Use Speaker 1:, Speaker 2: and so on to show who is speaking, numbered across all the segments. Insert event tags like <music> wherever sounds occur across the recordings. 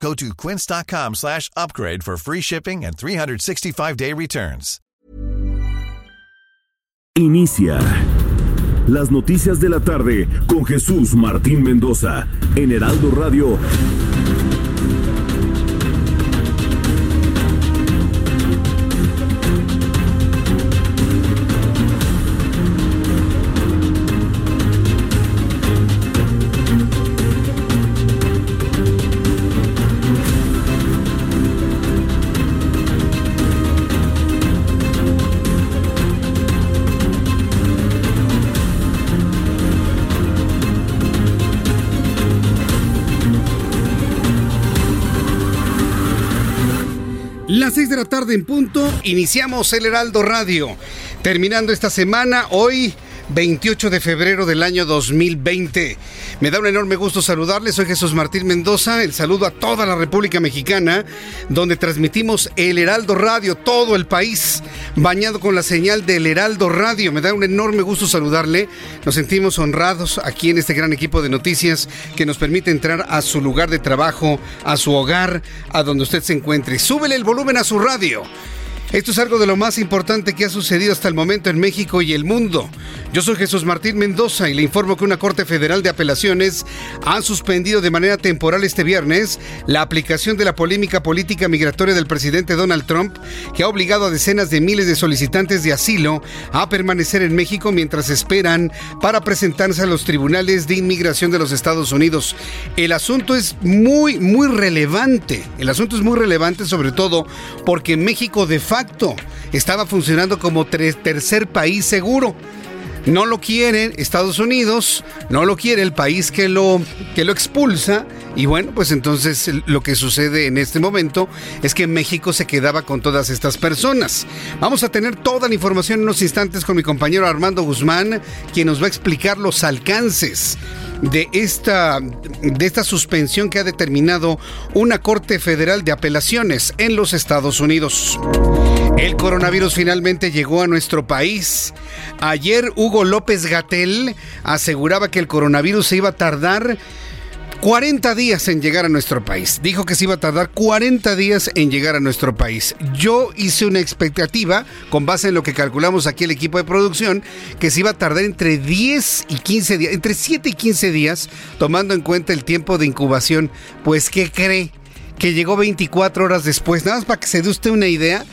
Speaker 1: Go to quince.com slash upgrade for free shipping and 365-day returns.
Speaker 2: Inicia las noticias de la tarde con Jesús Martín Mendoza en Heraldo Radio.
Speaker 3: 6 de la tarde en punto, iniciamos el Heraldo Radio. Terminando esta semana, hoy 28 de febrero del año 2020. Me da un enorme gusto saludarles. Soy Jesús Martín Mendoza. El saludo a toda la República Mexicana, donde transmitimos el Heraldo Radio, todo el país, bañado con la señal del Heraldo Radio. Me da un enorme gusto saludarle. Nos sentimos honrados aquí en este gran equipo de noticias que nos permite entrar a su lugar de trabajo, a su hogar, a donde usted se encuentre. Súbele el volumen a su radio. Esto es algo de lo más importante que ha sucedido hasta el momento en México y el mundo. Yo soy Jesús Martín Mendoza y le informo que una Corte Federal de Apelaciones ha suspendido de manera temporal este viernes la aplicación de la polémica política migratoria del presidente Donald Trump, que ha obligado a decenas de miles de solicitantes de asilo a permanecer en México mientras esperan para presentarse a los tribunales de inmigración de los Estados Unidos. El asunto es muy, muy relevante. El asunto es muy relevante sobre todo porque México de facto estaba funcionando como tercer país seguro. No lo quiere Estados Unidos, no lo quiere el país que lo, que lo expulsa. Y bueno, pues entonces lo que sucede en este momento es que México se quedaba con todas estas personas. Vamos a tener toda la información en unos instantes con mi compañero Armando Guzmán, quien nos va a explicar los alcances de esta, de esta suspensión que ha determinado una Corte Federal de Apelaciones en los Estados Unidos. El coronavirus finalmente llegó a nuestro país. Ayer Hugo López Gatel aseguraba que el coronavirus se iba a tardar 40 días en llegar a nuestro país. Dijo que se iba a tardar 40 días en llegar a nuestro país. Yo hice una expectativa, con base en lo que calculamos aquí el equipo de producción, que se iba a tardar entre 10 y 15 días, entre 7 y 15 días, tomando en cuenta el tiempo de incubación. Pues, ¿qué cree? Que llegó 24 horas después. Nada más para que se dé usted una idea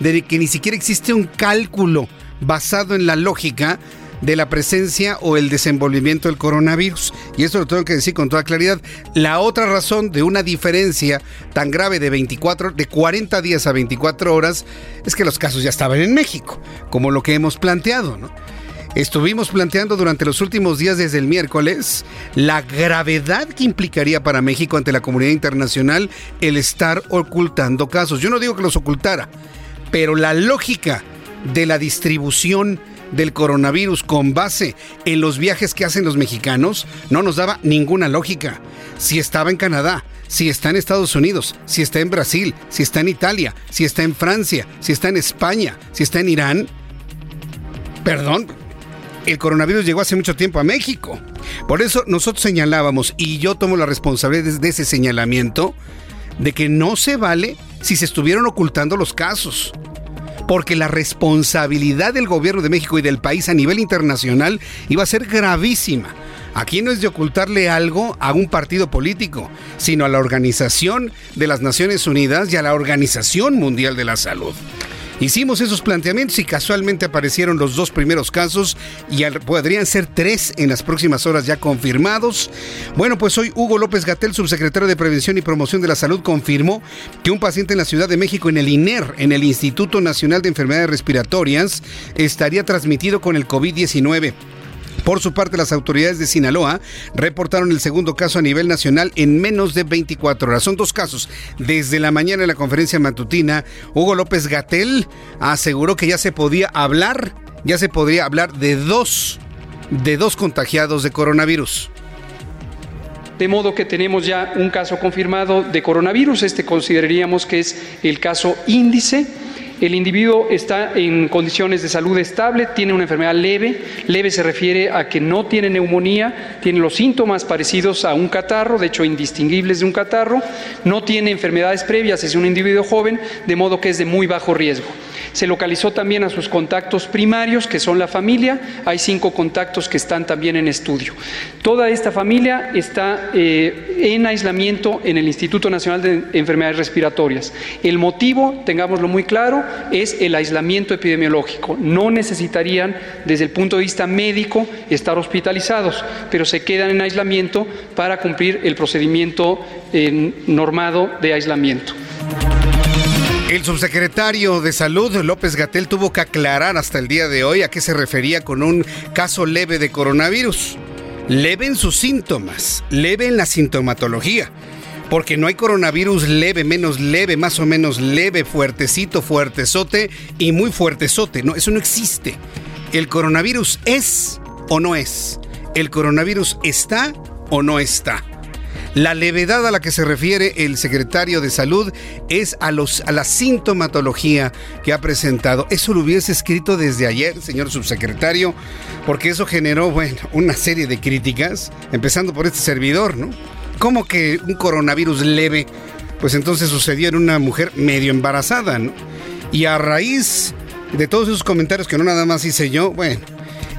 Speaker 3: de que ni siquiera existe un cálculo basado en la lógica de la presencia o el desenvolvimiento del coronavirus. Y esto lo tengo que decir con toda claridad. La otra razón de una diferencia tan grave de 24, de 40 días a 24 horas, es que los casos ya estaban en México, como lo que hemos planteado, ¿no? Estuvimos planteando durante los últimos días desde el miércoles la gravedad que implicaría para México ante la comunidad internacional el estar ocultando casos. Yo no digo que los ocultara, pero la lógica de la distribución del coronavirus con base en los viajes que hacen los mexicanos no nos daba ninguna lógica. Si estaba en Canadá, si está en Estados Unidos, si está en Brasil, si está en Italia, si está en Francia, si está en España, si está en Irán. Perdón, el coronavirus llegó hace mucho tiempo a México. Por eso nosotros señalábamos, y yo tomo la responsabilidad de ese señalamiento, de que no se vale si se estuvieron ocultando los casos porque la responsabilidad del gobierno de México y del país a nivel internacional iba a ser gravísima. Aquí no es de ocultarle algo a un partido político, sino a la Organización de las Naciones Unidas y a la Organización Mundial de la Salud. Hicimos esos planteamientos y casualmente aparecieron los dos primeros casos y podrían ser tres en las próximas horas ya confirmados. Bueno, pues hoy Hugo López Gatel, subsecretario de Prevención y Promoción de la Salud, confirmó que un paciente en la Ciudad de México, en el INER, en el Instituto Nacional de Enfermedades Respiratorias, estaría transmitido con el COVID-19. Por su parte, las autoridades de Sinaloa reportaron el segundo caso a nivel nacional en menos de 24 horas. Son dos casos. Desde la mañana en la conferencia matutina, Hugo López Gatel aseguró que ya se podía hablar, ya se podría hablar de dos, de dos contagiados de coronavirus.
Speaker 4: De modo que tenemos ya un caso confirmado de coronavirus. Este consideraríamos que es el caso índice el individuo está en condiciones de salud estable, tiene una enfermedad leve. Leve se refiere a que no tiene neumonía, tiene los síntomas parecidos a un catarro, de hecho indistinguibles de un catarro. No tiene enfermedades previas, es un individuo joven, de modo que es de muy bajo riesgo. Se localizó también a sus contactos primarios, que son la familia. Hay cinco contactos que están también en estudio. Toda esta familia está eh, en aislamiento en el Instituto Nacional de Enfermedades Respiratorias. El motivo, tengámoslo muy claro, es el aislamiento epidemiológico. No necesitarían, desde el punto de vista médico, estar hospitalizados, pero se quedan en aislamiento para cumplir el procedimiento eh, normado de aislamiento.
Speaker 3: El subsecretario de Salud, López Gatel, tuvo que aclarar hasta el día de hoy a qué se refería con un caso leve de coronavirus. Leve en sus síntomas, leve en la sintomatología. Porque no hay coronavirus leve, menos leve, más o menos leve, fuertecito, fuertezote y muy fuertezote. No, eso no existe. El coronavirus es o no es. El coronavirus está o no está. La levedad a la que se refiere el secretario de Salud es a, los, a la sintomatología que ha presentado. Eso lo hubiese escrito desde ayer, señor subsecretario, porque eso generó, bueno, una serie de críticas, empezando por este servidor, ¿no? ¿Cómo que un coronavirus leve? Pues entonces sucedió en una mujer medio embarazada, ¿no? Y a raíz de todos esos comentarios que no nada más hice yo, bueno,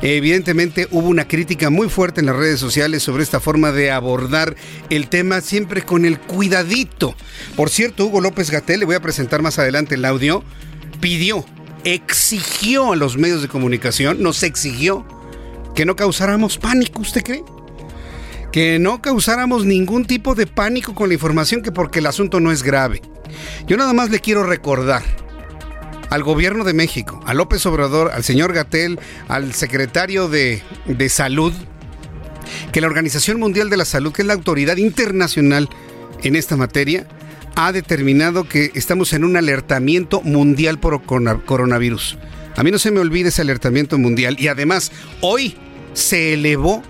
Speaker 3: Evidentemente hubo una crítica muy fuerte en las redes sociales sobre esta forma de abordar el tema siempre con el cuidadito. Por cierto, Hugo López Gatel, le voy a presentar más adelante el audio, pidió, exigió a los medios de comunicación, nos exigió que no causáramos pánico, ¿usted cree? Que no causáramos ningún tipo de pánico con la información que porque el asunto no es grave. Yo nada más le quiero recordar al gobierno de México, a López Obrador, al señor Gatel, al secretario de, de Salud, que la Organización Mundial de la Salud, que es la autoridad internacional en esta materia, ha determinado que estamos en un alertamiento mundial por coronavirus. A mí no se me olvide ese alertamiento mundial y además hoy se elevó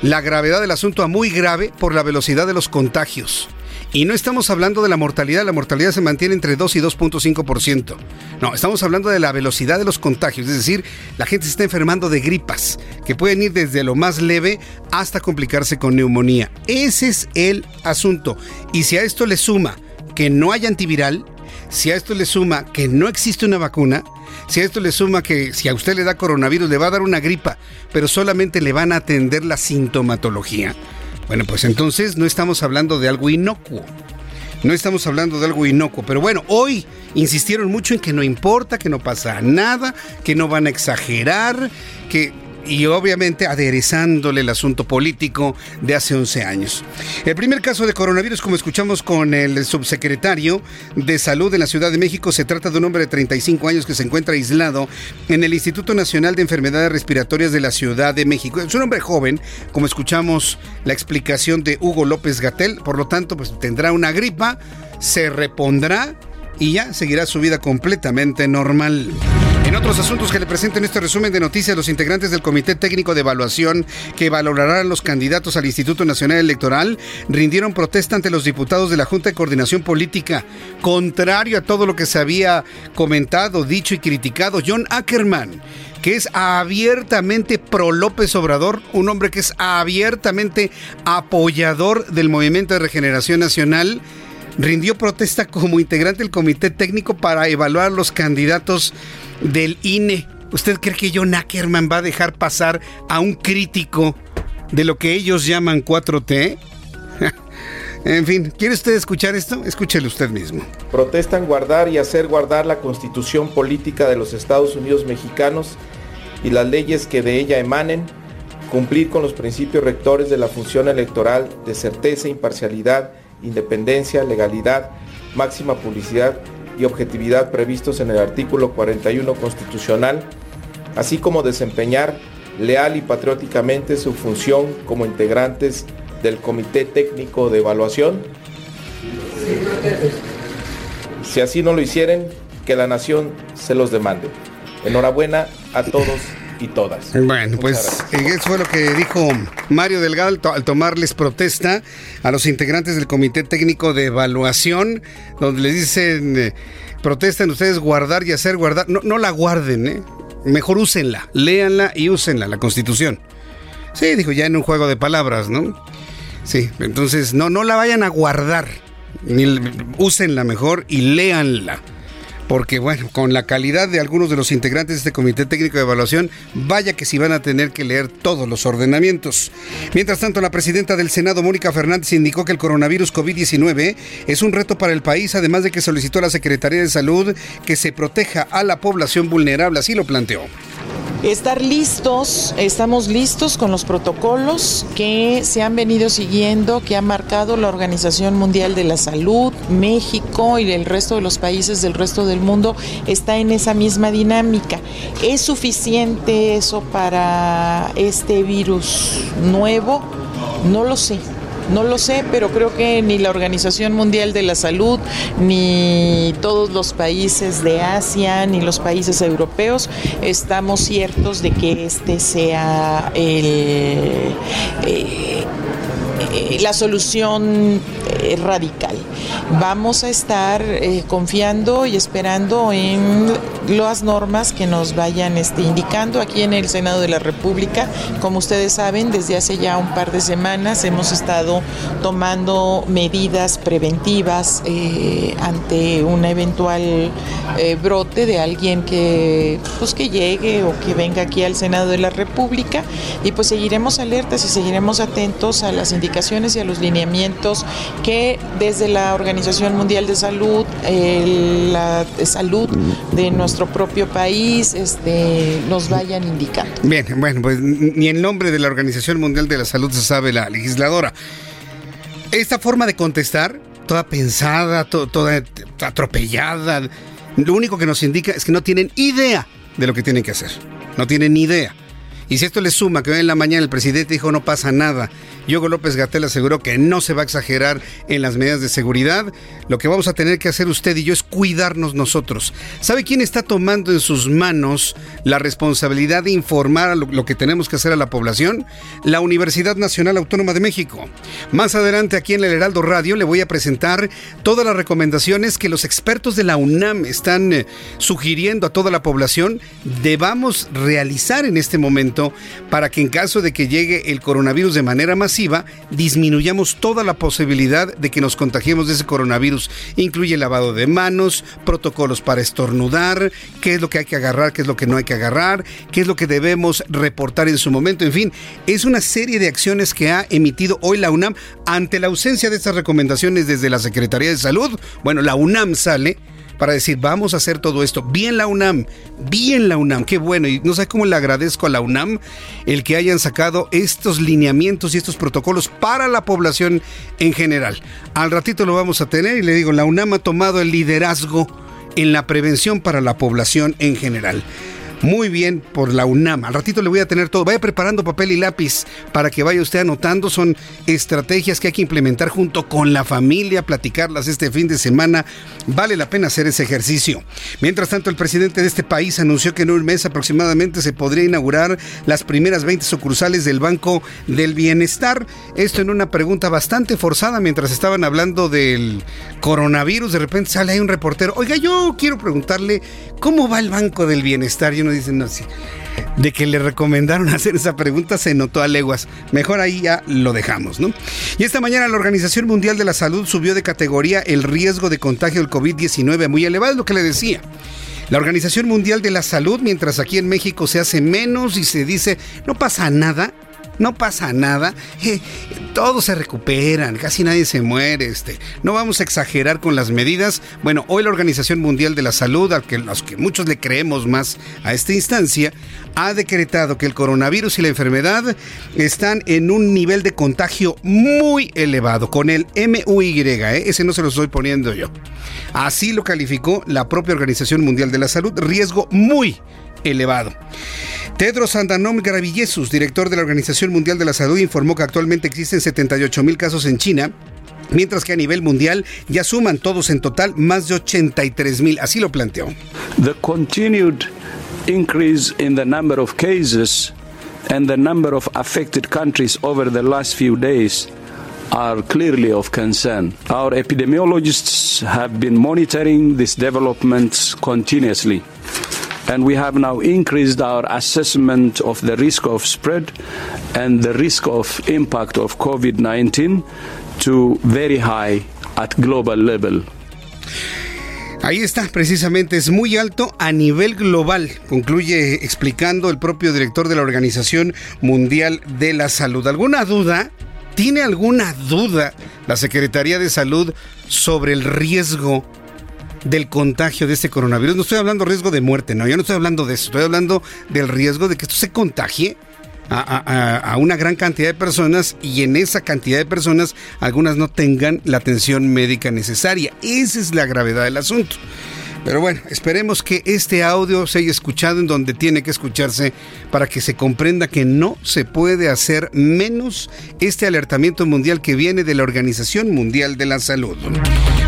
Speaker 3: la gravedad del asunto a muy grave por la velocidad de los contagios. Y no estamos hablando de la mortalidad, la mortalidad se mantiene entre 2 y 2.5%. No, estamos hablando de la velocidad de los contagios, es decir, la gente se está enfermando de gripas, que pueden ir desde lo más leve hasta complicarse con neumonía. Ese es el asunto. Y si a esto le suma que no hay antiviral, si a esto le suma que no existe una vacuna, si a esto le suma que si a usted le da coronavirus le va a dar una gripa, pero solamente le van a atender la sintomatología, bueno, pues entonces no estamos hablando de algo inocuo. No estamos hablando de algo inocuo, pero bueno, hoy insistieron mucho en que no importa, que no pasa nada, que no van a exagerar, que y obviamente aderezándole el asunto político de hace 11 años. El primer caso de coronavirus, como escuchamos con el subsecretario de Salud de la Ciudad de México, se trata de un hombre de 35 años que se encuentra aislado en el Instituto Nacional de Enfermedades Respiratorias de la Ciudad de México. Es un hombre joven, como escuchamos la explicación de Hugo López Gatel, por lo tanto, pues tendrá una gripa, se repondrá y ya seguirá su vida completamente normal. En otros asuntos que le presento en este resumen de noticias, los integrantes del Comité Técnico de Evaluación que valorarán los candidatos al Instituto Nacional Electoral rindieron protesta ante los diputados de la Junta de Coordinación Política, contrario a todo lo que se había comentado, dicho y criticado. John Ackerman que es abiertamente pro López Obrador, un hombre que es abiertamente apoyador del Movimiento de Regeneración Nacional, rindió protesta como integrante del comité técnico para evaluar los candidatos del INE. ¿Usted cree que John Ackerman va a dejar pasar a un crítico de lo que ellos llaman 4T? <laughs> en fin, ¿quiere usted escuchar esto? Escúchelo usted mismo.
Speaker 5: Protestan guardar y hacer guardar la constitución política de los Estados Unidos mexicanos y las leyes que de ella emanen, cumplir con los principios rectores de la función electoral de certeza, imparcialidad independencia, legalidad, máxima publicidad y objetividad previstos en el artículo 41 constitucional, así como desempeñar leal y patrióticamente su función como integrantes del Comité Técnico de Evaluación. Si así no lo hicieren, que la nación se los demande. Enhorabuena a todos y todas.
Speaker 3: Bueno, pues eh, eso fue lo que dijo Mario Delgado al, tomarles protesta a los integrantes del Comité Técnico de Evaluación, donde les dicen, eh, protestan ustedes guardar y hacer guardar. No, no la guarden, ¿eh? Mejor úsenla, léanla y úsenla, la Constitución. Sí, dijo ya en un juego de palabras, ¿no? Sí, entonces no, no la vayan a guardar, ni, úsenla mejor y léanla porque bueno, con la calidad de algunos de los integrantes de este Comité Técnico de Evaluación, vaya que si van a tener que leer todos los ordenamientos. Mientras tanto, la presidenta del Senado, Mónica Fernández, indicó que el coronavirus COVID-19 es un reto para el país, además de que solicitó a la Secretaría de Salud que se proteja a la población vulnerable, así lo planteó
Speaker 6: estar listos, estamos listos con los protocolos que se han venido siguiendo, que ha marcado la Organización Mundial de la Salud, México y el resto de los países del resto del mundo está en esa misma dinámica. ¿Es suficiente eso para este virus nuevo? No lo sé. No lo sé, pero creo que ni la Organización Mundial de la Salud, ni todos los países de Asia, ni los países europeos estamos ciertos de que este sea el, eh, eh, la solución eh, radical. Vamos a estar eh, confiando y esperando en las normas que nos vayan este, indicando aquí en el Senado de la República. Como ustedes saben, desde hace ya un par de semanas hemos estado tomando medidas preventivas ante un eventual brote de alguien que, pues, que llegue o que venga aquí al Senado de la República y pues seguiremos alertas y seguiremos atentos a las indicaciones y a los lineamientos que desde la Organización Mundial de Salud, la salud de nuestro propio país, este, nos vayan indicando.
Speaker 3: Bien, bueno, pues ni el nombre de la Organización Mundial de la Salud se sabe la legisladora. Esta forma de contestar, toda pensada, toda atropellada, lo único que nos indica es que no tienen idea de lo que tienen que hacer. No tienen ni idea. Y si esto le suma que hoy en la mañana el presidente dijo no pasa nada, Hugo López Gatel aseguró que no se va a exagerar en las medidas de seguridad, lo que vamos a tener que hacer usted y yo es cuidarnos nosotros. ¿Sabe quién está tomando en sus manos la responsabilidad de informar lo, lo que tenemos que hacer a la población? La Universidad Nacional Autónoma de México. Más adelante aquí en el Heraldo Radio le voy a presentar todas las recomendaciones que los expertos de la UNAM están eh, sugiriendo a toda la población debamos realizar en este momento para que en caso de que llegue el coronavirus de manera masiva, disminuyamos toda la posibilidad de que nos contagiemos de ese coronavirus. Incluye lavado de manos, protocolos para estornudar, qué es lo que hay que agarrar, qué es lo que no hay que agarrar, qué es lo que debemos reportar en su momento. En fin, es una serie de acciones que ha emitido hoy la UNAM ante la ausencia de estas recomendaciones desde la Secretaría de Salud. Bueno, la UNAM sale para decir, vamos a hacer todo esto. Bien la UNAM, bien la UNAM, qué bueno. Y no sé cómo le agradezco a la UNAM el que hayan sacado estos lineamientos y estos protocolos para la población en general. Al ratito lo vamos a tener y le digo, la UNAM ha tomado el liderazgo en la prevención para la población en general muy bien por la UNAM. Al ratito le voy a tener todo. Vaya preparando papel y lápiz para que vaya usted anotando. Son estrategias que hay que implementar junto con la familia, platicarlas este fin de semana. Vale la pena hacer ese ejercicio. Mientras tanto, el presidente de este país anunció que en un mes aproximadamente se podría inaugurar las primeras 20 sucursales del Banco del Bienestar. Esto en una pregunta bastante forzada mientras estaban hablando del coronavirus. De repente sale ahí un reportero. Oiga, yo quiero preguntarle cómo va el Banco del Bienestar dicen, no, sí. De que le recomendaron <laughs> hacer esa pregunta se notó a leguas. Mejor ahí ya lo dejamos, ¿no? Y esta mañana la Organización Mundial de la Salud subió de categoría el riesgo de contagio del COVID-19 muy elevado, es lo que le decía. La Organización Mundial de la Salud, mientras aquí en México se hace menos y se dice, no pasa nada, no pasa nada, todos se recuperan, casi nadie se muere, este, no vamos a exagerar con las medidas. Bueno, hoy la Organización Mundial de la Salud, a que, los que muchos le creemos más a esta instancia, ha decretado que el coronavirus y la enfermedad están en un nivel de contagio muy elevado, con el MUY, ¿eh? ese no se lo estoy poniendo yo. Así lo calificó la propia Organización Mundial de la Salud, riesgo muy elevado. Tedros Adhanom Ghebreyesus, director de la Organización Mundial de la Salud, informó que actualmente existen 78 mil casos en China mientras que a nivel mundial ya suman todos en total más de 83 mil. Así lo planteó.
Speaker 7: The continued increase in the number of cases and the number of affected countries over the last few days are clearly of concern. Our epidemiologists have been monitoring these developments continuously. And we have now increased our assessment of the risk of spread and the risk of impact of COVID 19 to very high at global level.
Speaker 3: Ahí está, precisamente, es muy alto a nivel global, concluye explicando el propio director de la Organización Mundial de la Salud. ¿Alguna duda? ¿Tiene alguna duda la Secretaría de Salud sobre el riesgo del contagio de este coronavirus? No estoy hablando de riesgo de muerte, no, yo no estoy hablando de eso, estoy hablando del riesgo de que esto se contagie a, una gran cantidad de personas y en esa cantidad de personas algunas no tengan la atención médica necesaria. Esa es la gravedad del asunto. Pero bueno, esperemos que este audio se haya escuchado en donde tiene que escucharse para que se comprenda que no se puede hacer menos este alertamiento mundial que viene de la Organización Mundial de la Salud.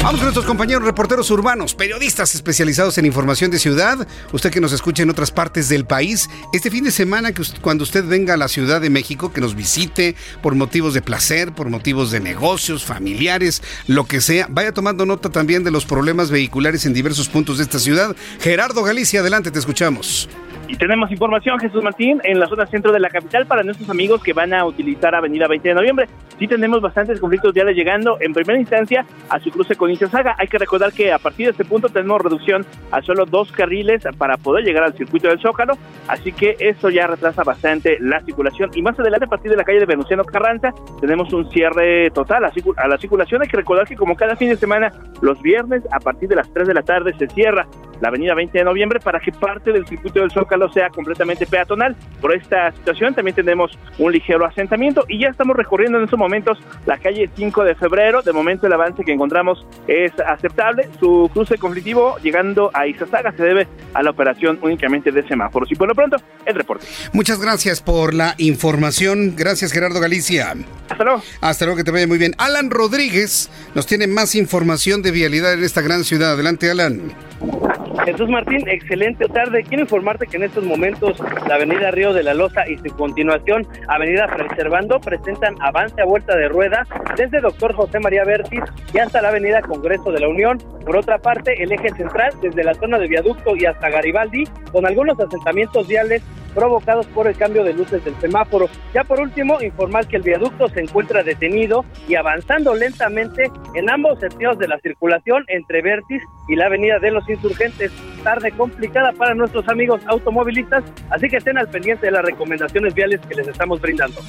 Speaker 3: Vamos con nuestros compañeros reporteros urbanos, periodistas especializados en información de ciudad. Usted que nos escucha en otras partes del país, este fin de semana que cuando usted venga a la Ciudad de México, que nos visite por motivos de placer, por motivos de negocios, familiares, lo que sea, vaya tomando nota también de los problemas vehiculares en diversos puntos de esta ciudad. Gerardo Galicia, adelante, te escuchamos.
Speaker 8: Y tenemos información, Jesús Martín, en la zona centro de la capital para nuestros amigos que van a utilizar Avenida 20 de Noviembre. Sí tenemos bastantes conflictos viales llegando en primera instancia a su cruce con Saga. Hay que recordar que a partir de este punto tenemos reducción a solo dos carriles para poder llegar al circuito del Zócalo, así que eso ya retrasa bastante la circulación. Y más adelante, a partir de la calle de Venustiano Carranza, tenemos un cierre total a la circulación. Hay que recordar que como cada fin de semana, los viernes a partir de las 3 de la tarde se cierra la avenida 20 de noviembre para que parte del circuito del Zócalo sea completamente peatonal. Por esta situación también tenemos un ligero asentamiento y ya estamos recorriendo en estos momentos la calle 5 de febrero. De momento el avance que encontramos es aceptable. Su cruce conflictivo llegando a Izazaga se debe a la operación únicamente de semáforos. Y por lo pronto, el reporte.
Speaker 3: Muchas gracias por la información. Gracias Gerardo Galicia.
Speaker 8: Hasta luego.
Speaker 3: Hasta luego, que te vaya muy bien. Alan Rodríguez nos tiene más información de vialidad en esta gran ciudad. Adelante, Alan.
Speaker 9: Jesús Martín, excelente tarde. Quiero informarte que en estos momentos la avenida Río de la Loza y su continuación avenida Preservando presentan avance a vuelta de rueda desde Doctor José María Bertis y hasta la avenida Congreso de la Unión. Por otra parte, el eje central desde la zona de viaducto y hasta Garibaldi con algunos asentamientos viales provocados por el cambio de luces del semáforo. Ya por último, informar que el viaducto se encuentra detenido y avanzando lentamente en ambos sentidos de la circulación entre Vertis y la avenida de los insurgentes. Tarde complicada para nuestros amigos automovilistas, así que estén al pendiente de las recomendaciones viales que les estamos brindando.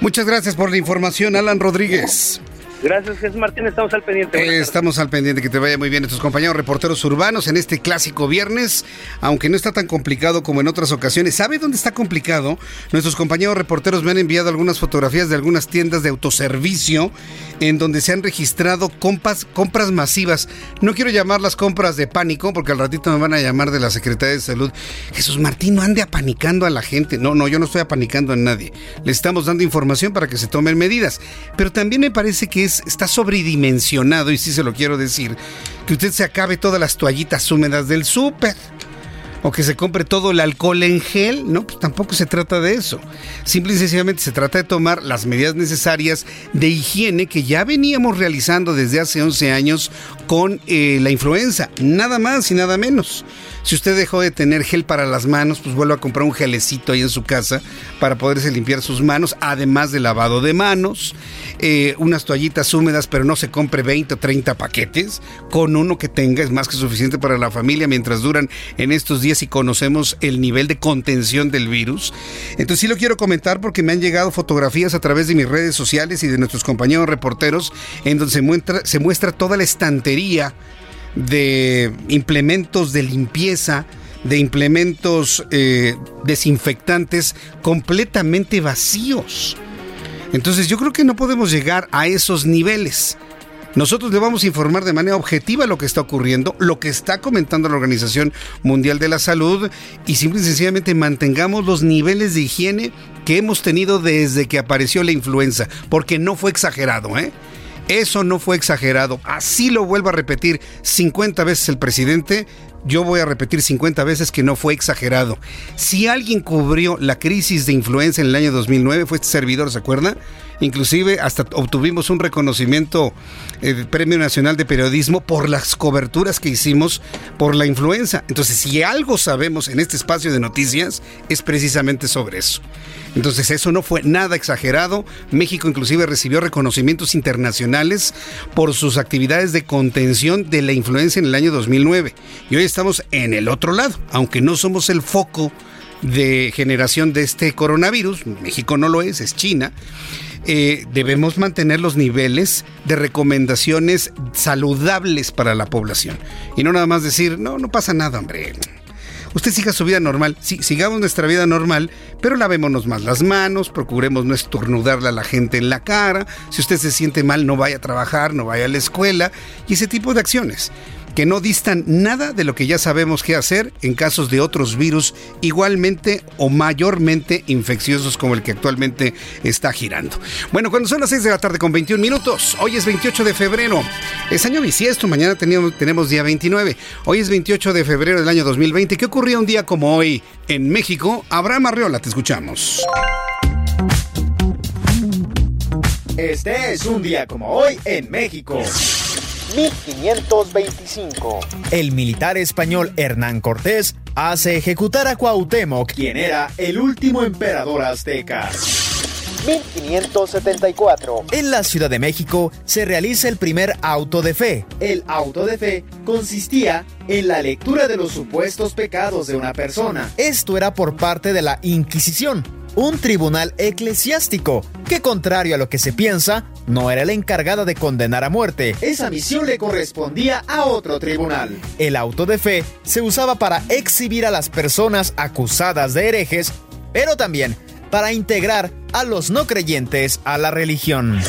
Speaker 3: Muchas gracias por la información, Alan Rodríguez.
Speaker 9: Gracias, Jesús Martín. Estamos al pendiente.
Speaker 3: estamos al pendiente. Que te vaya muy bien. Estos compañeros reporteros urbanos en este clásico viernes, aunque no está tan complicado como en otras ocasiones. ¿Sabe dónde está complicado? Nuestros compañeros reporteros me han enviado algunas fotografías de algunas tiendas de autoservicio en donde se han registrado compras, compras masivas. No quiero llamarlas compras de pánico, porque al ratito me van a llamar de la Secretaría de Salud. Jesús Martín, no ande apanicando a la gente. No, no, yo no estoy apanicando a nadie. Le estamos dando información para que se tomen medidas. Pero también me parece que es está sobredimensionado, y sí se lo quiero decir, que usted se acabe todas las toallitas húmedas del súper o que se compre todo el alcohol en gel, no, pues tampoco se trata de eso. Simple y sencillamente se trata de tomar las medidas necesarias de higiene que ya veníamos realizando desde hace 11 años con eh, la influenza, nada más y nada menos. Si usted dejó de tener gel para las manos, pues vuelva a comprar un gelecito ahí en su casa para poderse limpiar sus manos, además de lavado de manos, eh, unas toallitas húmedas, pero no se compre 20 o 30 paquetes. Con uno que tenga es más que suficiente para la familia mientras duran en estos días y conocemos el nivel de contención del virus. Entonces sí lo quiero comentar porque me han llegado fotografías a través de mis redes sociales y de nuestros compañeros reporteros en donde se muestra, se muestra toda la estantería de implementos de limpieza, de implementos eh, desinfectantes completamente vacíos. Entonces yo creo que no podemos llegar a esos niveles. Nosotros le vamos a informar de manera objetiva lo que está ocurriendo, lo que está comentando la Organización Mundial de la Salud y simple y sencillamente mantengamos los niveles de higiene que hemos tenido desde que apareció la influenza, porque no fue exagerado, ¿eh? Eso no fue exagerado. Así lo vuelvo a repetir 50 veces el presidente. Yo voy a repetir 50 veces que no fue exagerado. Si alguien cubrió la crisis de influenza en el año 2009 fue este servidor, ¿se acuerda? Inclusive hasta obtuvimos un reconocimiento el Premio Nacional de Periodismo por las coberturas que hicimos por la influenza. Entonces, si algo sabemos en este espacio de noticias, es precisamente sobre eso. Entonces eso no fue nada exagerado. México inclusive recibió reconocimientos internacionales por sus actividades de contención de la influenza en el año 2009. Y hoy estamos en el otro lado, aunque no somos el foco de generación de este coronavirus, México no lo es, es China. Eh, debemos mantener los niveles de recomendaciones saludables para la población. Y no nada más decir, no, no pasa nada, hombre usted siga su vida normal. Sí, sigamos nuestra vida normal, pero lavémonos más las manos, procuremos no estornudarle a la gente en la cara. Si usted se siente mal, no vaya a trabajar, no vaya a la escuela y ese tipo de acciones que no distan nada de lo que ya sabemos qué hacer en casos de otros virus igualmente o mayormente infecciosos como el que actualmente está girando. Bueno, cuando son las 6 de la tarde con 21 minutos, hoy es 28 de febrero, es año bisiesto, mañana tenemos, tenemos día 29, hoy es 28 de febrero del año 2020. ¿Qué ocurrió un día como hoy en México? Abraham Arriola, te escuchamos.
Speaker 10: Este es un día como hoy en México. 1525. El militar español Hernán Cortés hace ejecutar a Cuauhtémoc, quien era el último emperador azteca. 1574. En la Ciudad de México se realiza el primer auto de fe. El auto de fe consistía en la lectura de los supuestos pecados de una persona. Esto era por parte de la Inquisición, un tribunal eclesiástico que contrario a lo que se piensa, no era la encargada de condenar a muerte. Esa misión le correspondía a otro tribunal. El auto de fe se usaba para exhibir a las personas acusadas de herejes, pero también para integrar a los no creyentes a la religión.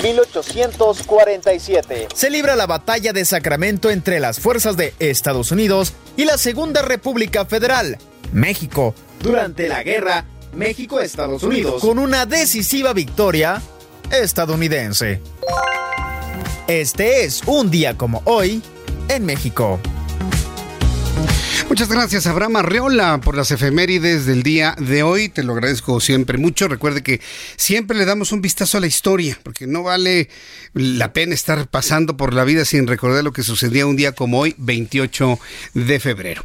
Speaker 10: 1847. Se libra la batalla de Sacramento entre las fuerzas de Estados Unidos y la Segunda República Federal, México. Durante la guerra, México-Estados Unidos, con una decisiva victoria estadounidense. Este es un día como hoy en México.
Speaker 3: Muchas gracias, Abraham Arreola, por las efemérides del día de hoy. Te lo agradezco siempre mucho. Recuerde que siempre le damos un vistazo a la historia, porque no vale la pena estar pasando por la vida sin recordar lo que sucedía un día como hoy, 28 de febrero.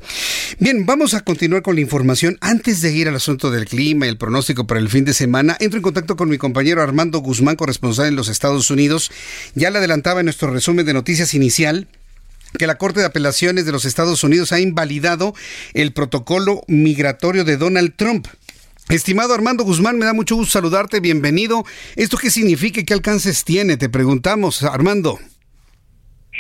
Speaker 3: Bien, vamos a continuar con la información. Antes de ir al asunto del clima y el pronóstico para el fin de semana, entro en contacto con mi compañero Armando Guzmán, corresponsal en los Estados Unidos. Ya le adelantaba en nuestro resumen de noticias inicial que la Corte de Apelaciones de los Estados Unidos ha invalidado el protocolo migratorio de Donald Trump. Estimado Armando Guzmán, me da mucho gusto saludarte, bienvenido. ¿Esto qué significa qué alcances tiene? Te preguntamos, Armando.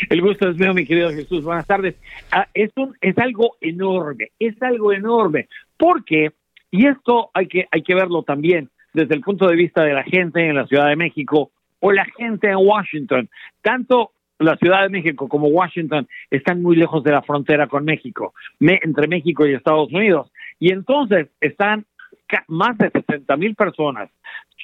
Speaker 11: El gusto es mío, mi querido Jesús. Buenas tardes. Ah, es, es algo enorme, es algo enorme. Porque, y esto hay que, hay que verlo también desde el punto de vista de la gente en la Ciudad de México o la gente en Washington, tanto la Ciudad de México como Washington están muy lejos de la frontera con México, entre México y Estados Unidos. Y entonces están más de 60 mil personas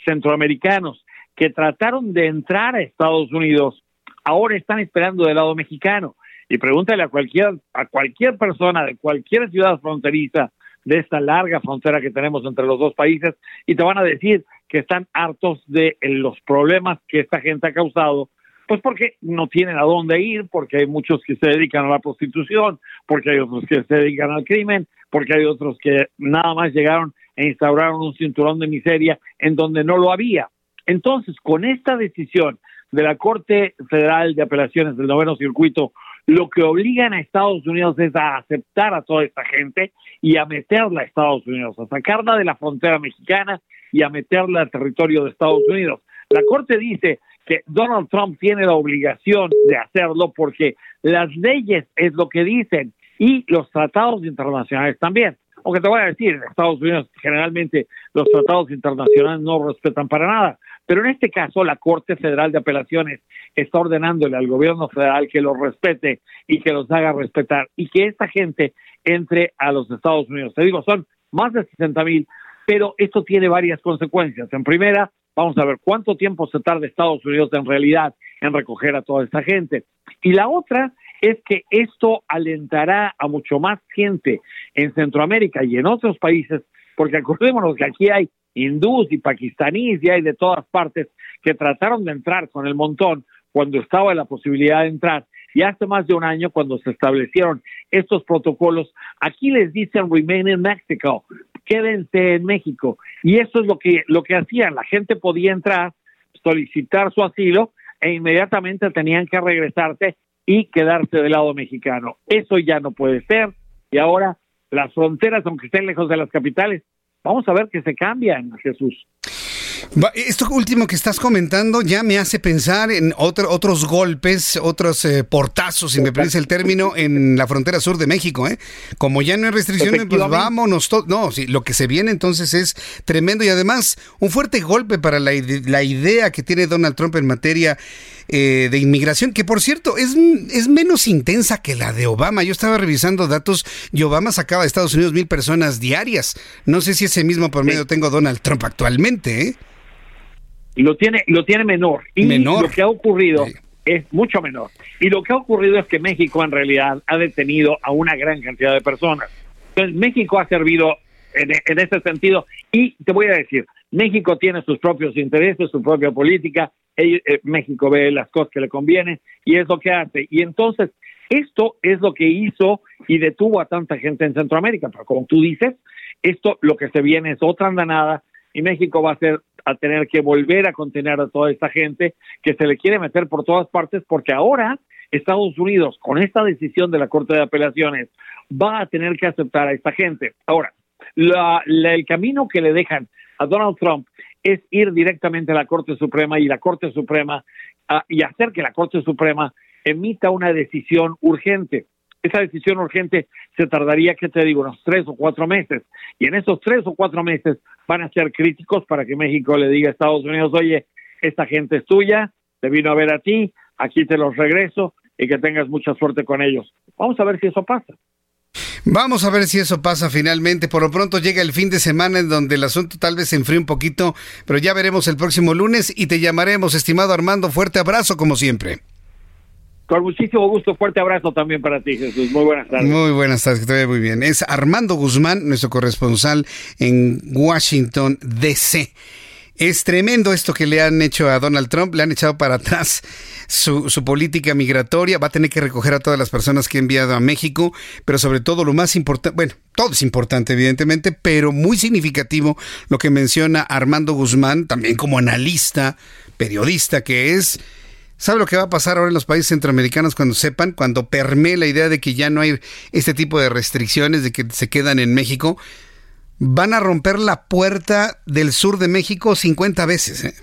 Speaker 11: centroamericanos que trataron de entrar a Estados Unidos, ahora están esperando del lado mexicano. Y pregúntale a cualquier, a cualquier persona de cualquier ciudad fronteriza de esta larga frontera que tenemos entre los dos países y te van a decir que están hartos de los problemas que esta gente ha causado pues porque no tienen a dónde ir, porque hay muchos que se dedican a la prostitución, porque hay otros que se dedican al crimen, porque hay otros que nada más llegaron e instauraron un cinturón de miseria en donde no lo había. Entonces, con esta decisión de la Corte Federal de Apelaciones del Noveno Circuito, lo que obligan a Estados Unidos es a aceptar a toda esta gente y a meterla a Estados Unidos, a sacarla de la frontera mexicana y a meterla al territorio de Estados Unidos. La Corte dice que Donald Trump tiene la obligación de hacerlo porque las leyes es lo que dicen y los tratados internacionales también. Aunque te voy a decir, en Estados Unidos generalmente los tratados internacionales no respetan para nada, Pero en este caso, la Corte Federal de Apelaciones está ordenándole al gobierno federal que los respete y que los haga respetar y que esta gente entre a los Estados Unidos. Te digo, son más de 60 mil, pero esto tiene varias consecuencias. En primera, vamos a ver cuánto tiempo se tarda Estados Unidos en realidad en recoger a toda esta gente. Y la otra es que esto alentará a mucho más gente en Centroamérica y en otros países, porque acordémonos que aquí hay hindús y pakistaníes y hay de todas partes que trataron de entrar con el montón cuando estaba la posibilidad de entrar. Y hace más de un año, cuando se establecieron estos protocolos, aquí les dicen remain in Mexico, quédense en México. Y eso es lo que, lo que hacían. La gente podía entrar, solicitar su asilo e inmediatamente tenían que regresarse y quedarse del lado mexicano. Eso ya no puede ser. Y ahora las fronteras, aunque estén lejos de las capitales, vamos a ver que se cambian, Jesús.
Speaker 3: Esto último que estás comentando ya me hace pensar en otros golpes, otros eh, portazos, si me parece el término, en la frontera sur de México. ¿eh? Como ya no hay restricciones, pues vámonos. No, sí, lo que se viene entonces es tremendo y además un fuerte golpe para la, la idea que tiene Donald Trump en materia eh, de inmigración, que por cierto es, es menos intensa que la de Obama. Yo estaba revisando datos y Obama sacaba de Estados Unidos mil personas diarias. No sé si ese mismo por medio tengo Donald Trump actualmente. ¿eh?
Speaker 11: Lo tiene, lo tiene menor. Y menor. lo que ha ocurrido es mucho menor. Y lo que ha ocurrido es que México en realidad ha detenido a una gran cantidad de personas. Entonces México ha servido en, en ese sentido. Y te voy a decir, México tiene sus propios intereses, su propia política, eh, México ve las cosas que le convienen y es lo que hace. Y entonces, esto es lo que hizo y detuvo a tanta gente en Centroamérica. Pero como tú dices, esto lo que se viene es otra andanada y México va a ser a tener que volver a contener a toda esta gente que se le quiere meter por todas partes porque ahora Estados Unidos con esta decisión de la Corte de Apelaciones va a tener que aceptar a esta gente. Ahora, el camino que le dejan a Donald Trump es ir directamente a la Corte Suprema y la Corte Suprema ah, y hacer que la Corte Suprema emita una decisión urgente. Esa decisión urgente se tardaría, ¿qué te digo?, unos tres o cuatro meses. Y en esos tres o cuatro meses van a ser críticos para que México le diga a Estados Unidos, oye, esta gente es tuya, te vino a ver a ti, aquí te los regreso y que tengas mucha suerte con ellos. Vamos a ver si eso pasa.
Speaker 3: Vamos a ver si eso pasa finalmente. Por lo pronto llega el fin de semana en donde el asunto tal vez se enfríe un poquito, pero ya veremos el próximo lunes y te llamaremos, estimado Armando. Fuerte abrazo como siempre.
Speaker 11: Con muchísimo gusto, fuerte abrazo también para ti, Jesús. Muy buenas tardes.
Speaker 3: Muy buenas tardes, que te muy bien. Es Armando Guzmán, nuestro corresponsal en Washington, D.C. Es tremendo esto que le han hecho a Donald Trump, le han echado para atrás su, política migratoria, va a tener que recoger a todas las personas que ha enviado a México, pero sobre todo lo más importante, bueno, todo es importante evidentemente, pero muy significativo lo que menciona Armando Guzmán, también como analista, periodista que es, ¿Sabe lo que va a pasar ahora en los países centroamericanos cuando sepan, cuando permee la idea de que ya no hay este tipo de restricciones, de que se quedan en México? van a romper la puerta del sur de México 50 veces. ¿eh?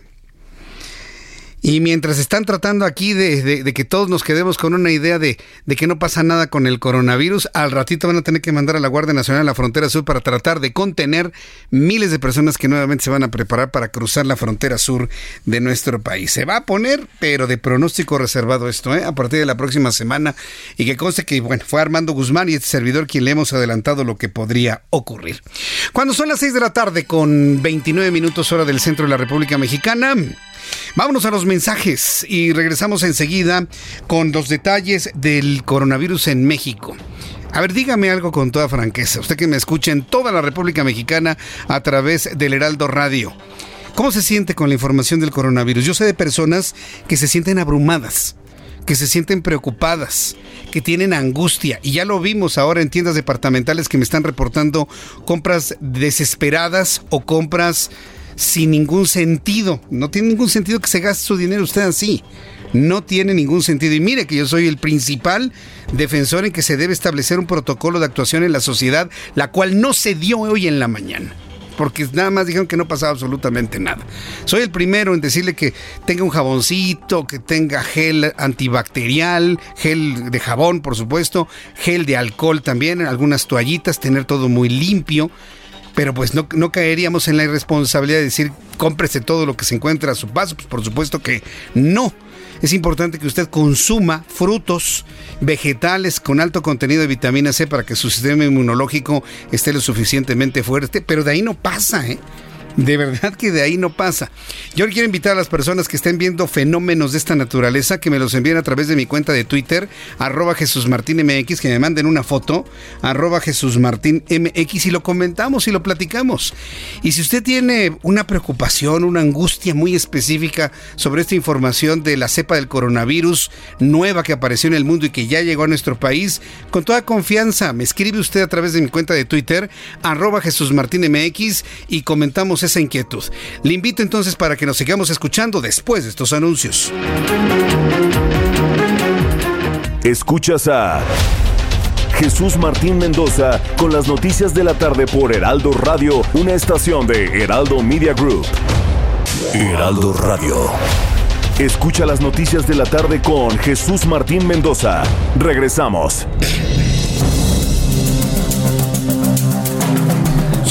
Speaker 3: Y mientras están tratando aquí de, que todos nos quedemos con una idea de, que no pasa nada con el coronavirus, al ratito van a tener que mandar a la Guardia Nacional a la frontera sur para tratar de contener miles de personas que nuevamente se van a preparar para cruzar la frontera sur de nuestro país. Se va a poner, pero de pronóstico reservado esto, ¿eh? a partir de la próxima semana. Y que conste que, bueno, fue Armando Guzmán y este servidor quien le hemos adelantado lo que podría ocurrir. Cuando son las 6 de la tarde con 29 minutos hora del centro de la República Mexicana, Vámonos a los mensajes y regresamos enseguida con los detalles del coronavirus en México. A ver, dígame algo con toda franqueza. Usted que me escucha en toda la República Mexicana a través del Heraldo Radio. ¿Cómo se siente con la información del coronavirus? Yo sé de personas que se sienten abrumadas, que se sienten preocupadas, que tienen angustia. Y ya lo vimos ahora en tiendas departamentales que me están reportando compras desesperadas o compras sin ningún sentido. No tiene ningún sentido que se gaste su dinero usted así. No tiene ningún sentido. Y mire que yo soy el principal defensor en que se debe establecer un protocolo de actuación en la sociedad, la cual no se dio hoy en la mañana. Porque nada más dijeron que no pasaba absolutamente nada. Soy el primero en decirle que tenga un jaboncito, que tenga gel antibacterial, gel de jabón, por supuesto, gel de alcohol también, algunas toallitas, tener todo muy limpio pero pues no, no caeríamos en la irresponsabilidad de decir cómprese todo lo que se encuentra a su paso, pues por supuesto que no. Es importante que usted consuma frutos, vegetales con alto contenido de vitamina C para que su sistema inmunológico esté lo suficientemente fuerte, pero de ahí no pasa, ¿eh? De verdad que de ahí no pasa. Yo quiero invitar a las personas que estén viendo fenómenos de esta naturaleza que me los envíen a través de mi cuenta de Twitter, arroba Jesús MX, que me manden una foto, arroba Jesús MX y lo comentamos y lo platicamos. Y si usted tiene una preocupación, una angustia muy específica sobre esta información de la cepa del coronavirus nueva que apareció en el mundo y que ya llegó a nuestro país, con toda confianza me escribe usted a través de mi cuenta de Twitter, arroba Jesús MX y comentamos esa inquietud. Le invito entonces para que nos sigamos escuchando después de estos anuncios.
Speaker 2: Escuchas a Jesús Martín Mendoza con las noticias de la tarde por Heraldo Radio, una estación de Heraldo Media Group. Heraldo Radio. Escucha las noticias de la tarde con Jesús Martín Mendoza. Regresamos.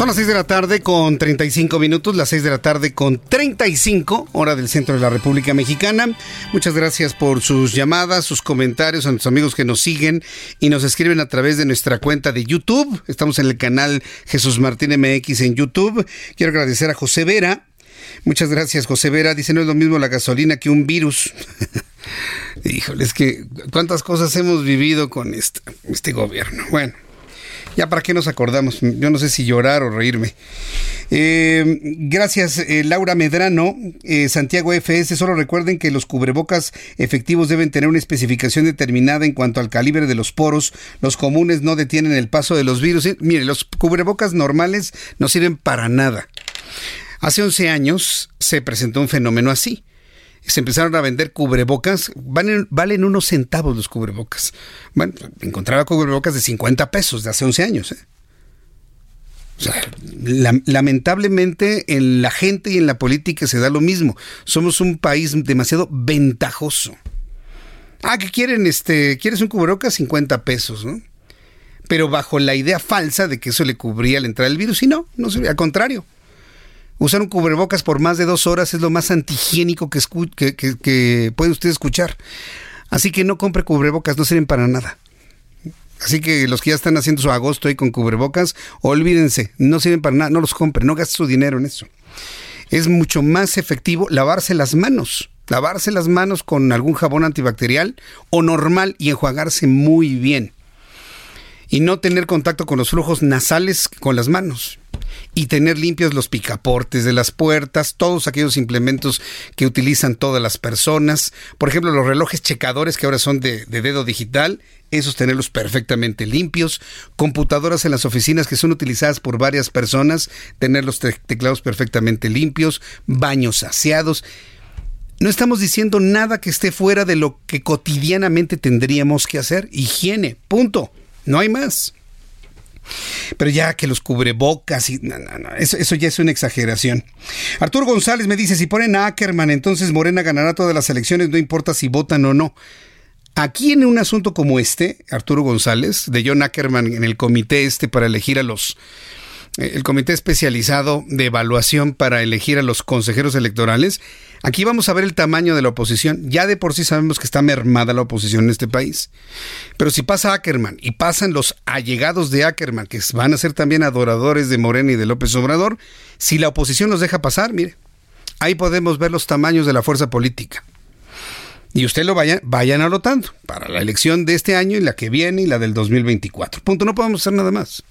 Speaker 3: Son las 6 de la tarde con 35 minutos, las 6 de la tarde con 35, hora del centro de la República Mexicana. Muchas gracias por sus llamadas, sus comentarios, a nuestros amigos que nos siguen y nos escriben a través de nuestra cuenta de YouTube. Estamos en el canal Jesús Martín MX en YouTube. Quiero agradecer a José Vera. Muchas gracias, José Vera. Dice, no es lo mismo la gasolina que un virus. <laughs> Híjole, es que cuántas cosas hemos vivido con este, este gobierno. Bueno. Ya para qué nos acordamos, yo no sé si llorar o reírme. Eh, gracias, eh, Laura Medrano, eh, Santiago FS. Solo recuerden que los cubrebocas efectivos deben tener una especificación determinada en cuanto al calibre de los poros. Los comunes no detienen el paso de los virus. Mire, los cubrebocas normales no sirven para nada. Hace 11 años se presentó un fenómeno así se empezaron a vender cubrebocas, valen, valen unos centavos los cubrebocas. Bueno, encontraba cubrebocas de 50 pesos de hace 11 años. ¿eh? O sea, lamentablemente en la gente y en la política se da lo mismo. Somos un país demasiado ventajoso. Ah, que quieren, este, quieres un cubrebocas 50 pesos, ¿no? Pero bajo la idea falsa de que eso le cubría la entrada del virus y no, no al contrario. Usar un cubrebocas por más de dos horas es lo más antihigiénico que, que, puede usted escuchar. Así que no compre cubrebocas, no sirven para nada. Así que los que ya están haciendo su agosto ahí con cubrebocas, olvídense, no sirven para nada, no los compre, no gaste su dinero en eso. Es mucho más efectivo lavarse las manos, lavarse las manos con algún jabón antibacterial o normal y enjuagarse muy bien. Y no tener contacto con los flujos nasales con las manos y tener limpios los picaportes de las puertas, todos aquellos implementos que utilizan todas las personas. Por ejemplo, los relojes checadores que ahora son de, dedo digital, esos tenerlos perfectamente limpios. Computadoras en las oficinas que son utilizadas por varias personas, tener los teclados perfectamente limpios, baños aseados. No estamos diciendo nada que esté fuera de lo que cotidianamente tendríamos que hacer. Higiene, punto. No hay más. Pero ya que los cubrebocas y eso, ya es una exageración. Arturo González me dice, si ponen a Ackerman, entonces Morena ganará todas las elecciones, no importa si votan o no. Aquí en un asunto como este, Arturo González, de John Ackerman en el comité este para elegir a los el comité especializado de evaluación para elegir a los consejeros electorales, Aquí vamos a ver el tamaño de la oposición. Ya de por sí sabemos que está mermada la oposición en este país. Pero si pasa Ackerman y pasan los allegados de Ackerman, que van a ser también adoradores de Morena y de López Obrador, si la oposición los deja pasar, mire, ahí podemos ver los tamaños de la fuerza política. Y usted lo vaya, vayan anotando para la elección de este año y la que viene y la del 2024. Punto, no podemos hacer nada más.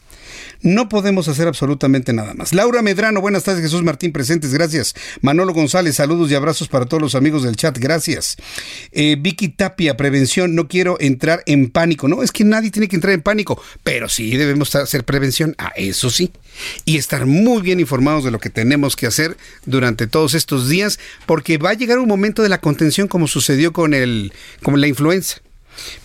Speaker 3: No podemos hacer absolutamente nada más. Laura Medrano, buenas tardes. Jesús Martín, presentes, gracias. Manolo González, saludos y abrazos para todos los amigos del chat, gracias. Eh, Vicky Tapia, prevención, no quiero entrar en pánico. No, es que nadie tiene que entrar en pánico, pero sí debemos hacer prevención, a eso sí. Y estar muy bien informados de lo que tenemos que hacer durante todos estos días, porque va a llegar un momento de la contención como sucedió con, el, con la influenza.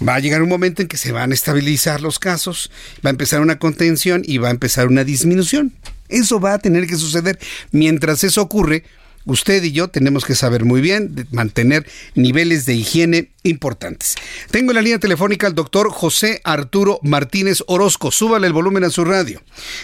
Speaker 3: Va a llegar un momento en que se van a estabilizar los casos, va a empezar una contención y va a empezar una disminución. Eso va a tener que suceder. Mientras eso ocurre, usted y yo tenemos que saber muy bien mantener niveles de higiene importantes. Tengo en la línea telefónica al doctor José Arturo Martínez Orozco. Súbale el volumen a su radio.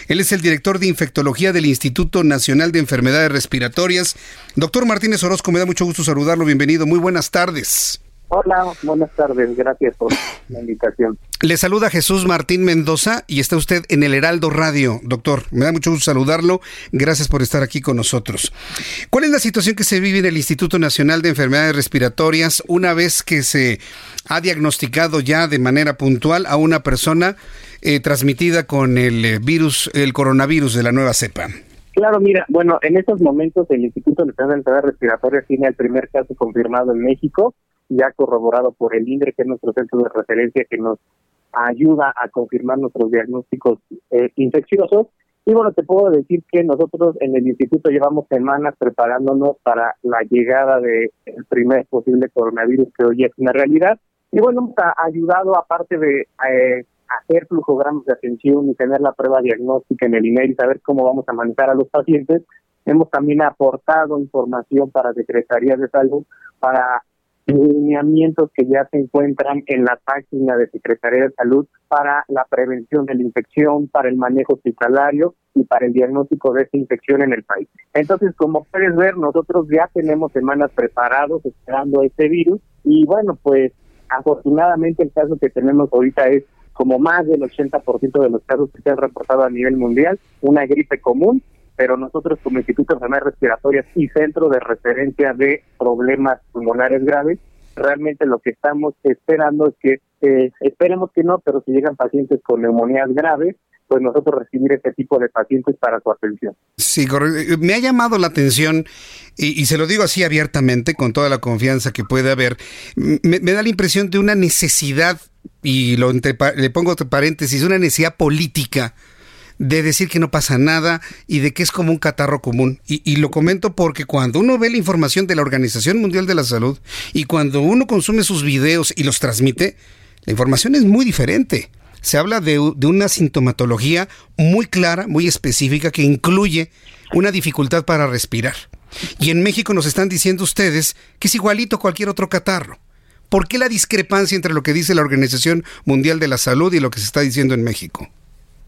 Speaker 3: Él es el director de infectología del Instituto Nacional de Enfermedades Respiratorias. Doctor Martínez Orozco, me da mucho gusto saludarlo. Bienvenido. Muy buenas tardes.
Speaker 12: Hola, buenas tardes. Gracias por la invitación.
Speaker 3: Le saluda Jesús Martín Mendoza y está usted en el Heraldo Radio, doctor. Me da mucho gusto saludarlo. Gracias por estar aquí con nosotros. ¿Cuál es la situación que se vive en el Instituto Nacional de Enfermedades Respiratorias una vez que se ha diagnosticado ya de manera puntual a una persona eh, transmitida con el eh, virus, el coronavirus de la nueva cepa?
Speaker 12: Claro, mira, bueno, en estos momentos el Instituto Nacional de Enfermedades Respiratorias tiene el primer caso confirmado en México ya corroborado por el INDRE, que es nuestro centro de referencia que nos ayuda a confirmar nuestros diagnósticos eh, infecciosos. Y bueno, te puedo decir que nosotros en el instituto llevamos semanas preparándonos para la llegada del primer posible coronavirus que hoy es una realidad. Y bueno, hemos ayudado, aparte de eh, hacer flujogramas de atención y tener la prueba diagnóstica en el INER y saber cómo vamos a manejar a los pacientes, hemos también aportado información para Secretaría de Salud para lineamientos que ya se encuentran en la página de Secretaría de Salud para la prevención de la infección, para el manejo hospitalario y para el diagnóstico de esta infección en el país. Entonces, como puedes ver, nosotros ya tenemos semanas preparados esperando este virus y bueno, pues afortunadamente el caso que tenemos ahorita es como más del 80% de los casos que se han reportado a nivel mundial, una gripe común pero nosotros como Instituto de Enfermedades Respiratorias y Centro de Referencia de Problemas Pulmonares Graves, realmente lo que estamos esperando es que, eh, esperemos que no, pero si llegan pacientes con neumonías graves, pues nosotros recibir este tipo de pacientes para su atención.
Speaker 3: Sí, correcto. Me ha llamado la atención, y, se lo digo así abiertamente, con toda la confianza que puede haber, me, da la impresión de una necesidad, y lo le pongo entre paréntesis, una necesidad política de decir que no pasa nada y de que es como un catarro común. Y, lo comento porque cuando uno ve la información de la Organización Mundial de la Salud y cuando uno consume sus videos y los transmite, la información es muy diferente. Se habla de, de una sintomatología muy clara, muy específica, que incluye una dificultad para respirar. Y en México nos están diciendo ustedes que es igualito cualquier otro catarro. ¿Por qué la discrepancia entre lo que dice la Organización Mundial de la Salud y lo que se está diciendo en México?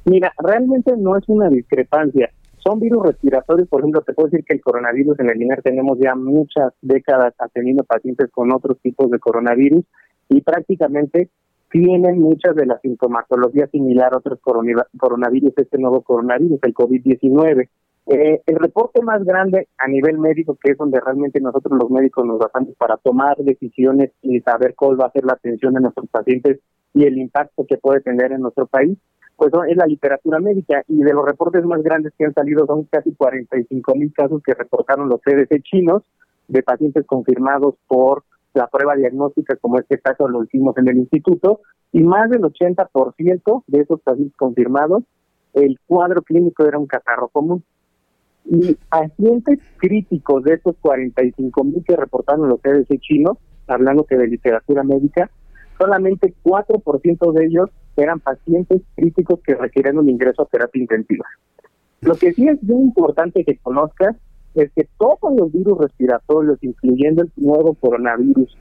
Speaker 12: Mira, realmente no es una discrepancia. Son virus respiratorios, por ejemplo, te puedo decir que el coronavirus en el INER tenemos ya muchas décadas atendiendo pacientes con otros tipos de coronavirus y prácticamente tienen muchas de las sintomatologías similar a otros coronavirus, este nuevo coronavirus, el COVID-19. Eh, el reporte más grande a nivel médico, que es donde realmente nosotros los médicos nos basamos para tomar decisiones y saber cuál va a ser la atención de nuestros pacientes y el impacto que puede tener en nuestro país, pues es la literatura médica y de los reportes más grandes que han salido son casi 45 mil casos que reportaron los CDC chinos de pacientes confirmados por la prueba diagnóstica, como este caso lo hicimos en el instituto, y más del 80% de esos pacientes confirmados, el cuadro clínico era un catarro común. Y pacientes críticos de esos 45 mil que reportaron los CDC chinos, hablando que de literatura médica, solamente 4% de ellos eran pacientes críticos que requieren un ingreso a terapia intensiva. Lo que sí es muy importante que conozcas es que todos los virus respiratorios, incluyendo el nuevo coronavirus,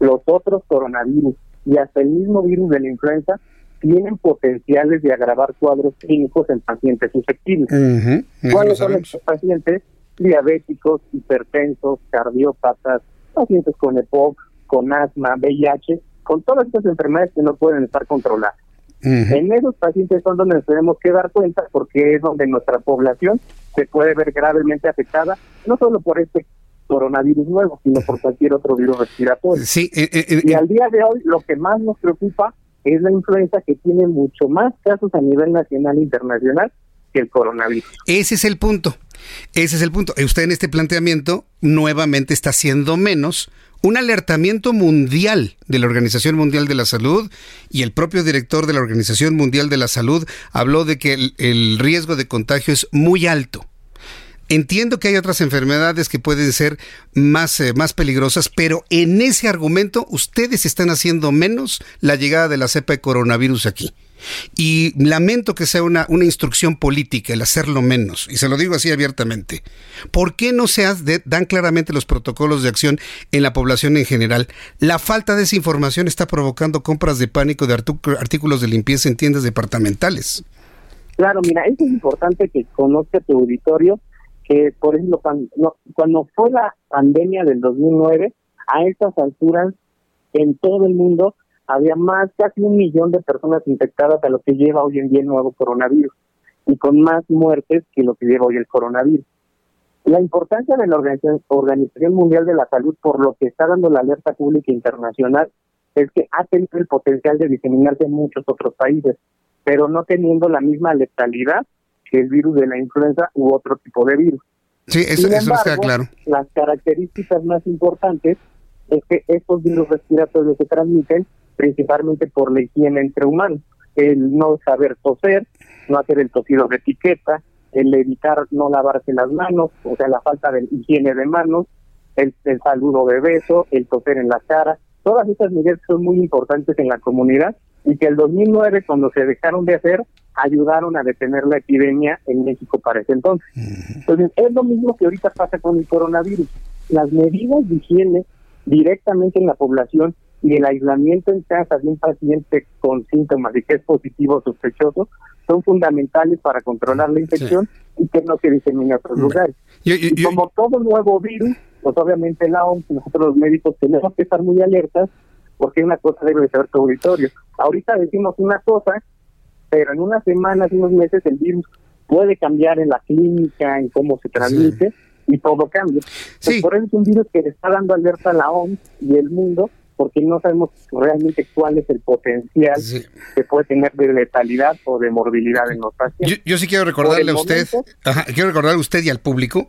Speaker 12: los otros coronavirus y hasta el mismo virus de la influenza, tienen potenciales de agravar cuadros clínicos en pacientes susceptibles. ¿Cuáles son estos pacientes? Diabéticos, hipertensos, cardiópatas, pacientes con EPOC, con asma, VIH, con todas estas enfermedades que no pueden estar controladas. En esos pacientes son donde nos tenemos que dar cuenta porque es donde nuestra población se puede ver gravemente afectada, no solo por este coronavirus nuevo, sino por cualquier otro virus respiratorio.
Speaker 3: Sí,
Speaker 12: eh, eh, eh, y al día de hoy lo que más nos preocupa es la influenza que tiene mucho más casos a nivel nacional e internacional que el coronavirus.
Speaker 3: Ese es el punto. Ese es el punto. Usted en este planteamiento nuevamente está haciendo menos un alertamiento mundial de la Organización Mundial de la Salud y el propio director de la Organización Mundial de la Salud habló de que el, riesgo de contagio es muy alto. Entiendo que hay otras enfermedades que pueden ser más, eh, más peligrosas, pero en ese argumento ustedes están haciendo menos la llegada de la cepa de coronavirus aquí. Y lamento que sea una, una instrucción política el hacerlo menos, y se lo digo así abiertamente. ¿Por qué no se dan claramente los protocolos de acción en la población en general? La falta de esa información está provocando compras de pánico de artículos de limpieza en tiendas departamentales.
Speaker 12: Claro, mira, es importante que conozca tu auditorio que, por ejemplo, cuando, fue la pandemia del 2009, a estas alturas, en todo el mundo, había más, casi un millón de personas infectadas a lo que lleva hoy en día el nuevo coronavirus y con más muertes que lo que lleva hoy el coronavirus. La importancia de la Organización, Mundial de la Salud, por lo que está dando la alerta pública internacional, es que ha tenido el potencial de diseminarse en muchos otros países, pero no teniendo la misma letalidad que el virus de la influenza u otro tipo de virus.
Speaker 3: Sí, eso, eso está claro.
Speaker 12: Las características más importantes es que estos virus respiratorios se transmiten principalmente por la higiene entre humanos, el no saber toser, no hacer el tosido de etiqueta, el evitar no lavarse las manos, o sea, la falta de higiene de manos, el, saludo de beso, el toser en la cara, todas estas medidas son muy importantes en la comunidad y que el 2009 cuando se dejaron de hacer ayudaron a detener la epidemia en México para ese entonces. Entonces es lo mismo que ahorita pasa con el coronavirus. Las medidas de higiene directamente en la población y el aislamiento en casa de un paciente con síntomas y que es positivo o sospechoso son fundamentales para controlar la infección y que no se disemine a otros lugares. y como todo nuevo virus, pues obviamente la OMS y nosotros los médicos tenemos que estar muy alertas porque una cosa debe de saber tu auditorio. Ahorita decimos una cosa, pero en unas semanas, unos meses el virus puede cambiar en la clínica, en cómo se transmite y todo cambia. por eso es un virus que le está dando alerta a la OMS y el mundo porque no sabemos realmente cuál es el potencial que puede tener de letalidad o de morbilidad en los pacientes.
Speaker 3: Yo, sí quiero recordarle a usted, quiero recordarle a usted y al público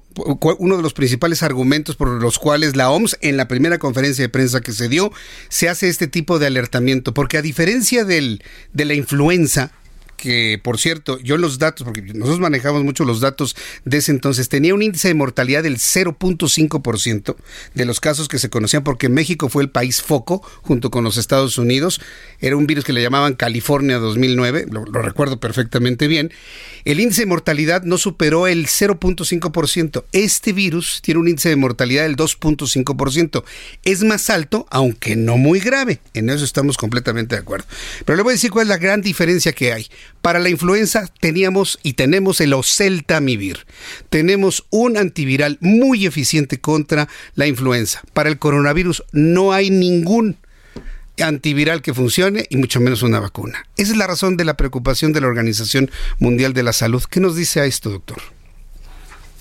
Speaker 3: uno de los principales argumentos por los cuales la OMS en la primera conferencia de prensa que se dio se hace este tipo de alertamiento, porque a diferencia del, de la influenza, que, por cierto, yo los datos, porque nosotros manejamos mucho los datos de ese entonces, tenía un índice de mortalidad del 0.5% de los casos que se conocían, porque México fue el país foco junto con los Estados Unidos. Era un virus que le llamaban California 2009, lo, lo recuerdo perfectamente bien. El índice de mortalidad no superó el 0.5%. Este virus tiene un índice de mortalidad del 2.5%. Es más alto, aunque no muy grave. En eso estamos completamente de acuerdo. Pero le voy a decir cuál es la gran diferencia que hay. Para la influenza teníamos y tenemos el oseltamivir. Tenemos un antiviral muy eficiente contra la influenza. Para el coronavirus no hay ningún antiviral que funcione y mucho menos una vacuna. Esa es la razón de la preocupación de la Organización Mundial de la Salud. ¿Qué nos dice a esto, doctor?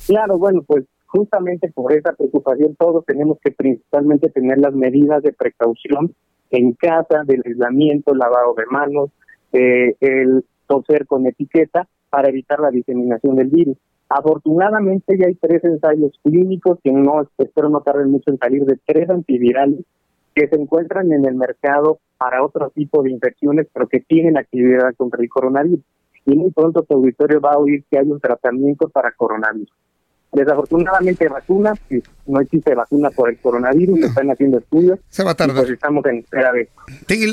Speaker 12: Claro, bueno, pues justamente por esa preocupación todos tenemos que principalmente tener las medidas de precaución en casa, del aislamiento, lavado de manos, eh, el toser con etiqueta para evitar la diseminación del virus. Afortunadamente ya hay tres ensayos clínicos que no espero no tarden mucho en salir de tres antivirales que se encuentran en el mercado para otro tipo de infecciones, pero que tienen actividad contra el coronavirus. Y muy pronto tu auditorio va a oír que hay un tratamiento para coronavirus. Desafortunadamente vacuna, no existe vacuna por el coronavirus, se están haciendo estudios.
Speaker 3: Se va a tardar.
Speaker 12: Pues estamos en espera de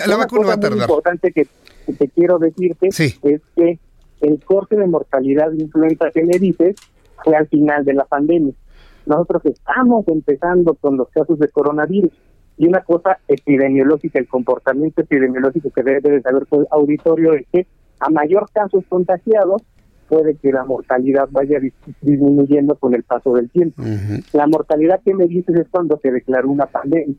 Speaker 3: La, vacuna va a tardar.
Speaker 12: Importante que, te quiero decirte es que el corte de mortalidad de influenza que me dices fue al final de la pandemia. Nosotros estamos empezando con los casos de coronavirus y una cosa epidemiológica, el comportamiento epidemiológico que debe de saber el auditorio es que a mayor casos contagiados, puede que la mortalidad vaya disminuyendo con el paso del tiempo. La mortalidad que me dices es cuando se declaró una pandemia.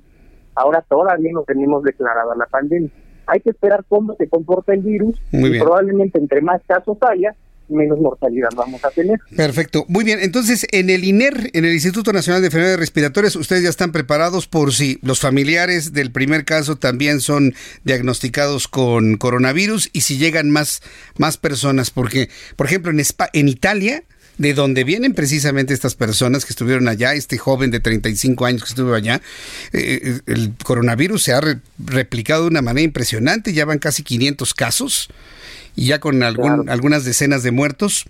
Speaker 12: Ahora todavía no tenemos declarada la pandemia. Hay que esperar cómo se comporta el virus y probablemente entre más casos haya, menos mortalidad vamos a tener.
Speaker 3: Perfecto. Muy bien. Entonces, en el INER, en el Instituto Nacional de Enfermedades Respiratorias, ustedes ya están preparados por si los familiares del primer caso también son diagnosticados con coronavirus y si llegan más, más personas. Porque, por ejemplo, en, en Italia, de donde vienen precisamente estas personas que estuvieron allá, este joven de 35 años que estuvo allá, eh, eh, el coronavirus se ha replicado de una manera impresionante, ya van casi 500 casos y ya con algún, algunas decenas de muertos.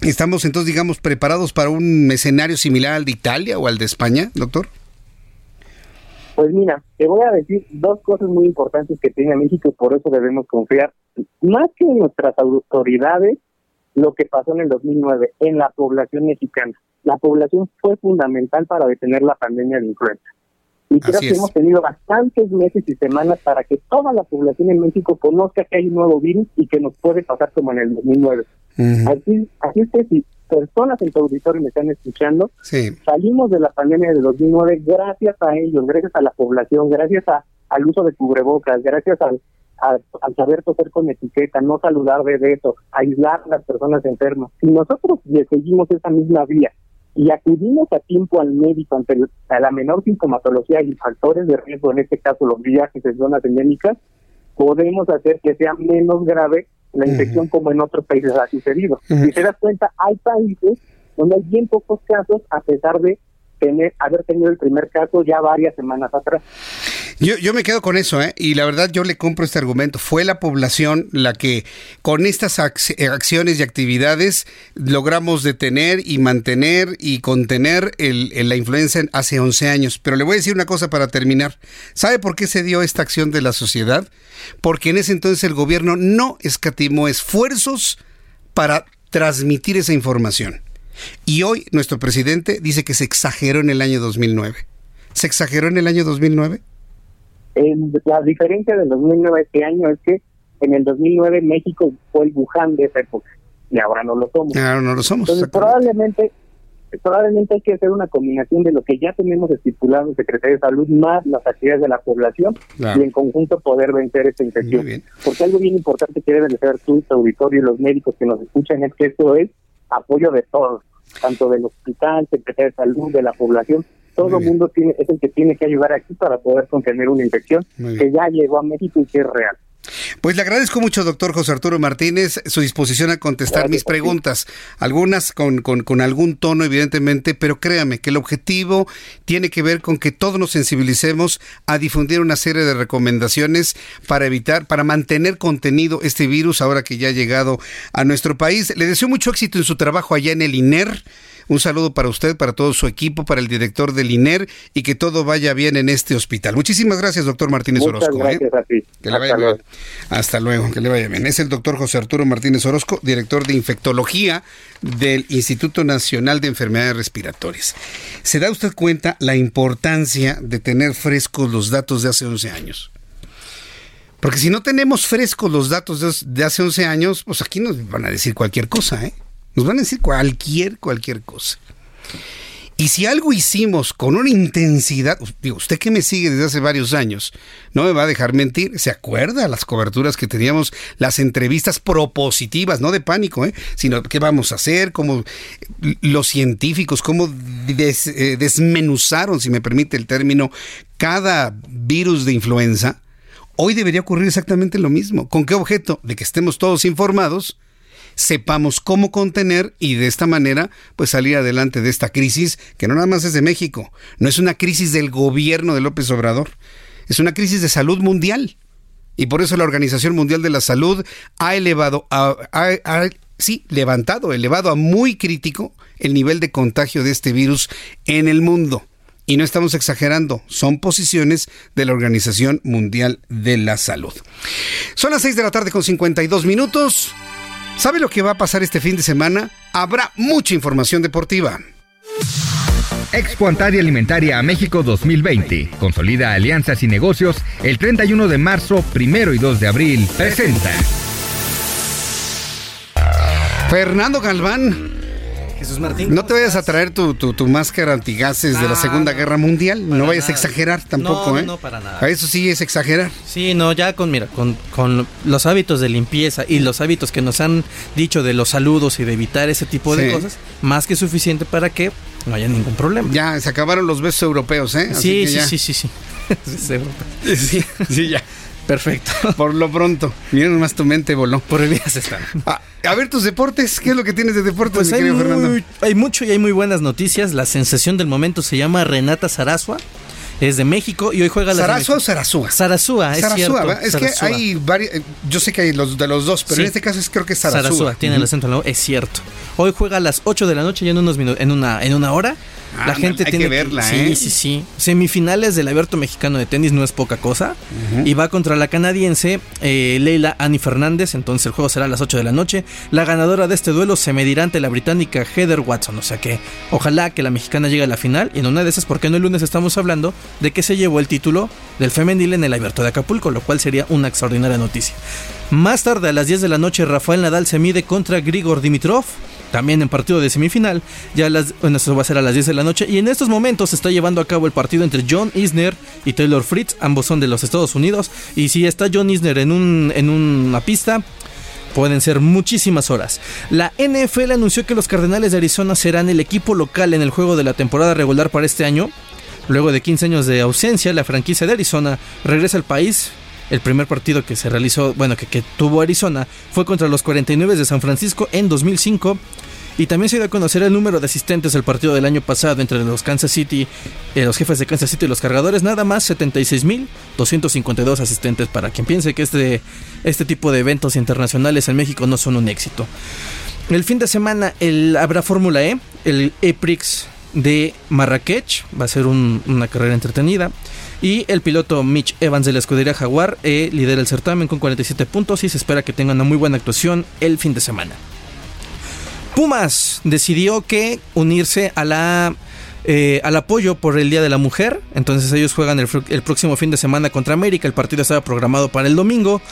Speaker 3: ¿Estamos entonces, digamos, preparados para un escenario similar al de Italia o al de España, doctor?
Speaker 12: Pues mira, te voy a decir dos cosas muy importantes que tiene México y por eso debemos confiar más que en nuestras autoridades, lo que pasó en el 2009 en la población mexicana. La población fue fundamental para detener la pandemia de influenza. Y creo que hemos tenido bastantes meses y semanas para que toda la población en México conozca que hay un nuevo virus y que nos puede pasar como en el 2009. así, así es que si personas en tu auditorio me están escuchando, salimos de la pandemia de 2009 gracias a ellos, gracias a la población, gracias a, al uso de cubrebocas, gracias al, al saber toser con etiqueta, no saludar de eso, aislar a las personas enfermas. Si nosotros seguimos esa misma vía y acudimos a tiempo al médico ante la menor sintomatología y factores de riesgo, en este caso los viajes en zonas endémicas, podemos hacer que sea menos grave la infección como en otros países ha sucedido. Si te das cuenta, hay países donde hay bien pocos casos a pesar de tener haber tenido el primer caso ya varias semanas atrás.
Speaker 3: Yo, yo me quedo con eso, ¿eh? y la verdad yo le compro este argumento. Fue la población la que con estas acciones y actividades logramos detener y mantener y contener el, la influencia hace 11 años. Pero le voy a decir una cosa para terminar. ¿Sabe por qué se dio esta acción de la sociedad? Porque en ese entonces el gobierno no escatimó esfuerzos para transmitir esa información. Y hoy nuestro presidente dice que se exageró en el año 2009. ¿Se exageró en el año 2009?
Speaker 12: La diferencia del 2009 este año es que en el 2009 México fue el Wuhan de esa época y ahora no lo somos.
Speaker 3: Ahora no lo somos.
Speaker 12: Entonces probablemente probablemente hay que hacer una combinación de lo que ya tenemos estipulado en Secretaría de Salud más las actividades de la población y en conjunto poder vencer esta infección. Porque algo bien importante que deben de saber tú, tu auditorio y los médicos que nos escuchan es que esto es apoyo de todos, tanto del hospital, Secretaría de Salud, de la población, todo el mundo tiene, es el que tiene que ayudar aquí para poder contener una infección que ya llegó a México y que es real.
Speaker 3: Pues le agradezco mucho, doctor José Arturo Martínez, su disposición a contestar mis preguntas, algunas con, con, con, algún tono, evidentemente, pero créame que el objetivo tiene que ver con que todos nos sensibilicemos a difundir una serie de recomendaciones para evitar, para mantener contenido este virus ahora que ya ha llegado a nuestro país. Le deseo mucho éxito en su trabajo allá en el INER. Un saludo para usted, para todo su equipo, para el director del INER y que todo vaya bien en este hospital. Muchísimas gracias, doctor Martínez Orozco.
Speaker 12: ¿eh? Gracias a ti.
Speaker 3: Que le vaya bien. Hasta luego, que le vaya bien. Es el doctor José Arturo Martínez Orozco, director de infectología del Instituto Nacional de Enfermedades Respiratorias. ¿Se da usted cuenta la importancia de tener frescos los datos de hace 11 años? Porque si no tenemos frescos los datos de, hace 11 años, pues aquí nos van a decir cualquier cosa, ¿eh? Nos van a decir cualquier, cualquier cosa. Y si algo hicimos con una intensidad, digo, usted que me sigue desde hace varios años, no me va a dejar mentir, se acuerda las coberturas que teníamos, las entrevistas propositivas, no de pánico, ¿eh? sino qué vamos a hacer, cómo los científicos, cómo eh, desmenuzaron, si me permite el término, cada virus de influenza. Hoy debería ocurrir exactamente lo mismo. ¿Con qué objeto? De que estemos todos informados sepamos cómo contener y de esta manera pues salir adelante de esta crisis que no nada más es de México, no es una crisis del gobierno de López Obrador, es una crisis de salud mundial. Y por eso la Organización Mundial de la Salud ha elevado, sí, levantado, elevado a muy crítico el nivel de contagio de este virus en el mundo. Y no estamos exagerando, son posiciones de la Organización Mundial de la Salud. Son las 6 de la tarde con 52 minutos. ¿Sabe lo que va a pasar este fin de semana? Habrá mucha información deportiva.
Speaker 13: Expo Antaria Alimentaria a México 2020. Consolida alianzas y negocios el 31 de marzo, 1 y 2 de abril. Presenta.
Speaker 3: Fernando Galván
Speaker 14: Jesús Martín.
Speaker 3: No te vayas a traer tu, tu, máscara antigases de la Segunda Guerra Mundial. No vayas a exagerar tampoco,
Speaker 14: no,
Speaker 3: ¿eh?
Speaker 14: No, para nada.
Speaker 3: A eso sí es exagerar.
Speaker 14: Sí, no, ya con, mira, con, con los hábitos de limpieza y los hábitos que nos han dicho de los saludos y de evitar ese tipo de cosas, más que suficiente para que no haya ningún problema.
Speaker 3: Ya, se acabaron los besos europeos, ¿eh?
Speaker 14: sí, sí, sí, <laughs> sí, sí,
Speaker 3: sí. sí, ya.
Speaker 14: Perfecto. <laughs>
Speaker 3: Por lo pronto. Miren más tu mente voló.
Speaker 14: Por el se están.
Speaker 3: Ah, a, ver tus deportes. ¿Qué es lo que tienes de deportes,
Speaker 14: pues hay, hay mucho y hay muy buenas noticias. La sensación del momento se llama Renata Sarasua es de México y hoy juega la
Speaker 3: ¿Sarasua o Sarasúa?
Speaker 14: Sarasúa, es cierto.
Speaker 3: Es que hay varios, eh, yo sé que hay los de los dos, pero en este caso es, creo que es Sarasúa.
Speaker 14: tiene el acento en la es cierto. Hoy juega a las 8 de la noche y en unos minutos, en una, en una hora
Speaker 15: la gente
Speaker 3: hay
Speaker 15: tiene
Speaker 3: que verla,
Speaker 15: sí,
Speaker 3: ¿eh?
Speaker 15: Sí, sí, Semifinales del Abierto Mexicano de Tenis no es poca cosa. Y va contra la canadiense eh, Leila Annie Fernández. Entonces el juego será a las 8 de la noche. La ganadora de este duelo se medirá ante la británica Heather Watson. O sea que ojalá que la mexicana llegue a la final. Y en una de esas, porque no el lunes estamos hablando de que se llevó el título del femenil en el Abierto de Acapulco, lo cual sería una extraordinaria noticia. Más tarde, a las 10 de la noche, Rafael Nadal se mide contra Grigor Dimitrov. También en partido de semifinal, ya las, eso va a ser a las 10 de la noche. Y en estos momentos se está llevando a cabo el partido entre John Isner y Taylor Fritz. Ambos son de los Estados Unidos. Y si está John Isner en, un, en una pista, pueden ser muchísimas horas. La NFL anunció que los Cardenales de Arizona serán el equipo local en el juego de la temporada regular para este año. Luego de 15 años de ausencia, la franquicia de Arizona regresa al país. El primer partido que se realizó, bueno, que, tuvo Arizona fue contra los 49 de San Francisco en 2005. Y también se dio a conocer el número de asistentes del partido del año pasado entre los Kansas City, eh, los jefes de Kansas City y los cargadores. Nada más 76.252 asistentes para quien piense que este, este tipo de eventos internacionales en México no son un éxito. El fin de semana habrá Fórmula E, el EPRIX de Marrakech, va a ser un- una carrera entretenida. Y el piloto Mitch Evans de la escudería Jaguar eh, lidera el certamen con 47 puntos y se espera que tenga una muy buena actuación el fin de semana. Pumas decidió que unirse eh, al apoyo por el Día de la Mujer. Entonces ellos juegan el, el próximo fin de semana contra América. El partido estaba programado para el domingo.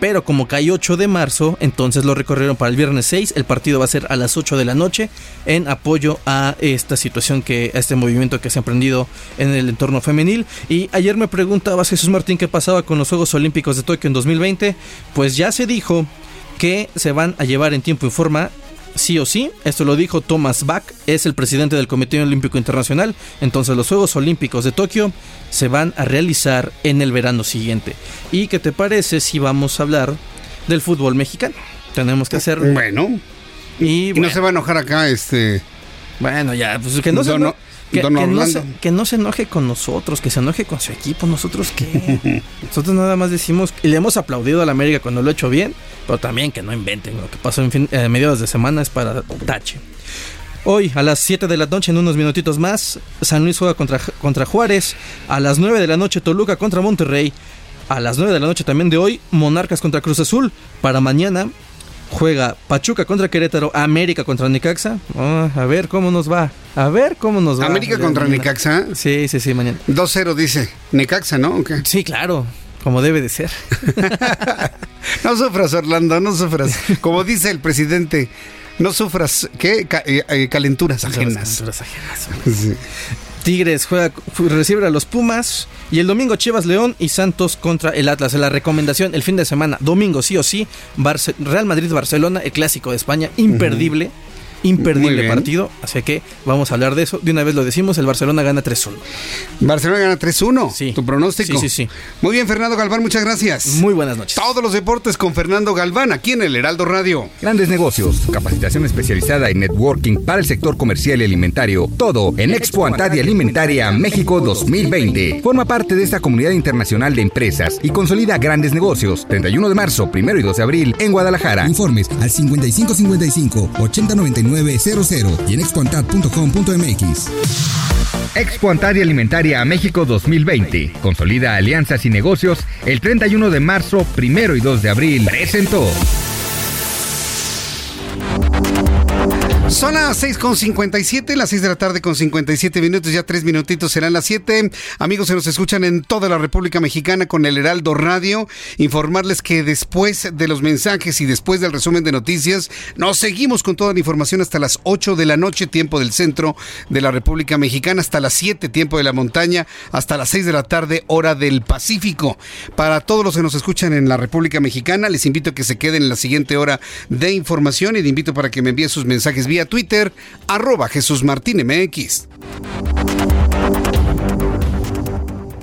Speaker 15: Pero como cae 8 de marzo, entonces lo recorrieron para el viernes 6. El partido va a ser a las 8 de la noche en apoyo a esta situación que, a este movimiento que se ha emprendido en el entorno femenil. Y ayer me preguntaba Jesús Martín qué pasaba con los Juegos Olímpicos de Tokio en 2020. Pues ya se dijo que se van a llevar en tiempo y forma sí o sí. Esto lo dijo Thomas Bach, es el presidente del Comité Olímpico Internacional. Entonces los Juegos Olímpicos de Tokio se van a realizar en el verano siguiente. ¿Y qué te parece si vamos a hablar del fútbol mexicano? Tenemos que hacer...
Speaker 3: Bueno.
Speaker 15: Y,
Speaker 3: no se va a enojar acá este...
Speaker 15: Bueno, ya, pues que no se
Speaker 3: Don-
Speaker 15: eno- que,
Speaker 3: Don
Speaker 15: que no se, que no se enoje con nosotros, que se enoje con su equipo. ¿Nosotros qué? <laughs> Nosotros nada más decimos, y le hemos aplaudido a la América cuando lo ha hecho bien, pero también que no inventen. Lo que pasó en fin, eh, mediados de semana es para tache. Hoy a las 7 de la noche, en unos minutitos más, San Luis juega contra, contra Juárez. A las 9 de la noche, Toluca contra Monterrey. A las 9 de la noche también de hoy, Monarcas contra Cruz Azul. Para mañana juega Pachuca contra Querétaro, América contra Necaxa. Ah, a ver cómo nos va. A ver cómo nos va.
Speaker 3: América contra
Speaker 15: Mañana.
Speaker 3: Necaxa.
Speaker 15: Sí, sí, sí, mañana.
Speaker 3: 2-0 dice. Necaxa, ¿no?
Speaker 15: Sí, claro. Como debe de ser. <laughs>
Speaker 3: No sufras, Orlando, no sufras. Como dice el presidente, no sufras, ¿qué? Ca- eh, eh, calenturas ajenas.
Speaker 15: Calenturas ajenas.
Speaker 3: Sí.
Speaker 15: Tigres juega, recibe a los Pumas. Y el domingo Chivas León y Santos contra el Atlas. La recomendación el fin de semana, domingo sí o sí, Barce- Real Madrid-Barcelona, el clásico de España, imperdible. Imperdible partido. Así que vamos a hablar de eso. De una vez lo decimos, el Barcelona gana 3-1.
Speaker 3: Barcelona gana 3-1.
Speaker 15: Sí.
Speaker 3: Tu pronóstico.
Speaker 15: Sí, sí, sí.
Speaker 3: Muy bien, Fernando Galván, muchas gracias.
Speaker 15: Muy buenas noches.
Speaker 3: Todos los deportes con Fernando Galván, aquí en el Heraldo Radio.
Speaker 13: Grandes negocios, capacitación especializada en networking para el sector comercial y alimentario. Todo en Expo Antadia Alimentaria México 2020. Forma parte de esta comunidad internacional de empresas y consolida grandes negocios. 31 de marzo, 1 y 2 de abril en Guadalajara.
Speaker 16: Informes al 5555 809900 y en expoantat.com.mx.
Speaker 13: Expo Antadia Alimentaria México 2020. Consolida alianzas y negocios. El 31 de marzo, 1 y 2 de abril. Presentó.
Speaker 3: Son las 6 con 57, las 6 de la tarde con 57 minutos, ya tres minutitos serán las 7. Amigos, se nos escuchan en toda la República Mexicana con el Heraldo Radio. Informarles que después de los mensajes y después del resumen de noticias, nos seguimos con toda la información hasta las 8 de la noche, tiempo del centro de la República Mexicana, hasta las 7, tiempo de la montaña, hasta las 6 de la tarde, hora del Pacífico. Para todos los que nos escuchan en la República Mexicana, les invito a que se queden en la siguiente hora de información y les invito para que me envíen sus mensajes Twitter, arroba Jesús Martín MX.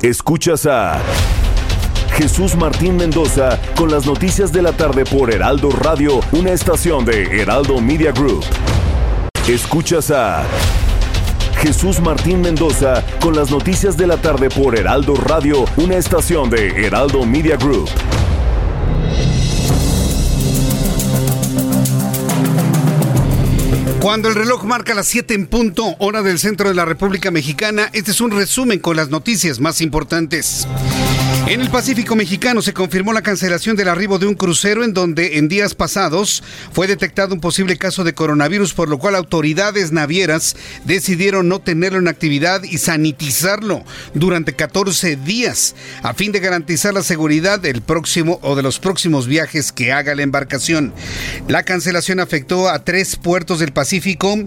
Speaker 2: Escuchas a Jesús Martín Mendoza con las noticias de la tarde por Heraldo Radio, una estación de Heraldo Media Group. Escuchas a Jesús Martín Mendoza con las noticias de la tarde por Heraldo Radio, una estación de Heraldo Media Group.
Speaker 3: Cuando el reloj marca las 7 en punto, hora del centro de la República Mexicana, este es un resumen con las noticias más importantes. En el Pacífico mexicano se confirmó la cancelación del arribo de un crucero en donde en días pasados fue detectado un posible caso de coronavirus, por lo cual autoridades navieras decidieron no tenerlo en actividad y sanitizarlo durante 14 días a fin de garantizar la seguridad del próximo o de los próximos viajes que haga la embarcación. La cancelación afectó a tres puertos del Pacífico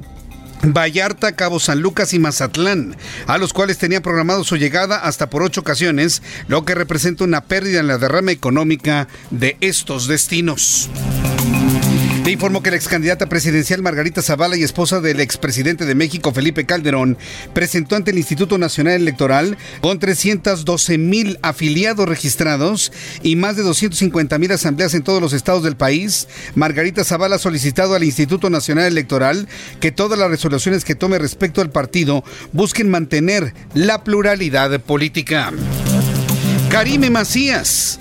Speaker 3: Vallarta, Cabo San Lucas y Mazatlán, a los cuales tenía programado su llegada hasta por ocho ocasiones, lo que representa una pérdida en la derrama económica de estos destinos. Te informo que la ex candidata presidencial Margarita Zavala y esposa del expresidente de México Felipe Calderón presentó ante el Instituto Nacional Electoral con 312 mil afiliados registrados y más de 250 mil asambleas en todos los estados del país. Margarita Zavala ha solicitado al Instituto Nacional Electoral que todas las resoluciones que tome respecto al partido busquen mantener la pluralidad política. Karime Macías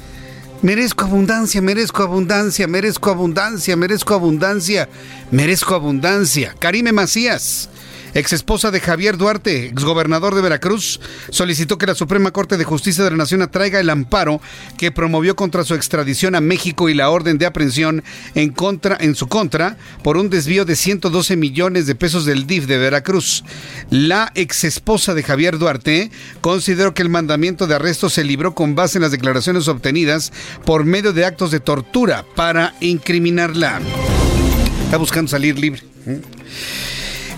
Speaker 3: Merezco abundancia, merezco abundancia, merezco abundancia, merezco abundancia, merezco abundancia. Karime Macías ex esposa de Javier Duarte, exgobernador de Veracruz, solicitó que la Suprema Corte de Justicia de la Nación atraiga el amparo que promovió contra su extradición a México y la orden de aprehensión en, contra, en su contra por un desvío de 112 millones de pesos del DIF de Veracruz. La ex esposa de Javier Duarte consideró que el mandamiento de arresto se libró con base en las declaraciones obtenidas por medio de actos de tortura para incriminarla. Está buscando salir libre. ¿eh?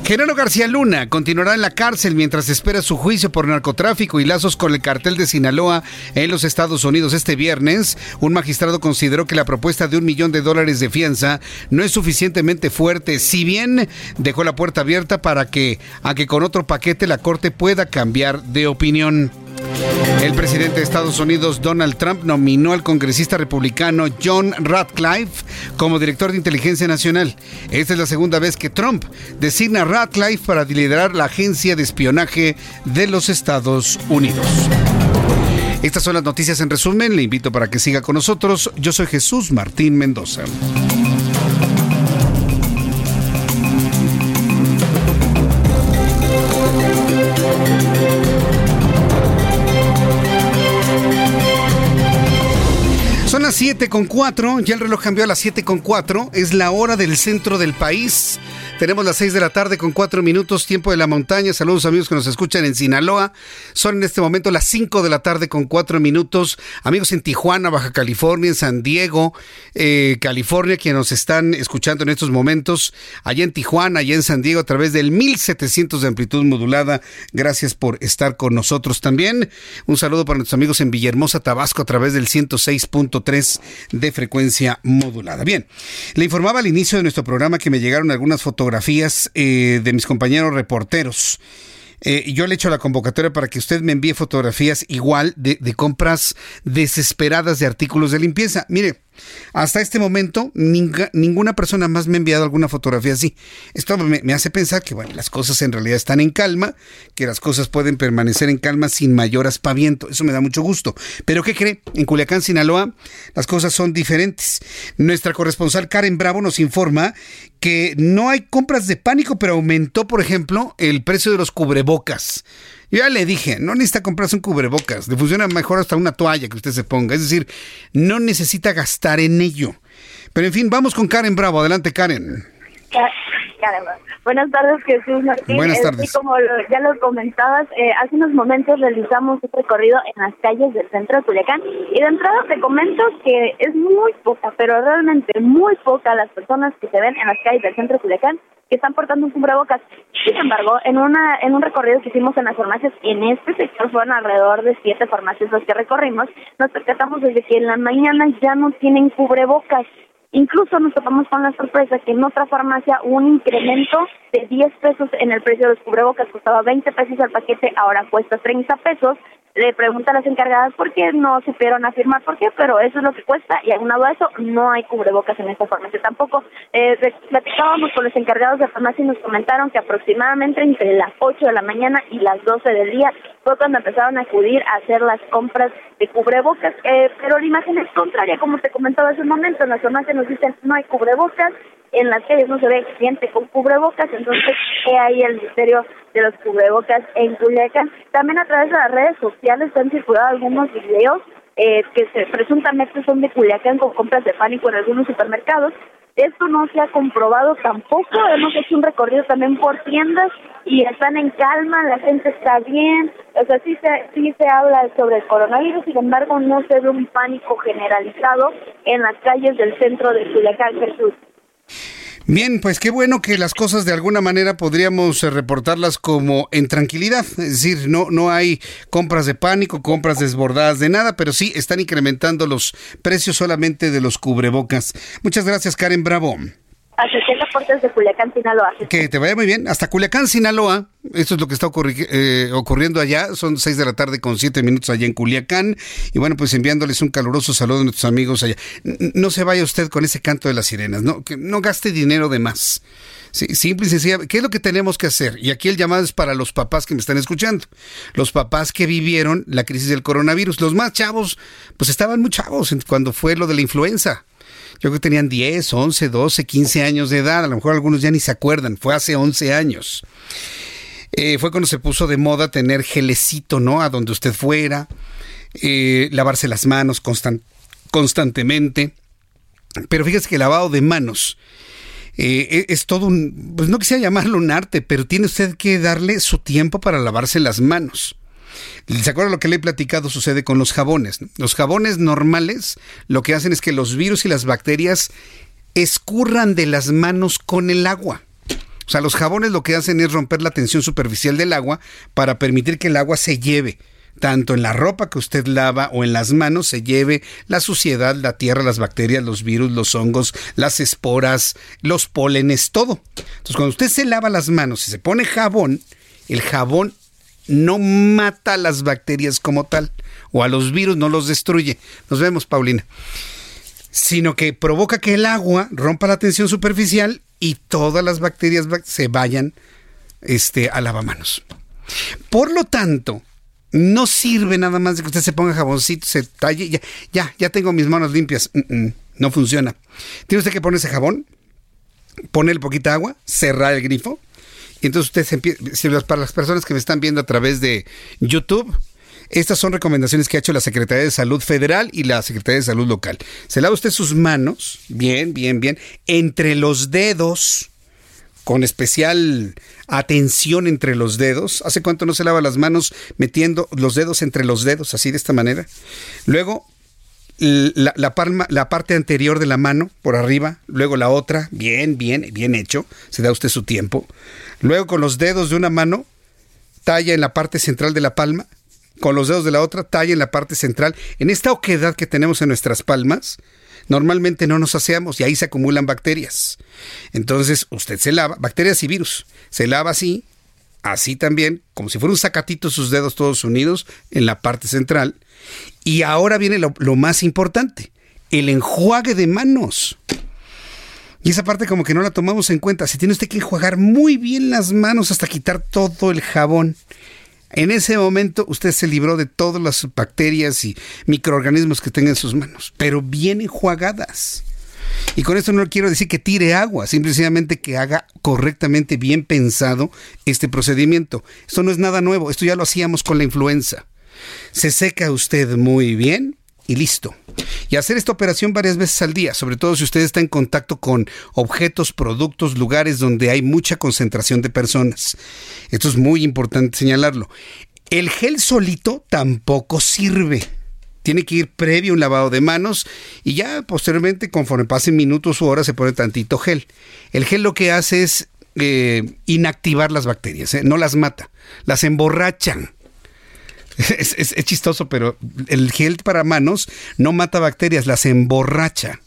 Speaker 3: Genaro García Luna continuará en la cárcel mientras espera su juicio por narcotráfico y lazos con el cartel de Sinaloa en los Estados Unidos. Este viernes, un magistrado consideró que la propuesta de un millón de dólares de fianza no es suficientemente fuerte, si bien dejó la puerta abierta para que, a que con otro paquete la Corte pueda cambiar de opinión. El presidente de Estados Unidos, Donald Trump, nominó al congresista republicano John Ratcliffe como director de inteligencia nacional. Esta es la segunda vez que Trump designa a Ratcliffe para liderar la agencia de espionaje de los Estados Unidos. Estas son las noticias en resumen. Le invito para que siga con nosotros. Yo soy Jesús Martín Mendoza. Las 7 con 4, ya el reloj cambió a las 7 con 4, es la hora del centro del país. Tenemos las 6 de la tarde con 4 minutos, tiempo de la montaña. Saludos amigos que nos escuchan en Sinaloa. Son en este momento las 5 de la tarde con 4 minutos. Amigos en Tijuana, Baja California, en San Diego, eh, California, que nos están escuchando en estos momentos. Allá en Tijuana, allá en San Diego, a través del 1700 de amplitud modulada. Gracias por estar con nosotros también. Un saludo para nuestros amigos en Villahermosa, Tabasco, a través del 106.3 de frecuencia modulada. Bien, le informaba al inicio de nuestro programa que me llegaron algunas fotografías eh, de mis compañeros reporteros. Eh, yo le echo la convocatoria para que usted me envíe fotografías igual de, de compras desesperadas de artículos de limpieza. Mire, hasta este momento, ninguna persona más me ha enviado alguna fotografía así. Esto me, me, hace pensar que bueno, las cosas en realidad están en calma, que las cosas pueden permanecer en calma sin mayor aspaviento. Eso me da mucho gusto. Pero ¿qué cree? En Culiacán, Sinaloa, las cosas son diferentes. Nuestra corresponsal Karen Bravo nos informa que no hay compras de pánico, pero aumentó, por ejemplo, el precio de los cubrebocas. Yo ya le dije, no necesita comprarse un cubrebocas, le funciona mejor hasta una toalla que usted se ponga. Es decir, no necesita gastar en ello. Pero en fin, vamos con Karen Bravo. Adelante, Karen.
Speaker 17: Buenas tardes, Jesús Martín.
Speaker 3: Buenas tardes.
Speaker 17: como lo- ya lo comentabas, eh, hace unos momentos realizamos un recorrido en las calles del centro de Culiacán y de entrada te comento que es muy poca, pero realmente muy poca las personas que se ven en las calles del centro de Culiacán que están portando un cubrebocas. Sin embargo, en una en un recorrido que hicimos en las farmacias, en este sector fueron alrededor de siete farmacias las que recorrimos, nos percatamos desde que en la mañana ya no tienen cubrebocas. Incluso nos topamos con la sorpresa que en otra farmacia hubo un incremento de 10 pesos en el precio de los cubrebocas. Costaba 20 pesos el paquete, ahora cuesta 30 pesos. Le preguntan a las encargadas por qué no supieron afirmar por qué, pero eso es lo que cuesta y aunado a eso no hay cubrebocas en esta farmacia tampoco. Eh, platicábamos con los encargados de farmacia y nos comentaron que aproximadamente entre las 8 de la mañana y las 12 del día fue cuando empezaron a acudir a hacer las compras de cubrebocas, eh, pero la imagen es contraria, como te comentaba hace un momento, en la farmacia nos dicen no hay cubrebocas, en las calles no se ve gente con cubrebocas, entonces he ahí el misterio de los cubrebocas en Culiacán. También a través de las redes sociales han circulado algunos videos eh, que se, presuntamente son de Culiacán con compras de pánico en algunos supermercados. Esto no se ha comprobado tampoco. Hemos hecho un recorrido también por tiendas y están en calma, la gente está bien. O sea, sí se, sí se habla sobre el coronavirus, sin embargo, no se ve un pánico generalizado en las calles del centro de Culiacán, Jesús.
Speaker 3: Bien, pues qué bueno que las cosas de alguna manera podríamos eh, reportarlas como en tranquilidad, es decir, no no hay compras de pánico, compras desbordadas de nada, pero sí están incrementando los precios solamente de los cubrebocas. Muchas gracias, Karen Bravo.
Speaker 17: Puertas de Culiacán, Sinaloa.
Speaker 3: Que te vaya muy bien. Hasta Culiacán, Sinaloa. Esto es lo que está eh, ocurriendo allá. Son seis de la tarde con siete minutos allá en Culiacán. Y bueno, pues enviándoles un caluroso saludo a nuestros amigos allá. No se vaya usted con ese canto de las sirenas. No, que no gaste dinero de más. Sí, simple y sencilla. ¿Qué es lo que tenemos que hacer? Y aquí el llamado es para los papás que me están escuchando. Los papás que vivieron la crisis del coronavirus. Los más chavos, pues estaban muy chavos cuando fue lo de la influenza. Yo creo que tenían 10, 11, 12, 15 años de edad. A lo mejor algunos ya ni se acuerdan. Fue hace 11 años. Eh, fue cuando se puso de moda tener gelecito, ¿no? A donde usted fuera. Eh, lavarse las manos constantemente. Pero fíjese que el lavado de manos eh, e, es todo un, pues no quisiera llamarlo un arte, pero tiene usted que darle su tiempo para lavarse las manos. ¿Se acuerdan lo que le he platicado sucede con los jabones? Los jabones normales lo que hacen es que los virus y las bacterias escurran de las manos con el agua. O sea, los jabones lo que hacen es romper la tensión superficial del agua para permitir que el agua se lleve tanto en la ropa que usted lava o en las manos se lleve la suciedad, la tierra, las bacterias, los virus, los hongos, las esporas, los pólenes, todo. Entonces, cuando usted se lava las manos y se pone jabón, el jabón no mata a las bacterias como tal, o a los virus no los destruye. Nos vemos, Paulina. Sino que provoca que el agua rompa la tensión superficial y todas las bacterias se vayan este, a lavamanos. Por lo tanto, no sirve nada más de que usted se ponga jaboncito, se talle, ya, ya, tengo mis manos limpias. no funciona. Tiene usted que ponerse jabón, ponerle poquita agua, cerrar el grifo, entonces usted se empieza, para las personas que me están viendo a través de YouTube, estas son recomendaciones que ha hecho la Secretaría de Salud Federal y la Secretaría de Salud Local. Se lava usted sus manos, bien, bien, bien, entre los dedos, con especial atención entre los dedos. ¿Hace cuánto no se lava las manos metiendo los dedos entre los dedos, así de esta manera? Luego, la, palma, la parte anterior de la mano por arriba, luego la otra, bien, bien, bien hecho, se da usted su tiempo. Luego con los dedos de una mano, talla en la parte central de la palma, con los dedos de la otra, talla en la parte central. En esta oquedad que tenemos en nuestras palmas, normalmente no nos aseamos y ahí se acumulan bacterias. Entonces usted se lava, bacterias y virus, se lava así, así también, como si fuera un sacatito sus dedos todos unidos en la parte central. Y ahora viene lo, lo más importante, el enjuague de manos. Y esa parte como que no la tomamos en cuenta. Se tiene usted que enjuagar muy bien las manos hasta quitar todo el jabón. En ese momento usted se libró de todas las bacterias y microorganismos que tenga en sus manos, pero bien enjuagadas. Y con esto no quiero decir que tire agua, simplemente que haga correctamente bien pensado este procedimiento. Esto no es nada nuevo, esto ya lo hacíamos con la influenza. Se seca usted muy bien, y listo. Y hacer esta operación varias veces al día, sobre todo si usted está en contacto con objetos, productos, lugares donde hay mucha concentración de personas. Esto es muy importante señalarlo. El gel solito tampoco sirve. Tiene que ir previo un lavado de manos y ya posteriormente, conforme pasen minutos u horas, se pone tantito gel. El gel lo que hace es eh, inactivar las bacterias, ¿eh? no las mata, las emborrachan. <laughs> Es, chistoso, pero el gel para manos no mata bacterias, las emborracha.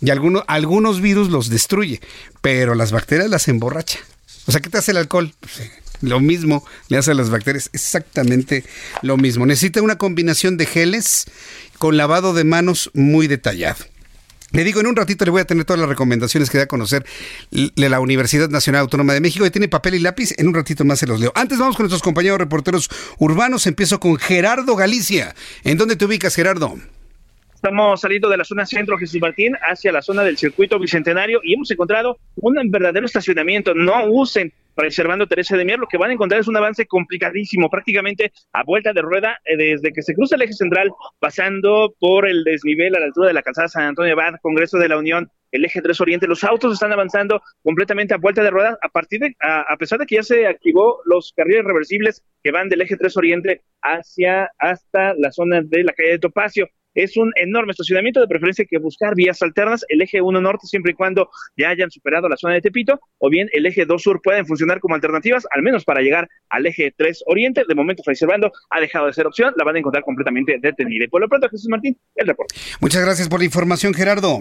Speaker 3: Y algunos, algunos virus los destruye, pero las bacterias las emborracha. O sea, ¿qué te hace el alcohol? Pues, lo mismo le hace a las bacterias, exactamente lo mismo. Necesita una combinación de geles con lavado de manos muy detallado. Le digo, en un ratito le voy a tener todas las recomendaciones que da a conocer de la Universidad Nacional Autónoma de México. Y tiene papel y lápiz, en un ratito más se los leo. Antes vamos con nuestros compañeros reporteros urbanos. Empiezo con Gerardo Galicia. ¿En dónde te ubicas, Gerardo?
Speaker 8: Estamos saliendo de la zona centro Jesús Martín hacia la zona del circuito bicentenario y hemos encontrado un verdadero estacionamiento. No usen preservando Teresa de Mier, lo que van a encontrar es un avance complicadísimo, prácticamente a vuelta de rueda, eh, desde que se cruza el eje central, pasando por el desnivel a la altura de la calzada San Antonio Abad, Congreso de la Unión, el eje 3 Oriente, los autos están avanzando completamente a vuelta de rueda, a partir de, a, pesar de que ya se activó los carriles reversibles que van del eje 3 Oriente hacia hasta la zona de la calle de Topacio es un enorme estacionamiento, de preferencia que buscar vías alternas, el eje 1 norte siempre y cuando ya hayan superado la zona de Tepito, o bien el eje 2 sur pueden funcionar como alternativas, al menos para llegar al eje 3 oriente. De momento, Fray Servando ha dejado de ser opción, la van a encontrar completamente detenida. Y por lo pronto, Jesús Martín, el reporte.
Speaker 3: Muchas gracias por la información, Gerardo.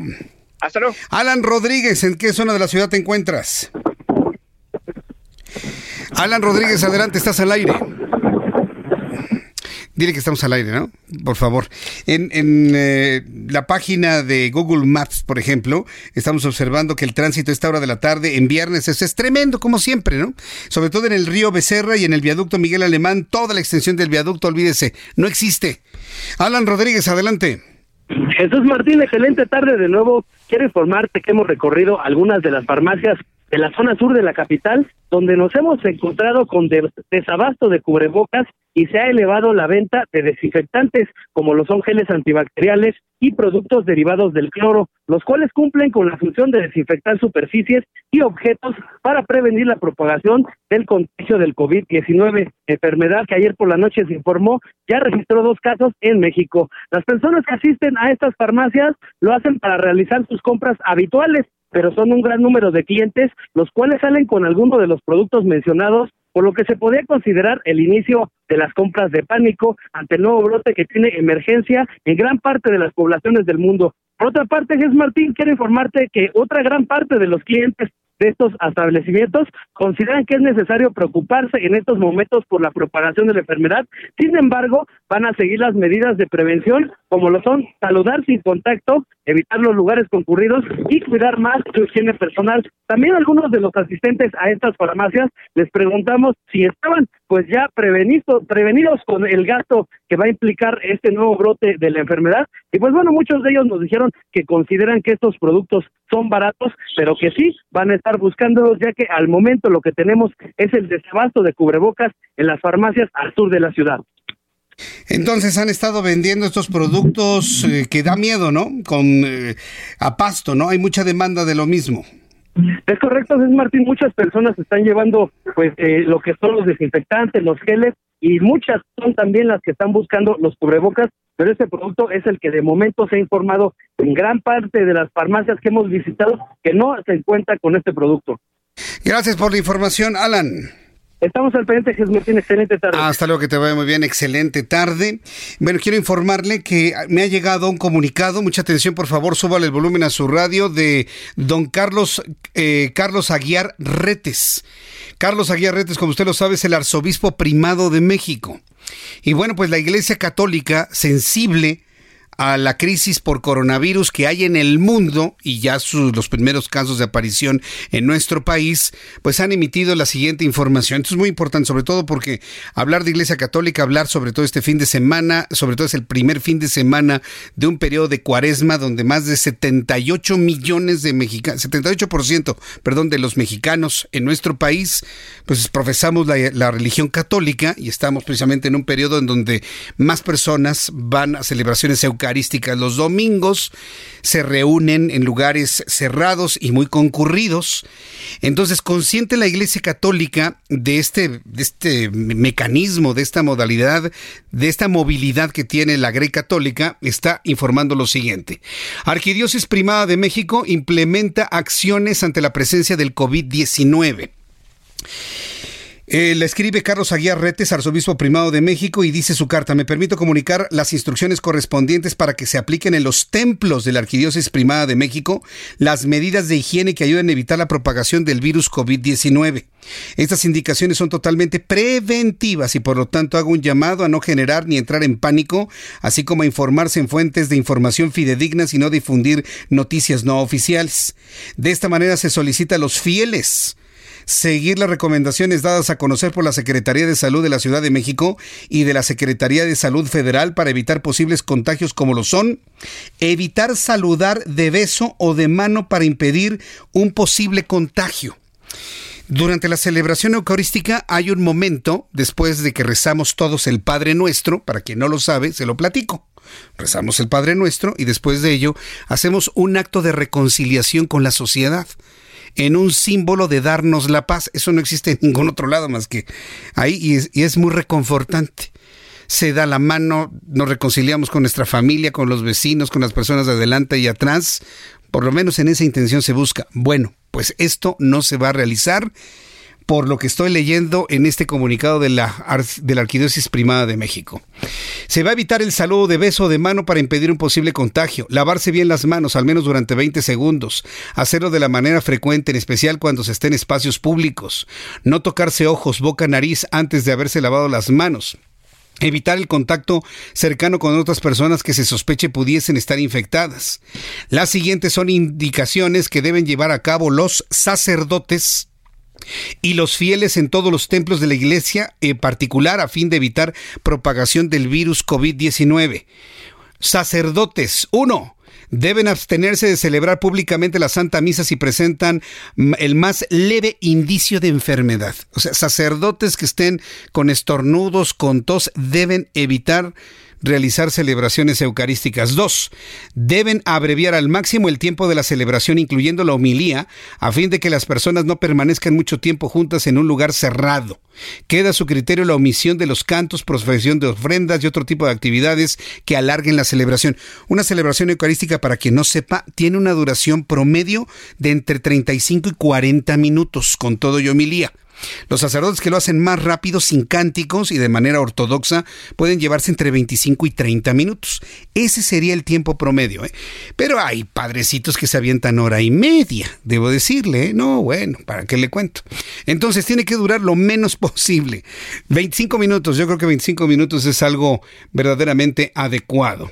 Speaker 8: Hasta luego.
Speaker 3: Alan Rodríguez, ¿en qué zona de la ciudad te encuentras? Alan Rodríguez, adelante, estás al aire. Dile que estamos al aire, ¿no? Por favor. En, eh, la página de Google Maps, por ejemplo, estamos observando que el tránsito a esta hora de la tarde en viernes es, es, tremendo, como siempre, ¿no? Sobre todo en el río Becerra y en el viaducto Miguel Alemán, toda la extensión del viaducto, olvídese, no existe. Alan Rodríguez, adelante.
Speaker 9: Jesús Martín, excelente tarde de nuevo. Quiero informarte que hemos recorrido algunas de las farmacias de la zona sur de la capital, donde nos hemos encontrado con desabasto de cubrebocas y se ha elevado la venta de desinfectantes como lo son geles antibacteriales y productos derivados del cloro, los cuales cumplen con la función de desinfectar superficies y objetos para prevenir la propagación del contagio del COVID-19, enfermedad que ayer por la noche se informó ya registró dos casos en México. Las personas que asisten a estas farmacias lo hacen para realizar sus compras habituales pero son un gran número de clientes, los cuales salen con alguno de los productos mencionados, por lo que se podría considerar el inicio de las compras de pánico ante el nuevo brote que tiene emergencia en gran parte de las poblaciones del mundo. Por otra parte, Jesús Martín, quiero informarte que otra gran parte de los clientes de estos establecimientos consideran que es necesario preocuparse en estos momentos por la propagación de la enfermedad. Sin embargo, van a seguir las medidas de prevención, como lo son saludar sin contacto, evitar los lugares concurridos y cuidar más su higiene personal. También algunos de los asistentes a estas farmacias les preguntamos si estaban pues ya prevenidos, prevenidos con el gasto que va a implicar este nuevo brote de la enfermedad. Y pues bueno, muchos de ellos nos dijeron que consideran que estos productos son baratos, pero que sí van a estar buscándolos, ya que al momento lo que tenemos es el desabasto de cubrebocas en las farmacias al sur de la ciudad.
Speaker 3: Entonces han estado vendiendo estos productos eh, que da miedo, ¿no? Con eh, a pasto, ¿no? Hay mucha demanda de lo mismo.
Speaker 9: Es correcto, es Martín. Muchas personas están llevando, pues, eh, lo que son los desinfectantes, los geles, y muchas son también las que están buscando los cubrebocas, pero este producto es el que de momento se ha informado en gran parte de las farmacias que hemos visitado que no se encuentra con este producto.
Speaker 3: Gracias por la información, Alan.
Speaker 9: Estamos al pendiente, Jesús Martín. Excelente tarde.
Speaker 3: Hasta luego, que te vaya muy bien. Excelente tarde. Bueno, quiero informarle que me ha llegado un comunicado. Mucha atención, por favor, súbale el volumen a su radio de don Carlos, eh, Carlos Aguiar Retes. Carlos Aguiar Retes, como usted lo sabe, es el arzobispo primado de México. Y bueno, pues la Iglesia Católica, sensible a la crisis por coronavirus que hay en el mundo y ya los primeros casos de aparición en nuestro país, pues han emitido la siguiente información. Esto es muy importante, sobre todo porque hablar de Iglesia Católica, hablar sobre todo este fin de semana, sobre todo es el primer fin de semana de un periodo de cuaresma donde más de 78 millones de mexicanos, 78%, perdón, de los mexicanos en nuestro país, pues profesamos la, la religión católica y estamos precisamente en un periodo en donde más personas van a celebraciones eucarísticas los domingos, se reúnen en lugares cerrados y muy concurridos. Entonces, consciente la Iglesia Católica de este, de este mecanismo, de esta modalidad, de esta movilidad que tiene la Grey Católica, está informando lo siguiente. Arquidiócesis Primada de México implementa acciones ante la presencia del COVID-19. Eh, le escribe Carlos Aguiar Retes, arzobispo primado de México, y dice su carta, me permito comunicar las instrucciones correspondientes para que se apliquen en los templos de la Arquidiócesis Primada de México las medidas de higiene que ayuden a evitar la propagación del virus COVID-19. Estas indicaciones son totalmente preventivas y por lo tanto hago un llamado a no generar ni entrar en pánico, así como a informarse en fuentes de información fidedignas y no difundir noticias no oficiales. De esta manera se solicita a los fieles seguir las recomendaciones dadas a conocer por la Secretaría de Salud de la Ciudad de México y de la Secretaría de Salud Federal para evitar posibles contagios como lo son evitar saludar de beso o de mano para impedir un posible contagio. Durante la celebración eucarística hay un momento, después de que rezamos todos el Padre Nuestro, para quien no lo sabe, se lo platico. Rezamos el Padre Nuestro y después de ello hacemos un acto de reconciliación con la sociedad en un símbolo de darnos la paz. Eso no existe en ningún otro lado más que ahí y es, y es muy reconfortante se da la mano, nos reconciliamos con nuestra familia, con los vecinos, con las personas de adelante y atrás. Por lo menos en esa intención se busca. Bueno, pues esto no se va a realizar por lo que estoy leyendo en este comunicado de la, de la Arquidiócesis Primada de México. Se va a evitar el saludo de beso de mano para impedir un posible contagio, lavarse bien las manos al menos durante 20 segundos, hacerlo de la manera frecuente, en especial cuando se esté en espacios públicos, no tocarse ojos, boca, nariz antes de haberse lavado las manos. Evitar el contacto cercano con otras personas que se sospeche pudiesen estar infectadas. Las siguientes son indicaciones que deben llevar a cabo los sacerdotes y los fieles en todos los templos de la iglesia, en particular a fin de evitar propagación del virus COVID-19. Sacerdotes, uno, deben abstenerse de celebrar públicamente la Santa Misa si presentan el más leve indicio de enfermedad. O sea, sacerdotes que estén con estornudos, con tos, deben evitar realizar celebraciones eucarísticas. Dos, deben abreviar al máximo el tiempo de la celebración, incluyendo la homilía, a fin de que las personas no permanezcan mucho tiempo juntas en un lugar cerrado. Queda a su criterio la omisión de los cantos, profesión de ofrendas y otro tipo de actividades que alarguen la celebración. Una celebración eucarística, para quien no sepa, tiene una duración promedio de entre 35 y 40 minutos, con todo y homilía. Los sacerdotes que lo hacen más rápido, sin cánticos y de manera ortodoxa, pueden llevarse entre 25 y 30 minutos. Ese sería el tiempo promedio. ¿eh? Pero hay padrecitos que se avientan hora y media, debo decirle. ¿eh? No, bueno, ¿para qué le cuento? Entonces tiene que durar lo menos <laughs> posible. 25 minutos, yo creo que 25 minutos es algo verdaderamente adecuado.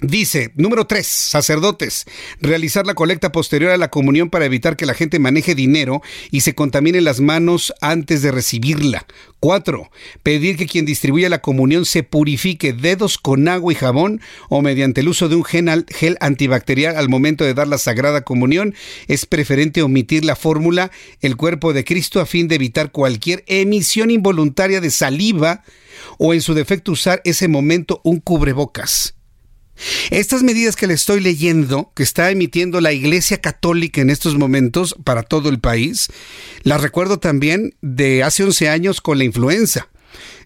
Speaker 3: Dice, número tres, sacerdotes, realizar la colecta posterior a la comunión para evitar que la gente maneje dinero y se contamine las manos antes de recibirla. Cuatro, pedir que quien distribuya la comunión se purifique dedos con agua y jabón o mediante el uso de un gel, gel antibacterial al momento de dar la sagrada comunión. Es preferente omitir la fórmula el cuerpo de Cristo a fin de evitar cualquier emisión involuntaria de saliva o en su defecto usar ese momento un cubrebocas. Estas medidas que le estoy leyendo, que está emitiendo la Iglesia Católica en estos momentos para todo el país, las recuerdo también de hace 11 años con la influenza.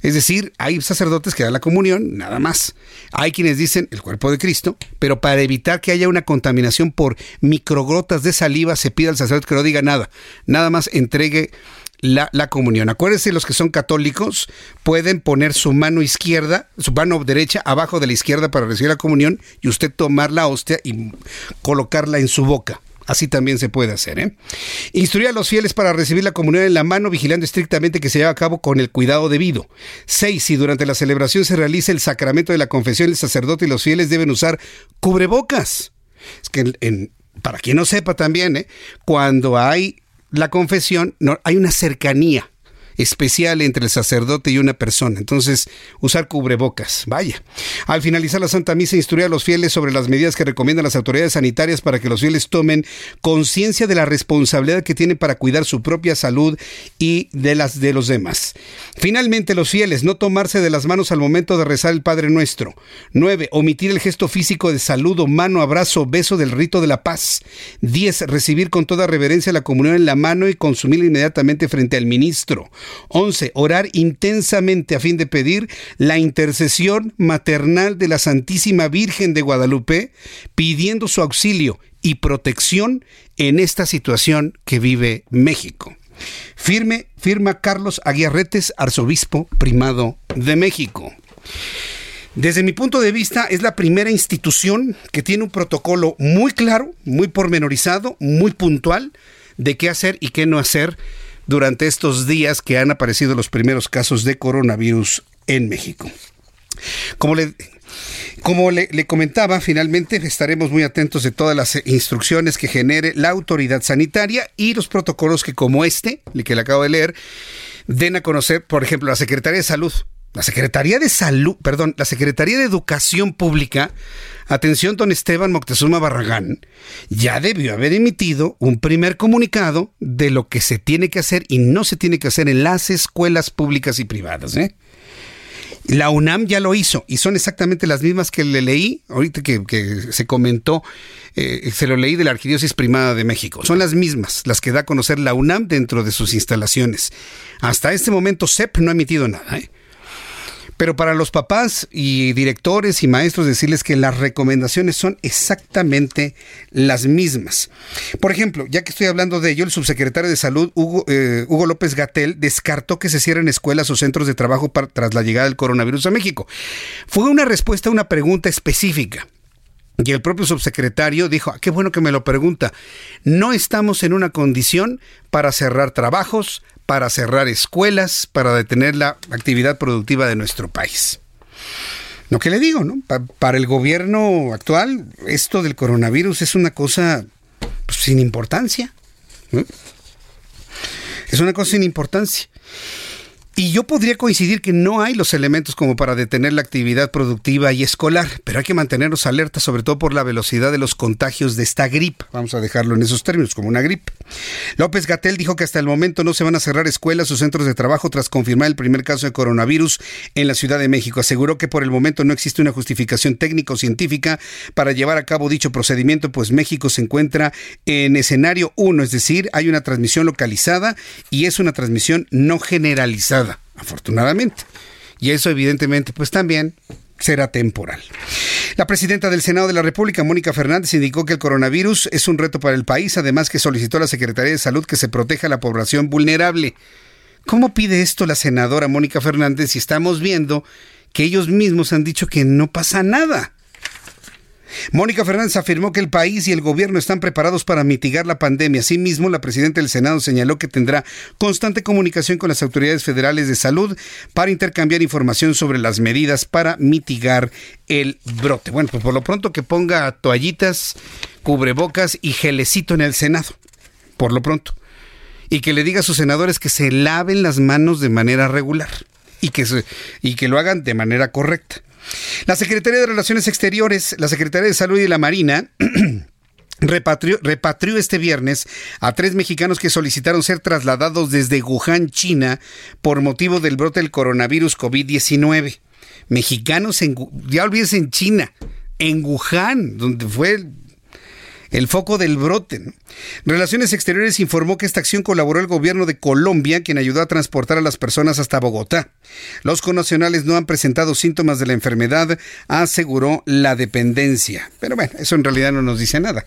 Speaker 3: Es decir, hay sacerdotes que dan la comunión, nada más. Hay quienes dicen el cuerpo de Cristo, pero para evitar que haya una contaminación por microgrotas de saliva, se pide al sacerdote que no diga nada. Nada más entregue la, comunión. Acuérdense, los que son católicos pueden poner su mano izquierda, su mano derecha abajo de la izquierda para recibir la comunión y usted tomar la hostia y colocarla en su boca. Así también se puede hacer. ¿eh? Instruir a los fieles para recibir la comunión en la mano, vigilando estrictamente que se lleve a cabo con el cuidado debido. Seis, Si durante la celebración se realiza el sacramento de la confesión, el sacerdote y los fieles deben usar cubrebocas. Es que para quien no sepa también, ¿eh? cuando hay la confesión, no, hay una cercanía especial entre el sacerdote y una persona. Entonces, usar cubrebocas, vaya. Al finalizar la Santa Misa, instruir a los fieles sobre las medidas que recomiendan las autoridades sanitarias para que los fieles tomen conciencia de la responsabilidad que tienen para cuidar su propia salud y de las de los demás. Finalmente, los fieles, no tomarse de las manos al momento de rezar el Padre Nuestro. 9. Omitir el gesto físico de saludo, mano, abrazo, beso del rito de la paz. 10. Recibir con toda reverencia la comunión en la mano y consumirla inmediatamente frente al ministro. 11. Orar intensamente a fin de pedir la intercesión maternal de la Santísima Virgen de Guadalupe, pidiendo su auxilio y protección en esta situación que vive México. Firme, firma Carlos Aguiarretes, arzobispo primado de México. Desde mi punto de vista, es la primera institución que tiene un protocolo muy claro, muy pormenorizado, muy puntual de qué hacer y qué no hacer durante estos días que han aparecido los primeros casos de coronavirus en México. Como le Como le, comentaba, finalmente estaremos muy atentos de todas las instrucciones que genere la autoridad sanitaria y los protocolos que como este, el que le acabo de leer, den a conocer, por ejemplo, la Secretaría de Salud. La Secretaría de Salud, perdón, la Secretaría de Educación Pública, atención don Esteban Moctezuma Barragán, ya debió haber emitido un primer comunicado de lo que se tiene que hacer y no se tiene que hacer en las escuelas públicas y privadas. ¿eh? La UNAM ya lo hizo y son exactamente las mismas que le leí, ahorita que, se comentó, eh, se lo leí de la Arquidiócesis Primada de México. Son las mismas, las que da a conocer la UNAM dentro de sus instalaciones. Hasta este momento CEP no ha emitido nada. ¿eh? Pero para los papás y directores y maestros decirles que las recomendaciones son exactamente las mismas. Por ejemplo, ya que estoy hablando de ello, el subsecretario de Salud, Hugo, eh, López Gatel, descartó que se cierren escuelas o centros de trabajo tras la llegada del coronavirus a México. Fue una respuesta a una pregunta específica. Y el propio subsecretario dijo, ah, qué bueno que me lo pregunta, no estamos en una condición para cerrar trabajos, para cerrar escuelas, para detener la actividad productiva de nuestro país. Lo que le digo, ¿no? para el gobierno actual, esto del coronavirus es una cosa pues, sin importancia. Es una cosa sin importancia. Y yo podría coincidir que no hay los elementos como para detener la actividad productiva y escolar, pero hay que mantenernos alertas sobre todo por la velocidad de los contagios de esta gripe. Vamos a dejarlo en esos términos, como una gripe. López Gatel dijo que hasta el momento no se van a cerrar escuelas o centros de trabajo tras confirmar el primer caso de coronavirus en la Ciudad de México. Aseguró que por el momento no existe una justificación técnica o científica para llevar a cabo dicho procedimiento, pues México se encuentra en escenario 1, es decir, hay una transmisión localizada y es una transmisión no generalizada afortunadamente. Y eso evidentemente pues también será temporal. La presidenta del Senado de la República, Mónica Fernández, indicó que el coronavirus es un reto para el país, además que solicitó a la Secretaría de Salud que se proteja a la población vulnerable. ¿Cómo pide esto la senadora Mónica Fernández si estamos viendo que ellos mismos han dicho que no pasa nada? Mónica Fernández afirmó que el país y el gobierno están preparados para mitigar la pandemia. Asimismo, la presidenta del Senado señaló que tendrá constante comunicación con las autoridades federales de salud para intercambiar información sobre las medidas para mitigar el brote. Bueno, pues por lo pronto que ponga toallitas, cubrebocas y gelecito en el Senado. Por lo pronto. Y que le diga a sus senadores que se laven las manos de manera regular y que, y que lo hagan de manera correcta. La Secretaría de Relaciones Exteriores, la Secretaría de Salud y la Marina <clears throat> Repatrió, repatrió, este viernes a tres mexicanos que solicitaron ser trasladados desde Wuhan, China, por motivo del brote del coronavirus COVID-19. Mexicanos en, ya olvídese en China, en Wuhan, donde fue el foco del brote. Relaciones Exteriores informó que esta acción colaboró el gobierno de Colombia, quien ayudó a transportar a las personas hasta Bogotá. Los connacionales no han presentado síntomas de la enfermedad, aseguró la dependencia. Pero bueno, eso en realidad no nos dice nada.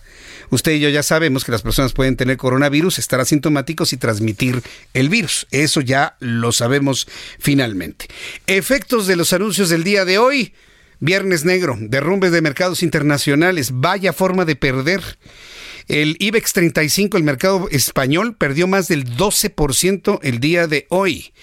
Speaker 3: Usted y yo ya sabemos que las personas pueden tener coronavirus, estar asintomáticos y transmitir el virus. Eso ya lo sabemos finalmente. Efectos de los anuncios del día de hoy. Viernes negro, derrumbes de mercados internacionales, vaya forma de perder. El IBEX 35, el mercado español, perdió más del 12% el día de hoy.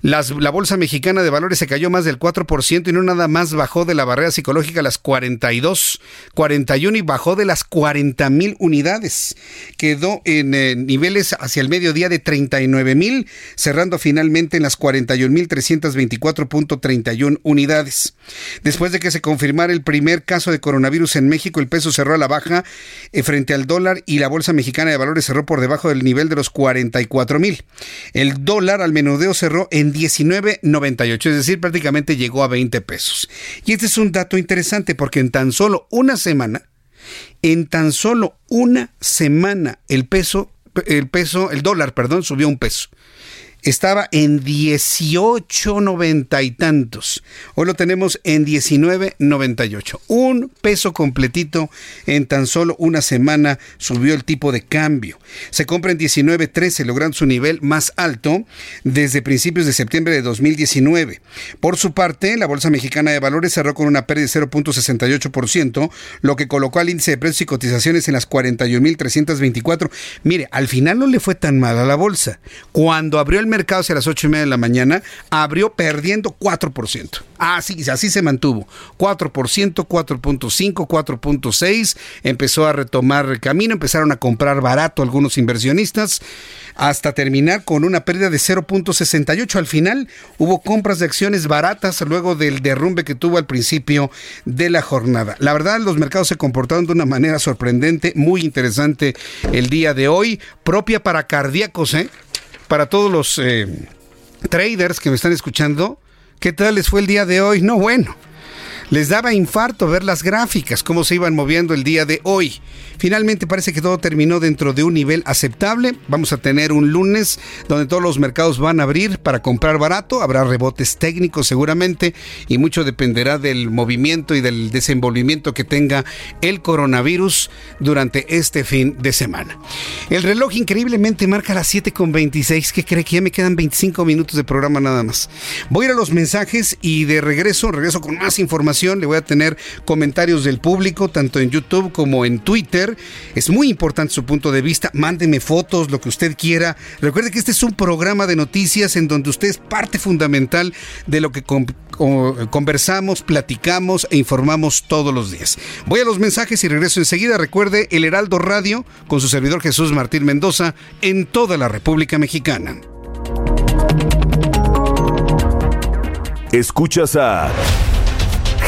Speaker 3: Las, la Bolsa Mexicana de Valores se cayó más del 4% y no nada más bajó de la barrera psicológica a las 42, 41 y bajó de las 40 mil unidades. Quedó en eh, niveles hacia el mediodía de 39 mil, cerrando finalmente en las 41 mil 324.31 unidades. Después de que se confirmara el primer caso de coronavirus en México, el peso cerró a la baja eh, frente al dólar y la Bolsa Mexicana de Valores cerró por debajo del nivel de los 44 mil. El dólar al menudeo cerró en 19.98, es decir, prácticamente llegó a 20 pesos. Y este es un dato interesante porque en tan solo una semana, en tan solo una semana, el peso, el peso, el dólar, perdón, subió un peso estaba en 18.90 y tantos. Hoy lo tenemos en 19.98. Un peso completito en tan solo una semana subió el tipo de cambio. Se compra en 19.13, logrando su nivel más alto desde principios de septiembre de 2019. Por su parte, la Bolsa Mexicana de Valores cerró con una pérdida de 0.68%, lo que colocó al índice de precios y cotizaciones en las 41.324. Mire, al final no le fue tan mal a la bolsa. Cuando abrió el mercado hacia las ocho y media de la mañana, abrió perdiendo 4%. Así, así se mantuvo. 4%, 4.5, 4.6. Empezó a retomar el camino, empezaron a comprar barato algunos inversionistas hasta terminar con una pérdida de 0.68. Al final hubo compras de acciones baratas luego del derrumbe que tuvo al principio de la jornada. La verdad, los mercados se comportaron de una manera sorprendente, muy interesante el día de hoy, propia para cardíacos, ¿eh? Para todos los eh, traders que me están escuchando. ¿Qué tal les fue el día de hoy? No, bueno. Les daba infarto ver las gráficas, cómo se iban moviendo el día de hoy. Finalmente parece que todo terminó dentro de un nivel aceptable. Vamos a tener un lunes donde todos los mercados van a abrir para comprar barato. Habrá rebotes técnicos seguramente y mucho dependerá del movimiento y del desenvolvimiento que tenga el coronavirus durante este fin de semana. El reloj increíblemente marca las 7.26. ¿Qué cree que ya me quedan 25 minutos de programa nada más? Voy a ir a los mensajes y de regreso, regreso con más información. Le voy a tener comentarios del público, tanto en YouTube como en Twitter. Es muy importante su punto de vista. Mándeme fotos, lo que usted quiera. Recuerde que este es un programa de noticias en donde usted es parte fundamental de lo que conversamos, platicamos e informamos todos los días. Voy a los mensajes y regreso enseguida. Recuerde el Heraldo Radio con su servidor Jesús Martín Mendoza en toda la República Mexicana.
Speaker 2: Escuchas a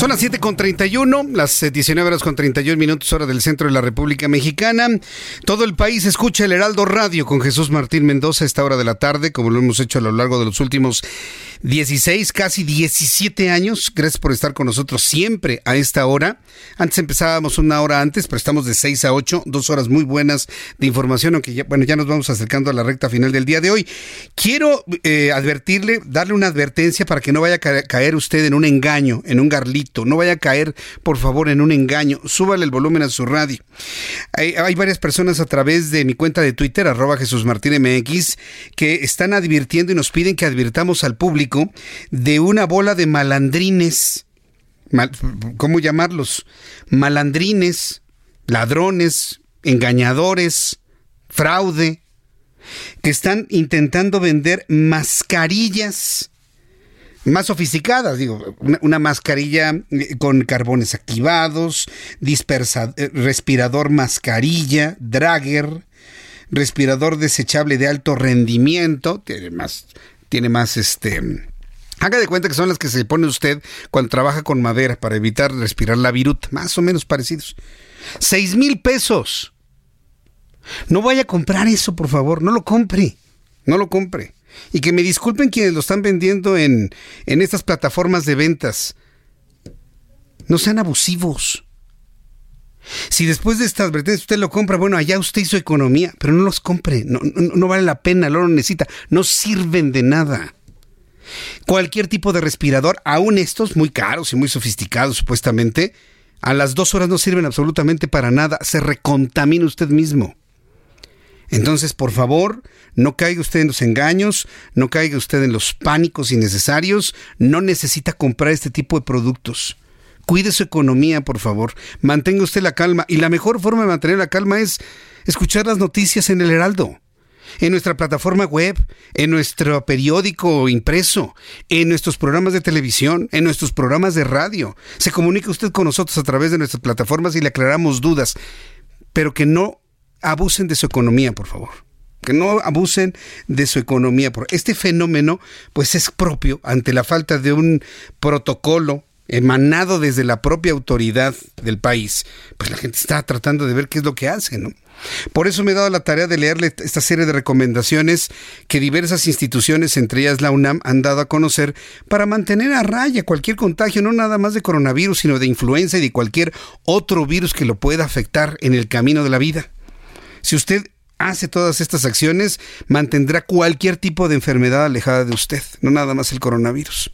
Speaker 3: Son las 7.31, las 19 horas con 31 minutos hora del centro de la República Mexicana. Todo el país escucha el Heraldo Radio con Jesús Martín Mendoza a esta hora de la tarde, como lo hemos hecho a lo largo de los últimos 16, casi 17 años. Gracias por estar con nosotros siempre a esta hora. Antes empezábamos una hora antes, pero estamos de 6 a 8, dos horas muy buenas de información, aunque ya, bueno, ya nos vamos acercando a la recta final del día de hoy. Quiero eh, advertirle, darle una advertencia para que no vaya a caer usted en un engaño, en un garlito. No vaya a caer, por favor, en un engaño. Súbale el volumen a su radio. Hay, varias personas a través de mi cuenta de Twitter, arroba Jesús Martín MX, que están advirtiendo y nos piden que advirtamos al público de una bola de malandrines, ¿cómo llamarlos? Malandrines, ladrones, engañadores, fraude, que están intentando vender mascarillas más sofisticadas, digo, una, mascarilla eh, con carbones activados, eh, respirador mascarilla, dragger, respirador desechable de alto rendimiento, tiene más tiene más este Haga de cuenta que son las que se pone usted cuando trabaja con madera para evitar respirar la viruta, más o menos parecidos. Seis mil pesos. No vaya a comprar eso, por favor, no lo compre, no lo compre. Y que me disculpen quienes lo están vendiendo en, en estas plataformas de ventas. No sean abusivos. Si después de estas advertencias usted lo compra, bueno, allá usted hizo economía, pero no los compre, no, no, vale la pena, no lo necesita, no sirven de nada. Cualquier tipo de respirador, aún estos muy caros y muy sofisticados supuestamente, a las dos horas no sirven absolutamente para nada, se recontamina usted mismo. Entonces, por favor, no caiga usted en los engaños, no caiga usted en los pánicos innecesarios, no necesita comprar este tipo de productos. Cuide su economía, por favor. Mantenga usted la calma. Y la mejor forma de mantener la calma es escuchar las noticias en el Heraldo. En nuestra plataforma web, en nuestro periódico impreso, en nuestros programas de televisión, en nuestros programas de radio. Se comunica usted con nosotros a través de nuestras plataformas y le aclaramos dudas. Pero que no abusen de su economía, por favor que no abusen de su economía. Este fenómeno, pues es propio ante la falta de un protocolo emanado desde la propia autoridad del país, pues la gente está tratando de ver qué es lo que hace, ¿no? Por eso me he dado la tarea de leerle esta serie de recomendaciones que diversas instituciones, entre ellas la UNAM, han dado a conocer para mantener a raya cualquier contagio, no nada más de coronavirus, sino de influenza y de cualquier otro virus que lo pueda afectar en el camino de la vida. Si usted hace todas estas acciones, mantendrá cualquier tipo de enfermedad alejada de usted, no nada más el coronavirus.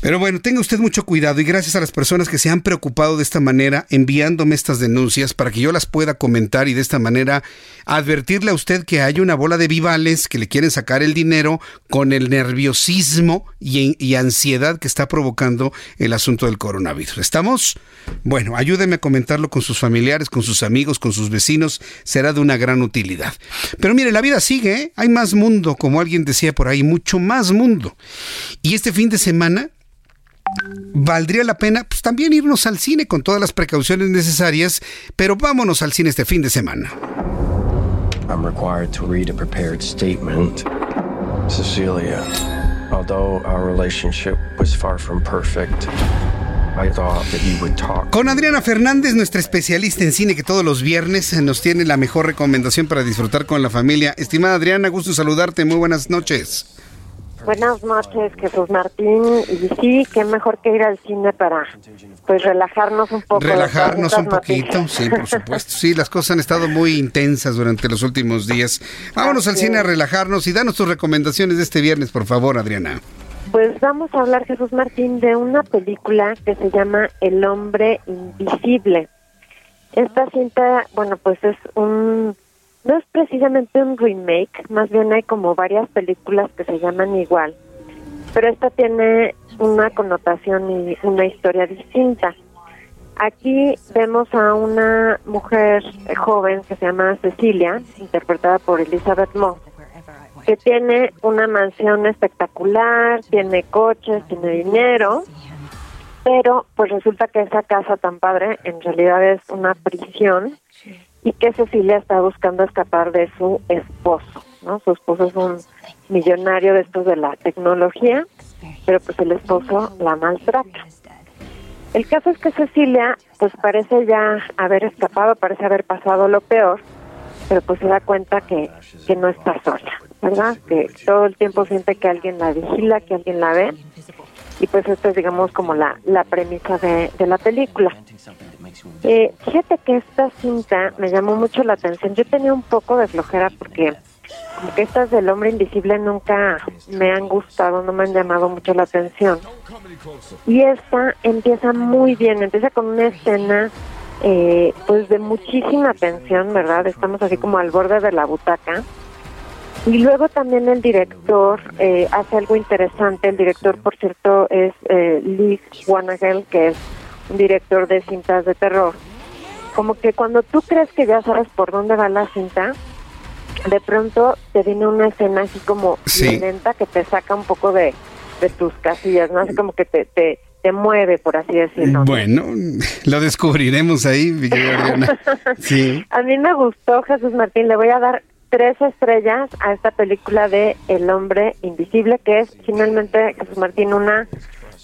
Speaker 3: Pero bueno, tenga usted mucho cuidado y gracias a las personas que se han preocupado de esta manera, enviándome estas denuncias para que yo las pueda comentar y de esta manera advertirle a usted que hay una bola de vivales que le quieren sacar el dinero con el nerviosismo y, ansiedad que está provocando el asunto del coronavirus. ¿Estamos? Bueno, ayúdeme a comentarlo con sus familiares, con sus amigos, con sus vecinos, será de una gran utilidad. Pero mire, la vida sigue, ¿eh? hay más mundo, como alguien decía por ahí, mucho más mundo. Y este fin de semana valdría la pena pues también irnos al cine con todas las precauciones necesarias, pero vámonos al cine este fin de semana.
Speaker 18: I'm required to read a prepared statement. Cecilia, although our relationship was far from perfect, I thought that you would talk.
Speaker 3: Con Adriana Fernández, nuestra especialista en cine que todos los viernes nos tiene la mejor recomendación para disfrutar con la familia. Estimada Adriana, gusto saludarte, muy buenas noches.
Speaker 19: Buenas noches, Jesús Martín. Y sí, qué mejor que ir al cine para pues relajarnos un poco.
Speaker 3: Relajarnos un poquito, sí, por supuesto. Sí, las cosas han estado muy intensas durante los últimos días. Vámonos al cine a relajarnos y danos tus recomendaciones de este viernes, por favor, Adriana.
Speaker 19: Pues vamos a hablar, Jesús Martín, de una película que se llama El hombre invisible. Esta cinta, bueno, pues es un no es precisamente un remake, más bien hay como varias películas que se llaman igual, pero esta tiene una connotación y una historia distinta. Aquí vemos a una mujer joven que se llama Cecilia, interpretada por Elizabeth Moss, que tiene una mansión espectacular, tiene coches, tiene dinero, pero pues resulta que esa casa tan padre en realidad es una prisión y que Cecilia está buscando escapar de su esposo, ¿no? Su esposo es un millonario de estos de la tecnología, pero pues el esposo la maltrata. El caso es que Cecilia pues parece ya haber escapado, parece haber pasado lo peor, pero pues se da cuenta que, que no está sola, ¿verdad? Que todo el tiempo siente que alguien la vigila, que alguien la ve, y pues esto es digamos como la, la premisa de, de la película. Eh, fíjate que esta cinta me llamó mucho la atención. Yo tenía un poco de flojera porque como que estas del hombre invisible nunca me han gustado, no me han llamado mucho la atención. Y esta empieza muy bien, empieza con una escena eh, pues de muchísima tensión, ¿verdad? Estamos así como al borde de la butaca. Y luego también el director eh, hace algo interesante. El director, por cierto, es eh, Lee Wanagel, que es un director de cintas de terror. Como que cuando tú crees que ya sabes por dónde va la cinta, de pronto te viene una escena así como violenta que te saca un poco de, de tus casillas, ¿no? Así como que te, te, te mueve, por así decirlo.
Speaker 3: Bueno, lo descubriremos ahí, Adriana. <laughs> Sí.
Speaker 19: A mí me gustó, Jesús Martín. Le voy a dar tres estrellas a esta película de El hombre invisible, que es finalmente, Jesús Martín, una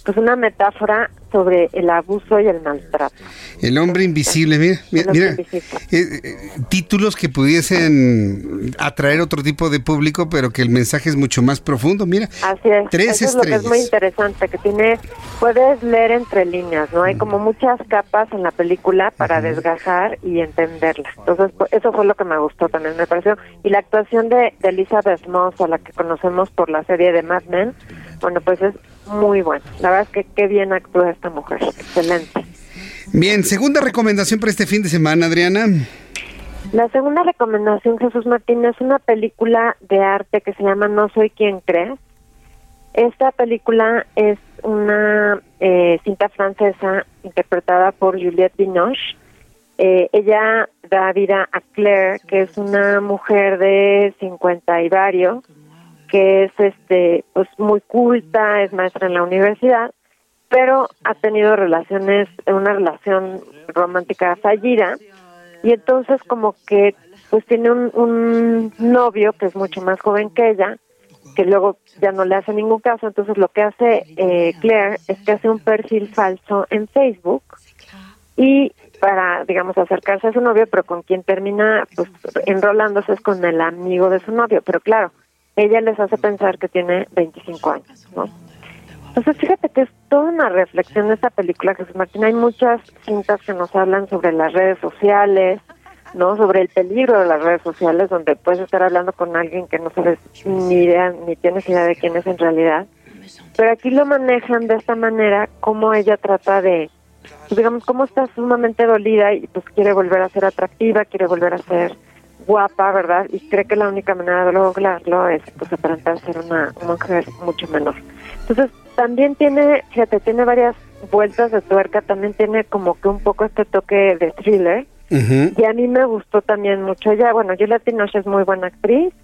Speaker 19: pues una metáfora sobre el abuso y el maltrato.
Speaker 3: El hombre invisible, mira, mira, eh, eh, títulos que pudiesen atraer otro tipo de público, pero que el mensaje es mucho más profundo, mira.
Speaker 19: Así es.
Speaker 3: Tres
Speaker 19: Eso es lo que es muy interesante, que tiene, puedes leer entre líneas, ¿no? Hay como muchas capas en la película para desgajar y entenderla. Entonces, pues, eso fue lo que me gustó también, me pareció. Y la actuación de, de Elizabeth Moss, a la que conocemos por la serie de Mad Men, bueno, pues es muy bueno. La verdad es que qué bien actúa esta mujer. Excelente.
Speaker 3: Bien, segunda recomendación para este fin de semana, Adriana.
Speaker 19: La segunda recomendación, Jesús Martín, es una película de arte que se llama No soy quien crees. Esta película es una eh, cinta francesa interpretada por Juliette Binoche. Eh, ella da vida a Claire, que es una mujer de 50 y varios, que es este pues muy culta, es maestra en la universidad, pero ha tenido relaciones, una relación romántica fallida. Y entonces como que pues tiene un, un novio que es mucho más joven que ella, que luego ya no le hace ningún caso, entonces lo que hace eh, Claire es que hace un perfil falso en Facebook y para, digamos, acercarse a su novio, pero con quien termina pues enrolándose es con el amigo de su novio, pero claro, ella les hace pensar que tiene 25 años, ¿no? Entonces, fíjate que es toda una reflexión de esta película, Jesús Martín. Hay muchas cintas que nos hablan sobre las redes sociales, ¿no? Sobre el peligro de las redes sociales, donde puedes estar hablando con alguien que no sabes ni idea, ni tienes idea de quién es en realidad. Pero aquí lo manejan de esta manera, como ella trata de, pues, digamos, cómo está sumamente dolida y pues quiere volver a ser atractiva, quiere volver a ser guapa, ¿verdad? Y cree que la única manera de lograrlo es pues aparentar ser una, mujer mucho menor. Entonces, también tiene, fíjate, tiene varias vueltas de tuerca, también tiene como que un poco este toque de thriller. Y a mí me gustó también mucho ella. Bueno, Juliette Binoche es muy buena actriz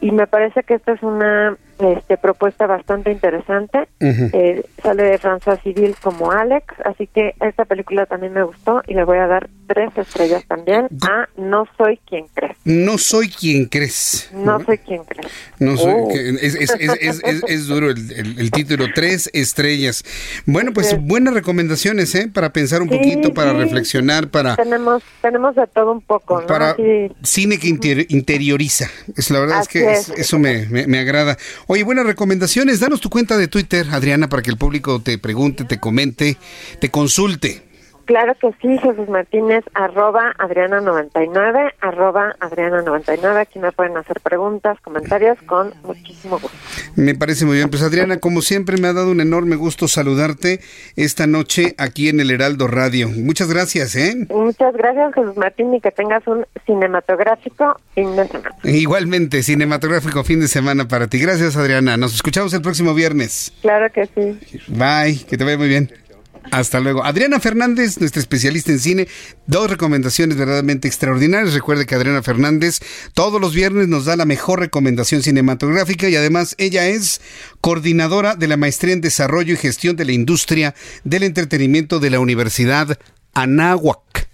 Speaker 19: y me parece que esta es una este, propuesta bastante interesante. Eh, sale de François Civil como Alex, así que esta película también me gustó y le voy a dar tres estrellas también a No soy quien crees.
Speaker 3: No soy quien crees.
Speaker 19: No soy quien crees.
Speaker 3: No soy,
Speaker 19: Oh.
Speaker 3: que es, es- es- es- es- es duro el, el- el título, tres estrellas. Bueno, pues buenas recomendaciones, ¿eh? Para pensar un
Speaker 19: Sí,
Speaker 3: poquito, para
Speaker 19: sí.
Speaker 3: reflexionar, para,
Speaker 19: Tenemos tenemos de todo un poco, ¿no?
Speaker 3: para cine que inter- interioriza. Es, la verdad
Speaker 19: Así
Speaker 3: es que es-
Speaker 19: es.
Speaker 3: eso me, me- me agrada. Oye, buenas recomendaciones. Danos tu cuenta de Twitter, Adriana, para que el público te pregunte, te comente, te consulte.
Speaker 19: Claro que sí, Jesús Martínez, arroba Adriana99, arroba Adriana99. Aquí me pueden hacer preguntas, comentarios con muchísimo gusto.
Speaker 3: Me parece muy bien. Pues Adriana, como siempre, me ha dado un enorme gusto saludarte esta noche aquí en el Heraldo Radio. Muchas gracias, ¿eh?
Speaker 19: Muchas gracias, Jesús Martín, y que tengas un cinematográfico fin de semana.
Speaker 3: Igualmente, cinematográfico fin de semana para ti. Gracias, Adriana. Nos escuchamos el próximo viernes.
Speaker 19: Claro que sí.
Speaker 3: Bye, que te vaya muy bien. Hasta luego. Adriana Fernández, nuestra especialista en cine, dos recomendaciones verdaderamente extraordinarias. Recuerde que Adriana Fernández todos los viernes nos da la mejor recomendación cinematográfica y además ella es coordinadora de la Maestría en Desarrollo y Gestión de la Industria del Entretenimiento de la Universidad Anáhuac.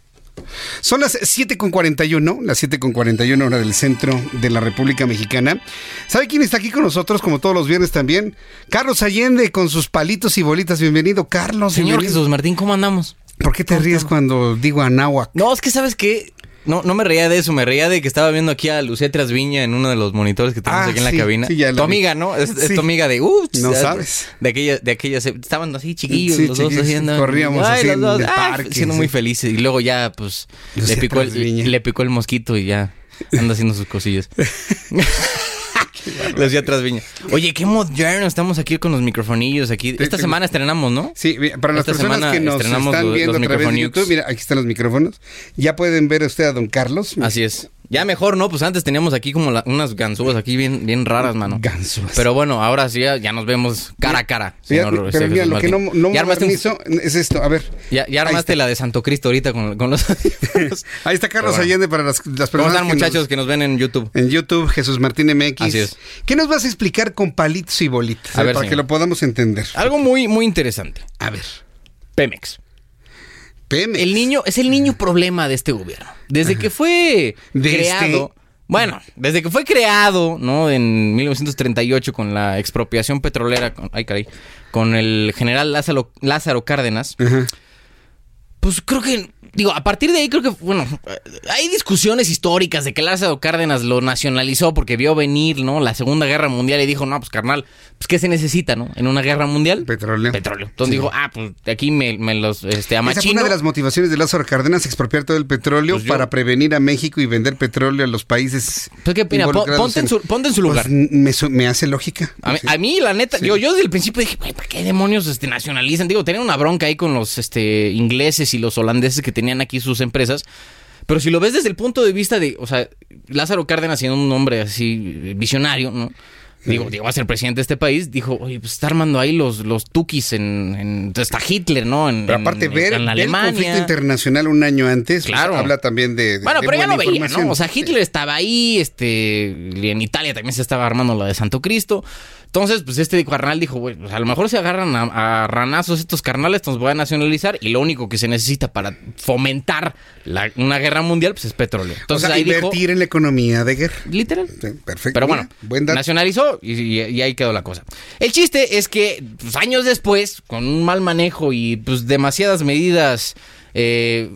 Speaker 3: Son las 7.41, las 7.41 hora del centro de la República Mexicana. ¿Sabe quién está aquí con nosotros, como todos los viernes también? Carlos Allende con sus palitos y bolitas. Bienvenido, Carlos.
Speaker 15: Señor
Speaker 3: bienvenido.
Speaker 15: Jesús Martín, ¿cómo andamos?
Speaker 3: ¿Por qué te ríes cuando digo Anáhuac?
Speaker 15: No, es que sabes que no, no me reía de eso, me reía de que estaba viendo aquí a Lucía Trasviña en uno de los monitores que tenemos
Speaker 3: Ah,
Speaker 15: aquí en la cabina.
Speaker 3: sí,
Speaker 15: tu amiga, ¿no? Es, es tu amiga de uh,
Speaker 3: No sabes.
Speaker 15: De aquella, de aquella estaban así chiquillos
Speaker 3: Sí,
Speaker 15: los dos haciendo.
Speaker 3: corríamos
Speaker 15: ay,
Speaker 3: así
Speaker 15: los
Speaker 3: en
Speaker 15: dos,
Speaker 3: el
Speaker 15: ay,
Speaker 3: parque,
Speaker 15: siendo muy felices. Y luego ya, pues,
Speaker 3: Lucía
Speaker 15: le picó, el, le picó el mosquito y ya anda haciendo sus cosillas. <laughs> <laughs> Lucía Trasviña. Oye, qué moderno, estamos aquí con los microfonillos aquí. Esta semana estrenamos, ¿no?
Speaker 3: Sí, para las
Speaker 15: Esta
Speaker 3: personas
Speaker 15: semana
Speaker 3: que nos están
Speaker 15: los-
Speaker 3: viendo
Speaker 15: los
Speaker 3: a través de
Speaker 15: microfoniux.
Speaker 3: YouTube, mira, aquí están los micrófonos. Ya pueden ver usted a don Carlos.
Speaker 15: Así es. Ya mejor, ¿no? Pues antes teníamos aquí como la- unas ganzúas aquí bien, bien raras, mano.
Speaker 3: Ganzúas.
Speaker 15: Pero bueno, ahora sí ya, ya nos vemos cara a cara. Señor,
Speaker 3: pero
Speaker 15: este,
Speaker 3: mira, lo que no, no
Speaker 15: ya un-
Speaker 3: es esto. A ver.
Speaker 15: ya, ya armaste la de Santo Cristo ahorita con, con los... <laughs>
Speaker 3: Ahí está Carlos
Speaker 15: bueno.
Speaker 3: Allende para las, las
Speaker 15: ¿Cómo
Speaker 3: personas
Speaker 15: están,
Speaker 3: que
Speaker 15: muchachos
Speaker 3: nos-
Speaker 15: que nos ven en YouTube?
Speaker 3: en YouTube, Jesús Martín MX.
Speaker 15: Así es.
Speaker 3: ¿Qué nos vas a explicar con palitos y bolitas?
Speaker 15: A ver,
Speaker 3: para que lo podamos entender.
Speaker 15: Algo muy, muy interesante.
Speaker 3: A ver.
Speaker 15: Pemex.
Speaker 3: Pemex.
Speaker 15: El niño, es el niño problema de este gobierno. Desde que fue
Speaker 3: De
Speaker 15: creado.
Speaker 3: este-
Speaker 15: Bueno, desde que fue creado, ¿no? En 1938 con la expropiación petrolera, con, ay caray, con el general Lázaro, Lázaro Cárdenas, pues creo que, digo, a partir de ahí creo que, bueno, hay discusiones históricas de que Lázaro Cárdenas lo nacionalizó porque vio venir, ¿no? La Segunda Guerra Mundial y dijo, no, pues carnal, pues ¿qué se necesita, ¿no? En una guerra mundial.
Speaker 3: Petróleo.
Speaker 15: Petróleo. Entonces
Speaker 3: Sí.
Speaker 15: digo, ah, pues aquí me, me los, este,
Speaker 3: Esa fue
Speaker 15: amachino.
Speaker 3: una de las motivaciones de Lázaro Cárdenas, expropiar todo el petróleo
Speaker 15: Pues yo-
Speaker 3: para prevenir a México y vender petróleo a los países.
Speaker 15: Pues pon-
Speaker 3: involucrados
Speaker 15: ponte en su- ponte en su lugar.
Speaker 3: Pues, me, me hace lógica.
Speaker 15: A mí, a mí, la neta, yo, yo desde el principio dije, ¿para qué demonios este, nacionalizan? Digo, tenían una bronca ahí con los este, ingleses y los holandeses que tenían aquí sus empresas. Pero si lo ves desde el punto de vista de, o sea, Lázaro Cárdenas siendo un hombre así visionario, ¿no? Digo, llegó a ser presidente de este país, dijo, oye, pues está armando ahí los, los tukis en, en- Está Hitler, ¿no? En,
Speaker 3: Pero aparte,
Speaker 15: en-
Speaker 3: ver,
Speaker 15: en
Speaker 3: ver el conflicto internacional un año antes, pues,
Speaker 15: Claro.
Speaker 3: habla también de, de-
Speaker 15: Bueno,
Speaker 3: de
Speaker 15: pero ya lo veía. ¿no? O sea, Hitler estaba ahí, este, y en Italia también se estaba armando la de Santo Cristo. Entonces, pues este carnal dijo, güey, pues a lo mejor se agarran a, a ranazos estos carnales, nos voy a nacionalizar y lo único que se necesita para fomentar la- una guerra mundial, pues es petróleo.
Speaker 3: o
Speaker 15: Entonces
Speaker 3: sea,
Speaker 15: ahí dijo,
Speaker 3: invertir en la economía de guerra.
Speaker 15: literal.
Speaker 3: Sí, perfecto.
Speaker 15: Pero bueno,
Speaker 3: buen dato.
Speaker 15: nacionalizó y, y- ahí quedó la cosa. El chiste es que pues, años después, con un mal manejo y pues demasiadas medidas eh,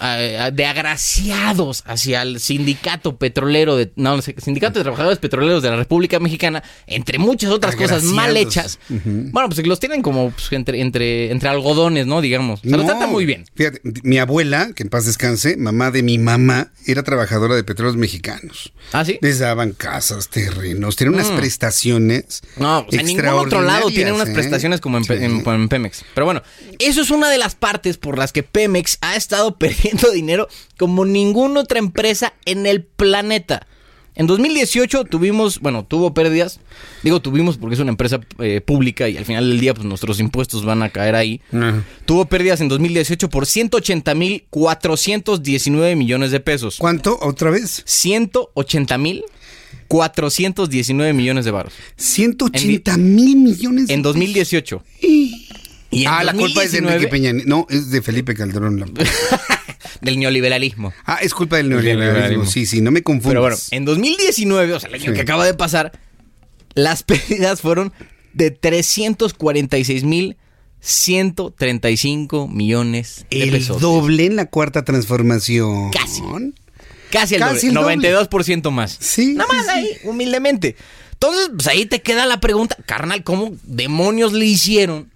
Speaker 15: de agraciados hacia el sindicato petrolero de no, sindicato de trabajadores petroleros de la República Mexicana, entre muchas otras cosas mal hechas. Bueno, pues los tienen como pues, entre, entre, entre algodones, ¿no? Digamos. Se los
Speaker 3: No,
Speaker 15: tratan muy bien.
Speaker 3: Fíjate, mi abuela, que en paz descanse, mamá de mi mamá, era trabajadora de petróleos mexicanos.
Speaker 15: ¿Ah, sí?
Speaker 3: Les daban casas, terrenos, tienen unas
Speaker 15: Mm.
Speaker 3: prestaciones.
Speaker 15: No, o sea, en ningún otro lado tiene unas
Speaker 3: ¿eh?
Speaker 15: prestaciones como en- en Pemex. Pero bueno, eso es una de las partes por las que Pemex ha estado <laughs> perdiendo dinero como ninguna otra empresa en el planeta. En 2018 tuvimos, bueno, tuvo pérdidas. Digo tuvimos porque es una empresa eh, pública y al final del día pues nuestros impuestos van a caer ahí. Tuvo pérdidas en 2018 por 180 mil 419 millones de pesos.
Speaker 3: ¿Cuánto? ¿Otra vez?
Speaker 15: 180 mil 419 millones de baros.
Speaker 3: 180 mil millones.
Speaker 15: En 2018. <gasps> Y en
Speaker 3: ah, la culpa es de
Speaker 15: 2019
Speaker 3: Enrique Peña. No, es de Felipe Calderón. la- <laughs>
Speaker 15: Del neoliberalismo.
Speaker 3: Ah, es culpa del neoliberalismo. Sí, sí, no me confundas.
Speaker 15: Pero bueno, en 2019, o sea, el año
Speaker 3: Sí.
Speaker 15: que acaba de pasar, las <laughs> pérdidas fueron de 346 mil 135 millones de
Speaker 3: el
Speaker 15: pesos.
Speaker 3: doble en la cuarta transformación.
Speaker 15: Casi. Casi el
Speaker 3: Casi
Speaker 15: doble,
Speaker 3: el doble.
Speaker 15: 92% más.
Speaker 3: Sí.
Speaker 15: Nada más ahí, humildemente. Entonces, pues ahí te queda la pregunta, carnal, ¿cómo demonios le hicieron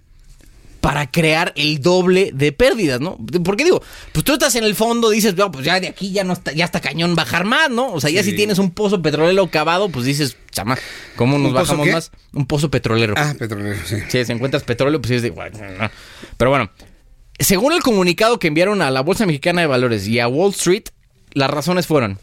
Speaker 15: para crear el doble de pérdidas, ¿no? Porque digo, pues tú estás en el fondo, dices, no, pues ya de aquí ya no está, ya está cañón bajar más, ¿no? O sea, ya
Speaker 3: Sí.
Speaker 15: si tienes un pozo petrolero cavado, pues dices, chama, ¿cómo nos
Speaker 3: ¿Un pozo
Speaker 15: bajamos
Speaker 3: qué?
Speaker 15: más? Un pozo petrolero.
Speaker 3: Ah, petrolero, sí.
Speaker 15: Sí, si encuentras petróleo, pues es de. no. Pero bueno, según el comunicado que enviaron a la Bolsa Mexicana de Valores y a Wall Street, las razones fueron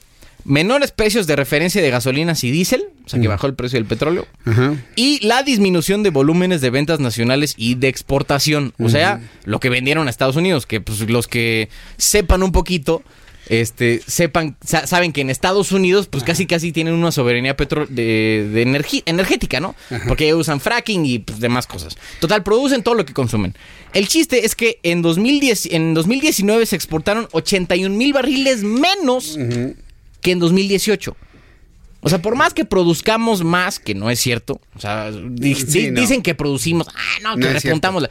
Speaker 15: menores precios de referencia de gasolinas y diésel, o sea que bajó el precio del petróleo,
Speaker 3: Ajá.
Speaker 15: y la disminución de volúmenes de ventas nacionales y de exportación, o sea, lo que vendieron a Estados Unidos, que pues los que sepan un poquito, este, sepan, sa- saben que en Estados Unidos, pues casi casi tienen una soberanía petro de, energética, ¿no? Porque usan fracking y pues, demás cosas. Total, producen todo lo que consumen. El chiste es que en, 2010, en 2019 se exportaron 81 mil barriles menos que en 2018. O sea, por más que produzcamos más, que no es cierto, o sea, di-
Speaker 3: Sí,
Speaker 15: di-
Speaker 3: no.
Speaker 15: dicen que producimos, ah, no, que
Speaker 3: No es
Speaker 15: repuntamos. la-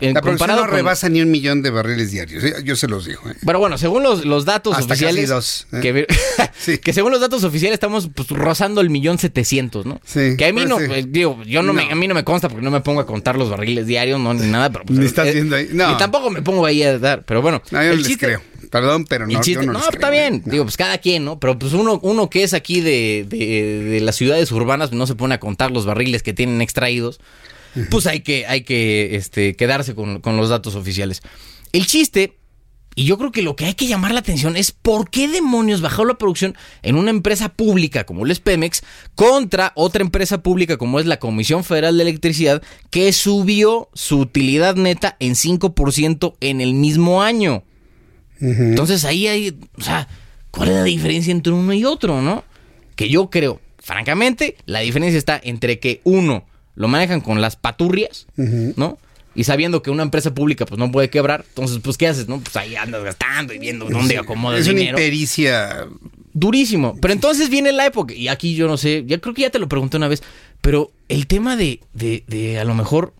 Speaker 15: en
Speaker 3: La producción no
Speaker 15: con-
Speaker 3: rebasa ni un millón de barriles diarios. ¿eh? Yo se los digo. ¿eh?
Speaker 15: Pero bueno, según los, los datos
Speaker 3: Hasta
Speaker 15: oficiales.
Speaker 3: dos, ¿eh? <laughs>
Speaker 15: que, según los datos oficiales estamos pues, rozando el millón setecientos, ¿no?
Speaker 3: Sí,
Speaker 15: Que a mí
Speaker 3: pues
Speaker 15: no,
Speaker 3: sí.
Speaker 15: eh, digo, yo no, Me, a mí no me consta porque no me pongo a contar los barriles diarios, no, ni nada, pero pues, <laughs>
Speaker 3: Ni estás
Speaker 15: eh,
Speaker 3: viendo ahí. No.
Speaker 15: Tampoco me pongo ahí a dar, pero bueno.
Speaker 3: No, yo
Speaker 15: el
Speaker 3: les
Speaker 15: chiste-
Speaker 3: creo. Perdón, pero no,
Speaker 15: el chiste-
Speaker 3: yo no,
Speaker 15: no, está bien. Digo, pues cada quien, ¿no? Pero pues uno, uno que es aquí de, de- de las ciudades urbanas no se pone a contar los barriles que tienen extraídos. Pues hay que, hay que este, quedarse con, con los datos oficiales. El chiste, y yo creo que lo que hay que llamar la atención es por qué demonios bajó la producción en una empresa pública como el Pemex contra otra empresa pública como es la Comisión Federal de Electricidad que subió su utilidad neta en 5% en el mismo año. Entonces ahí hay, o sea, ¿cuál es la diferencia entre uno y otro, no? Que yo creo, francamente, la diferencia está entre que uno lo manejan con las paturrias, ¿no? Y sabiendo que una empresa pública pues no puede quebrar, entonces pues ¿qué haces, no? Pues ahí andas gastando y viendo dónde acomodas
Speaker 3: Es una
Speaker 15: dinero.
Speaker 3: impericia.
Speaker 15: Durísimo. Pero entonces viene la época, y aquí yo no sé, ya creo que ya te lo pregunté una vez, pero el tema de, de, de a lo mejor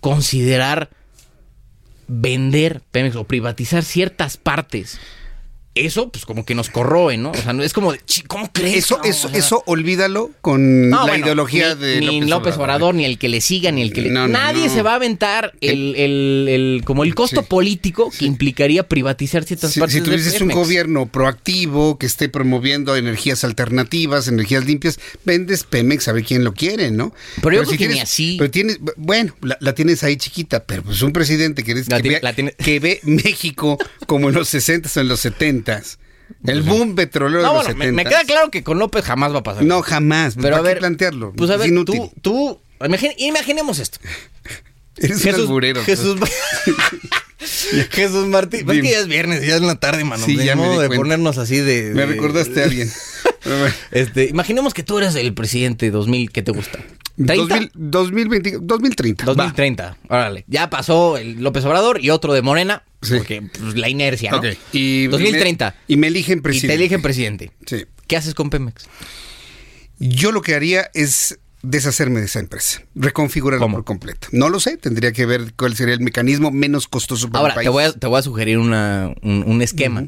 Speaker 15: considerar vender Pemex o privatizar ciertas partes, eso pues como que nos corroe, ¿no? O sea, no es como, de, "Chi, ¿cómo crees?
Speaker 3: Eso,
Speaker 15: cabrón?"
Speaker 3: eso,
Speaker 15: O sea,
Speaker 3: eso olvídalo con
Speaker 15: no,
Speaker 3: la
Speaker 15: bueno,
Speaker 3: ideología
Speaker 15: ni,
Speaker 3: de
Speaker 15: ni López, Obrador, ni el que le siga, ni el que le...
Speaker 3: No, no,
Speaker 15: Nadie se va a aventar el, el- el- como el costo político que implicaría privatizar ciertas
Speaker 3: Si,
Speaker 15: partes
Speaker 3: si
Speaker 15: de
Speaker 3: tuvieses un
Speaker 15: Pemex.
Speaker 3: gobierno proactivo que esté promoviendo energías alternativas, energías limpias, vendes Pemex a ver quién lo quiere, ¿no?
Speaker 15: Pero yo creo que ni así.
Speaker 3: Pero tienes, bueno, la, la tienes ahí chiquita, pero pues un presidente que,
Speaker 15: La
Speaker 3: que ve México como en los 60 o en los 70 El boom petrolero
Speaker 15: No,
Speaker 3: de los
Speaker 15: bueno, me,
Speaker 3: 70
Speaker 15: me queda claro que con López jamás va a pasar.
Speaker 3: No, jamás.
Speaker 15: Pero a
Speaker 3: ¿Para qué
Speaker 15: ver,
Speaker 3: plantearlo?
Speaker 15: Pues a ver, tú, tú, imagine- imaginemos esto. <laughs>
Speaker 3: Eres un alburero.
Speaker 15: Jesús, <laughs> Jesús Martín. Es que ya es viernes, ya es la tarde, mano.
Speaker 3: Sí,
Speaker 15: de
Speaker 3: ya me
Speaker 15: modo
Speaker 3: di
Speaker 15: de
Speaker 3: cuenta.
Speaker 15: ponernos así de.
Speaker 3: Me
Speaker 15: de-
Speaker 3: recordaste a alguien. <laughs>
Speaker 15: Este, imaginemos que tú eres el presidente 2000, ¿qué te gusta? ¿30?
Speaker 3: 2000, 2020, 2030. va.
Speaker 15: 2030. Órale. Ya pasó el López Obrador y otro de Morena.
Speaker 3: Sí.
Speaker 15: Porque pues, la inercia, ¿no?
Speaker 3: Ok. Y
Speaker 15: 2030.
Speaker 3: Y me eligen
Speaker 15: Y
Speaker 3: presidente.
Speaker 15: te eligen presidente.
Speaker 3: Sí.
Speaker 15: ¿Qué haces con Pemex?
Speaker 3: Yo lo que haría es deshacerme de esa empresa, reconfigurarla por completo. No lo sé, tendría que ver cuál sería el mecanismo menos costoso para
Speaker 15: Ahora,
Speaker 3: el país.
Speaker 15: te voy, a, te voy a sugerir una, un, un esquema.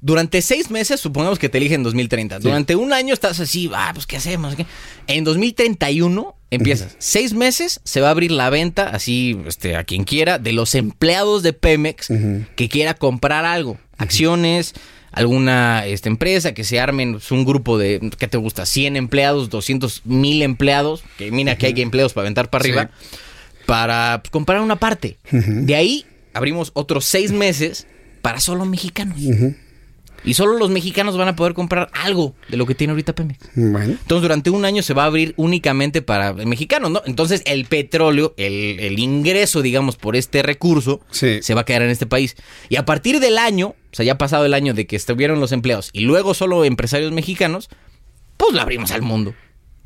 Speaker 15: Durante seis meses, supongamos que te eligen en 2030. Durante un año estás así, ah, pues ¿qué hacemos? ¿Qué? En 2031 empiezas. Seis meses se va a abrir la venta, así este, a quien quiera, de los empleados de Pemex que quiera comprar algo. Acciones, alguna este, empresa, que se armen pues, un grupo de, ¿qué te gusta? 100 empleados, 200 mil empleados, que mira que hay empleos para aventar para
Speaker 3: Sí.
Speaker 15: arriba, para pues, comprar una parte. De ahí abrimos otros seis meses para solo mexicanos. Y solo los mexicanos van a poder comprar algo de lo que tiene ahorita Pemex.
Speaker 3: Bueno.
Speaker 15: Entonces, durante un año se va a abrir únicamente para mexicanos, ¿no? Entonces, el petróleo, el, el ingreso, digamos, por este recurso, se va a quedar en este país. Y a partir del año, o sea, ya pasado el año de que estuvieron los empleados y luego solo empresarios mexicanos, pues lo abrimos al mundo.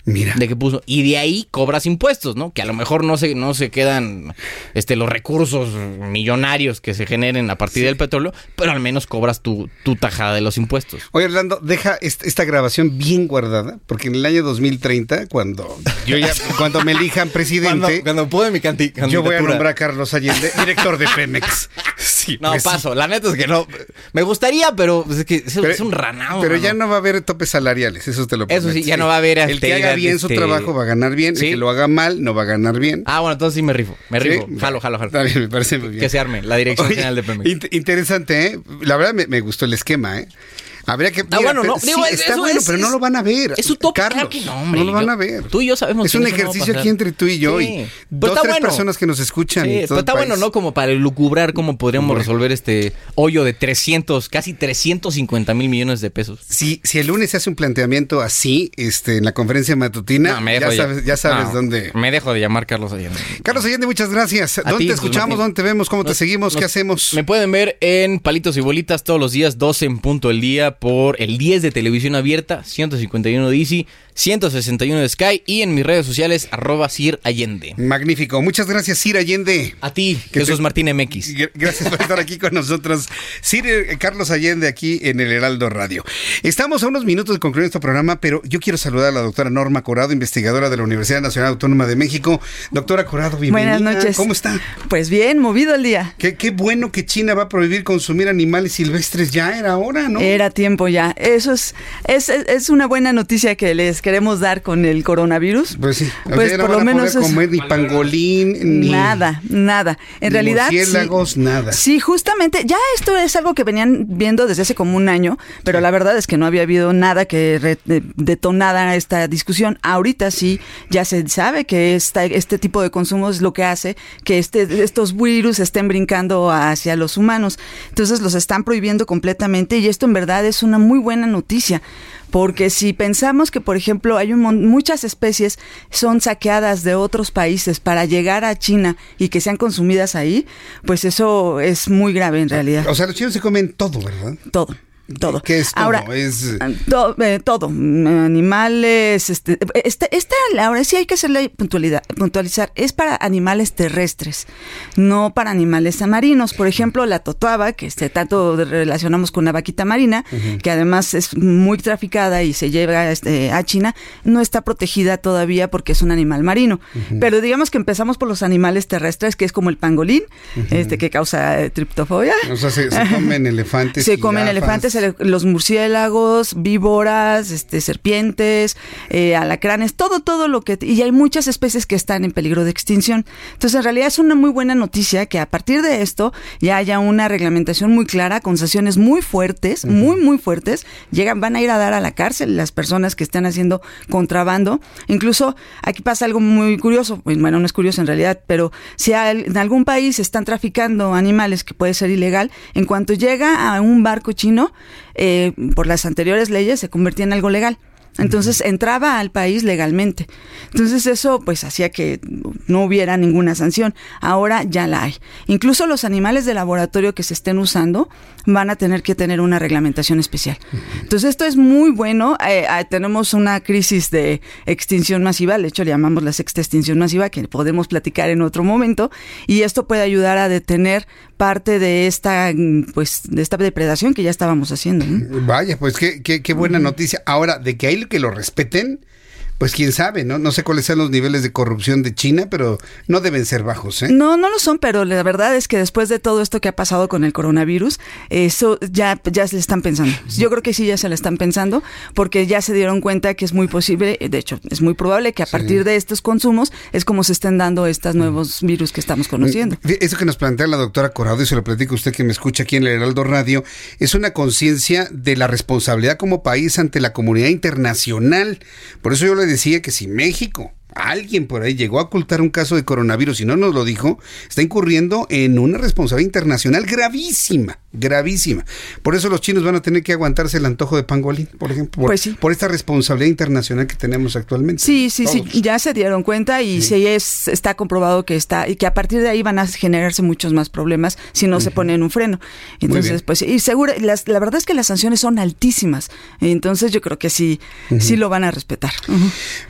Speaker 3: Mira.
Speaker 15: De que puso. Y de ahí cobras impuestos, ¿no? Que a lo mejor no se, no se quedan este, los recursos millonarios que se generen a partir del petróleo, pero al menos cobras tu, tu tajada de los impuestos.
Speaker 3: Oye, Orlando, deja est- esta grabación bien guardada, porque en el año 2030, cuando yo ya, <laughs> cuando me elijan presidente,
Speaker 15: Cuando- cuando pude mi canti-
Speaker 3: yo voy a nombrar a Carlos Allende, director de Pemex. <laughs> Sí,
Speaker 15: No,
Speaker 3: pues sí.
Speaker 15: paso. La neta es que no. Me gustaría, pero es que es, es un ranado.
Speaker 3: Pero
Speaker 15: mano.
Speaker 3: ya no va a haber topes salariales, eso te lo
Speaker 15: Eso sí,
Speaker 3: prometo.
Speaker 15: ya no va a haber
Speaker 3: El que haga bien su
Speaker 15: este-
Speaker 3: trabajo va a ganar bien,
Speaker 15: Sí.
Speaker 3: el que lo haga mal no va a ganar bien.
Speaker 15: Ah, bueno, entonces sí me rifo. Me rifo. Jalo, jalo, jalo.
Speaker 3: Bien, me parece muy bien.
Speaker 15: Que se arme la dirección
Speaker 3: Oye,
Speaker 15: general de Pemex.
Speaker 3: int- interesante, ¿eh? La verdad me, me gustó el esquema, ¿eh? Habría que.
Speaker 15: Ah, bueno,
Speaker 3: pero
Speaker 15: no,
Speaker 3: sí, está bueno,
Speaker 15: es-
Speaker 3: pero no lo van a ver.
Speaker 15: es utópico,
Speaker 3: Carlos,
Speaker 15: claro que no, hombre.
Speaker 3: No lo van a ver.
Speaker 15: tú y yo sabemos
Speaker 3: Es
Speaker 15: que
Speaker 3: un
Speaker 15: no
Speaker 3: ejercicio aquí entre tú y yo
Speaker 15: Sí.
Speaker 3: y
Speaker 15: Pues
Speaker 3: dos, tres
Speaker 15: bueno.
Speaker 3: personas que nos escuchan.
Speaker 15: Sí, pero está bueno, ¿no? Como para lucubrar cómo podríamos resolver este hoyo de 300, casi 350 mil millones de pesos.
Speaker 3: Si, si el lunes se hace un planteamiento así, este, en la conferencia matutina,
Speaker 15: No, me
Speaker 3: ya sabes, ya sabes dónde.
Speaker 15: Me dejo de llamar Carlos Allende.
Speaker 3: Carlos Allende, muchas gracias.
Speaker 15: A
Speaker 3: ¿Dónde
Speaker 15: ti,
Speaker 3: te
Speaker 15: Jesús
Speaker 3: escuchamos?
Speaker 15: Martín.
Speaker 3: ¿Dónde te vemos? ¿Cómo te
Speaker 15: Nos-
Speaker 3: seguimos? ¿Qué hacemos?
Speaker 15: Me pueden ver en Palitos y Bolitas todos los días, 12 en punto el día, por el 10 de televisión abierta, 151 de Easy, 161 de Sky y en mis redes sociales, arroba Sir Allende.
Speaker 3: Magnífico. Muchas gracias, Sir Allende.
Speaker 15: A ti,
Speaker 3: Que
Speaker 15: Jesús
Speaker 3: te-
Speaker 15: Martín MX.
Speaker 3: Gr- Gracias por estar aquí con nosotros. Sir eh, Carlos Allende aquí en el Heraldo Radio. Estamos a unos minutos de concluir este programa, pero yo quiero saludar a la doctora Norma Corado, investigadora de la Universidad Nacional Autónoma de México. Doctora Corado, bienvenida.
Speaker 20: Buenas noches.
Speaker 3: ¿Cómo está?
Speaker 20: Pues bien, movido el día.
Speaker 3: Qué, qué bueno que China va a prohibir consumir animales silvestres. Ya era hora, ¿no?
Speaker 20: Era tiempo ya. Eso es, es, es- una buena noticia que les queremos dar con el coronavirus.
Speaker 3: Pues sí. O
Speaker 20: Pues
Speaker 3: sea, ya no
Speaker 20: por lo
Speaker 3: a
Speaker 20: menos
Speaker 3: poder
Speaker 20: es-
Speaker 3: comer ni pangolín, ni
Speaker 20: Nada, nada. En
Speaker 3: ni
Speaker 20: realidad. sí.
Speaker 3: nada.
Speaker 20: Sí, justamente, ya esto es algo que venían viendo desde hace como un año, pero la verdad es que no había habido nada que re- de- detonara esta discusión. Ahorita sí, ya se sabe que esta, este tipo de consumo es lo que hace que este, estos virus estén brincando hacia los humanos. Entonces los están prohibiendo completamente y esto en verdad es una muy buena noticia. Porque si pensamos que, por ejemplo, hay un mon- muchas especies son saqueadas de otros países para llegar a China y que sean consumidas ahí, pues eso es muy grave en realidad.
Speaker 3: O sea, los chinos se comen todo, ¿verdad?
Speaker 20: Todo. Todo.
Speaker 3: ¿Qué es todo?
Speaker 20: Ahora,
Speaker 3: es...
Speaker 20: To- eh, todo, mm, animales, este, esta, esta, ahora sí hay que hacerle puntualidad, puntualizar, es para animales terrestres, no para animales marinos. Por ejemplo, la totoaba, que este, tanto relacionamos con la vaquita marina, que además es muy traficada y se lleva este, a China, no está protegida todavía porque es un animal marino. Pero digamos que empezamos por los animales terrestres, que es como el pangolín, este que causa eh, triptofobia.
Speaker 3: O sea, se, se comen <laughs> elefantes.
Speaker 20: Se comen elefantes, ele- los murciélagos, víboras, este, serpientes, eh, alacranes, todo, todo lo que... Y hay muchas especies que están en peligro de extinción. Entonces, en realidad es una muy buena noticia que a partir de esto ya haya una reglamentación muy clara, con sanciones muy fuertes, muy, muy fuertes. Llegan, van a ir a dar a la cárcel las personas que están haciendo contrabando. Incluso aquí pasa algo muy curioso, bueno, no es curioso en realidad, pero si al- en algún país están traficando animales que puede ser ilegal, en cuanto llega a un barco chino, eh, por las anteriores leyes se convertía en algo legal. Entonces entraba al país legalmente. Entonces eso pues hacía que no hubiera ninguna sanción. Ahora ya la hay. Incluso los animales de laboratorio que se estén usando van a tener que tener una reglamentación especial. Entonces esto es muy bueno. Eh, eh, tenemos una crisis de extinción masiva, de hecho le llamamos la sexta extinción masiva, que podemos platicar en otro momento. Y esto puede ayudar a detener parte de esta, pues, de esta depredación que ya estábamos haciendo.
Speaker 3: Vaya, pues qué, qué, qué buena noticia. Ahora, de que hay que lo respeten, pues quién sabe, ¿no? No sé cuáles sean los niveles de corrupción de China, pero no deben ser bajos, ¿eh?
Speaker 20: No, no lo son, pero la verdad es que después de todo esto que ha pasado con el coronavirus, eso ya, ya se le están pensando. Yo creo que sí ya se le están pensando, porque ya se dieron cuenta que es muy posible, de hecho, es muy probable que a partir de estos consumos es como se estén dando estos nuevos virus que estamos conociendo.
Speaker 3: Eso que nos plantea la doctora Corrado, y se lo platico a usted que me escucha aquí en el Heraldo Radio, es una conciencia de la responsabilidad como país ante la comunidad internacional. Por eso yo le decía que si México alguien por ahí llegó a ocultar un caso de coronavirus y no nos lo dijo, está incurriendo en una responsabilidad internacional gravísima, gravísima. Por eso los chinos van a tener que aguantarse el antojo de pangolín, por ejemplo, por,
Speaker 20: Pues
Speaker 3: por esta responsabilidad internacional que tenemos actualmente.
Speaker 20: Sí, sí, sí, ya se dieron cuenta y sí. es, está comprobado que está y que a partir de ahí van a generarse muchos más problemas si no se pone en un freno. Entonces, pues, y seguro, las- la verdad es que las sanciones son altísimas. Entonces, yo creo que sí, sí lo van a respetar.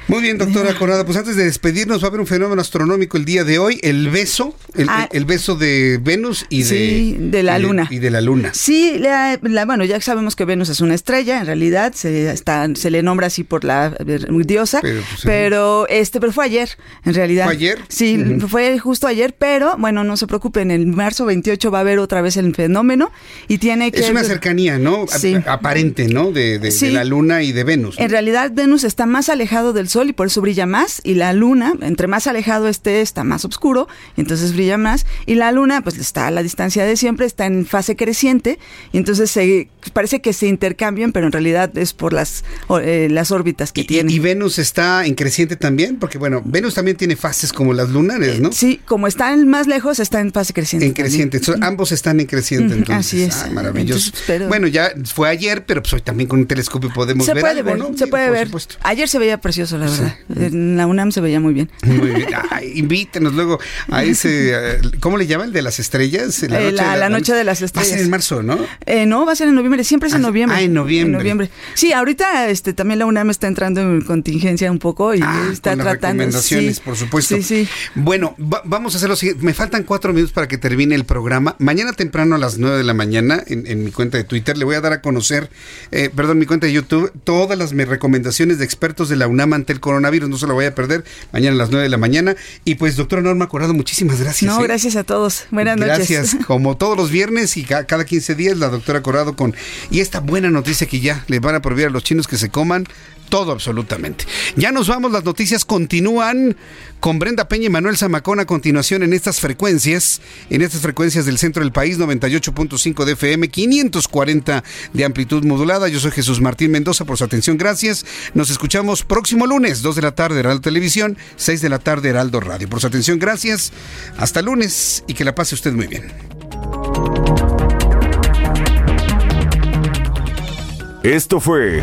Speaker 3: Muy bien, doctora Corrado. Pues antes de despedirnos, va a haber un fenómeno astronómico el día de hoy, el beso, el,
Speaker 20: Ah.
Speaker 3: el beso de Venus y de,
Speaker 20: Sí, de la
Speaker 3: y
Speaker 20: luna.
Speaker 3: y de la luna.
Speaker 20: Sí, la- la- bueno, ya sabemos que Venus es una estrella, en realidad se, está, se le nombra así por la eh, diosa,
Speaker 3: Pero,
Speaker 20: pero,
Speaker 3: pues,
Speaker 20: este, pero fue ayer, en realidad.
Speaker 3: ¿Fue ayer?
Speaker 20: Sí, fue justo ayer, pero bueno, no se preocupen, en marzo 28 va a haber otra vez el fenómeno y tiene que
Speaker 3: Es una cercanía, ¿no?
Speaker 20: Sí.
Speaker 3: Aparente, ¿no? De, de- la luna y de Venus.
Speaker 20: En realidad Venus está más alejado del Sol y por eso brilla más y la Luna, entre más alejado esté, está más oscuro y entonces brilla más y la Luna pues está a la distancia de siempre, está en fase creciente y entonces se, parece que se intercambian, pero en realidad es por las, eh, las órbitas que tiene.
Speaker 3: Y Venus está en creciente también, porque bueno, Venus también tiene fases como las lunares, ¿no?
Speaker 20: Sí, como están más lejos, está en fase creciente.
Speaker 3: En creciente. Entonces, ambos están en creciente. Entonces,
Speaker 20: así es.
Speaker 3: Ah, maravilloso.
Speaker 20: Entonces, pero-
Speaker 3: Bueno, ya fue ayer, pero pues hoy también con un telescopio podemos
Speaker 20: Se
Speaker 3: ver
Speaker 20: puede
Speaker 3: algo,
Speaker 20: ver,
Speaker 3: ¿no?
Speaker 20: se puede ver. Ayer se veía precioso, la verdad. En la UNAM se veía muy bien. <laughs>
Speaker 3: Muy bien. Ay, invítenos luego a ese, eh, ¿cómo le llaman? ¿El de las estrellas?
Speaker 20: Eh, la- la noche de las
Speaker 3: Va a ser
Speaker 20: estrellas.
Speaker 3: en marzo, ¿no?
Speaker 20: Eh, no, va a ser en noviembre, siempre es en noviembre.
Speaker 3: ah, en noviembre.
Speaker 20: Sí, ahorita este también la UNAM está entrando en contingencia un poco y está
Speaker 3: Ah, Con las
Speaker 20: tratando.
Speaker 3: recomendaciones,
Speaker 20: sí.
Speaker 3: por supuesto.
Speaker 20: Sí, sí.
Speaker 3: Bueno, va- vamos a hacer lo siguiente. Me faltan cuatro minutos para que termine el programa. Mañana temprano a las nueve de la mañana, en, en mi cuenta de Twitter, le voy a dar a conocer, eh, perdón, mi cuenta de YouTube, todas las recomendaciones de expertos de la UNAM ante el coronavirus. No se lo voy a perder. Mañana a las nueve de la mañana. Y pues, doctora Norma Corrado, muchísimas gracias.
Speaker 20: No,
Speaker 3: ¿eh?
Speaker 20: gracias a todos. Buenas noches.
Speaker 3: Gracias. <laughs> Como todos los viernes y ca- cada 15 días, la doctora Corrado con. Y esta buena noticia que ya le van a prohibir a los chinos que se coman todo absolutamente. Ya nos vamos, las noticias continúan con Brenda Peña y Manuel Zamacón a continuación en estas frecuencias, en estas frecuencias del centro del país, 98.5 de FM, 540 de amplitud modulada. Yo soy Jesús Martín Mendoza por su atención, gracias. Nos escuchamos próximo lunes, 2 de la tarde, Heraldo Televisión, 6 de la tarde, Heraldo Radio. Por su atención, gracias. Hasta lunes y que la pase usted muy bien.
Speaker 2: Esto fue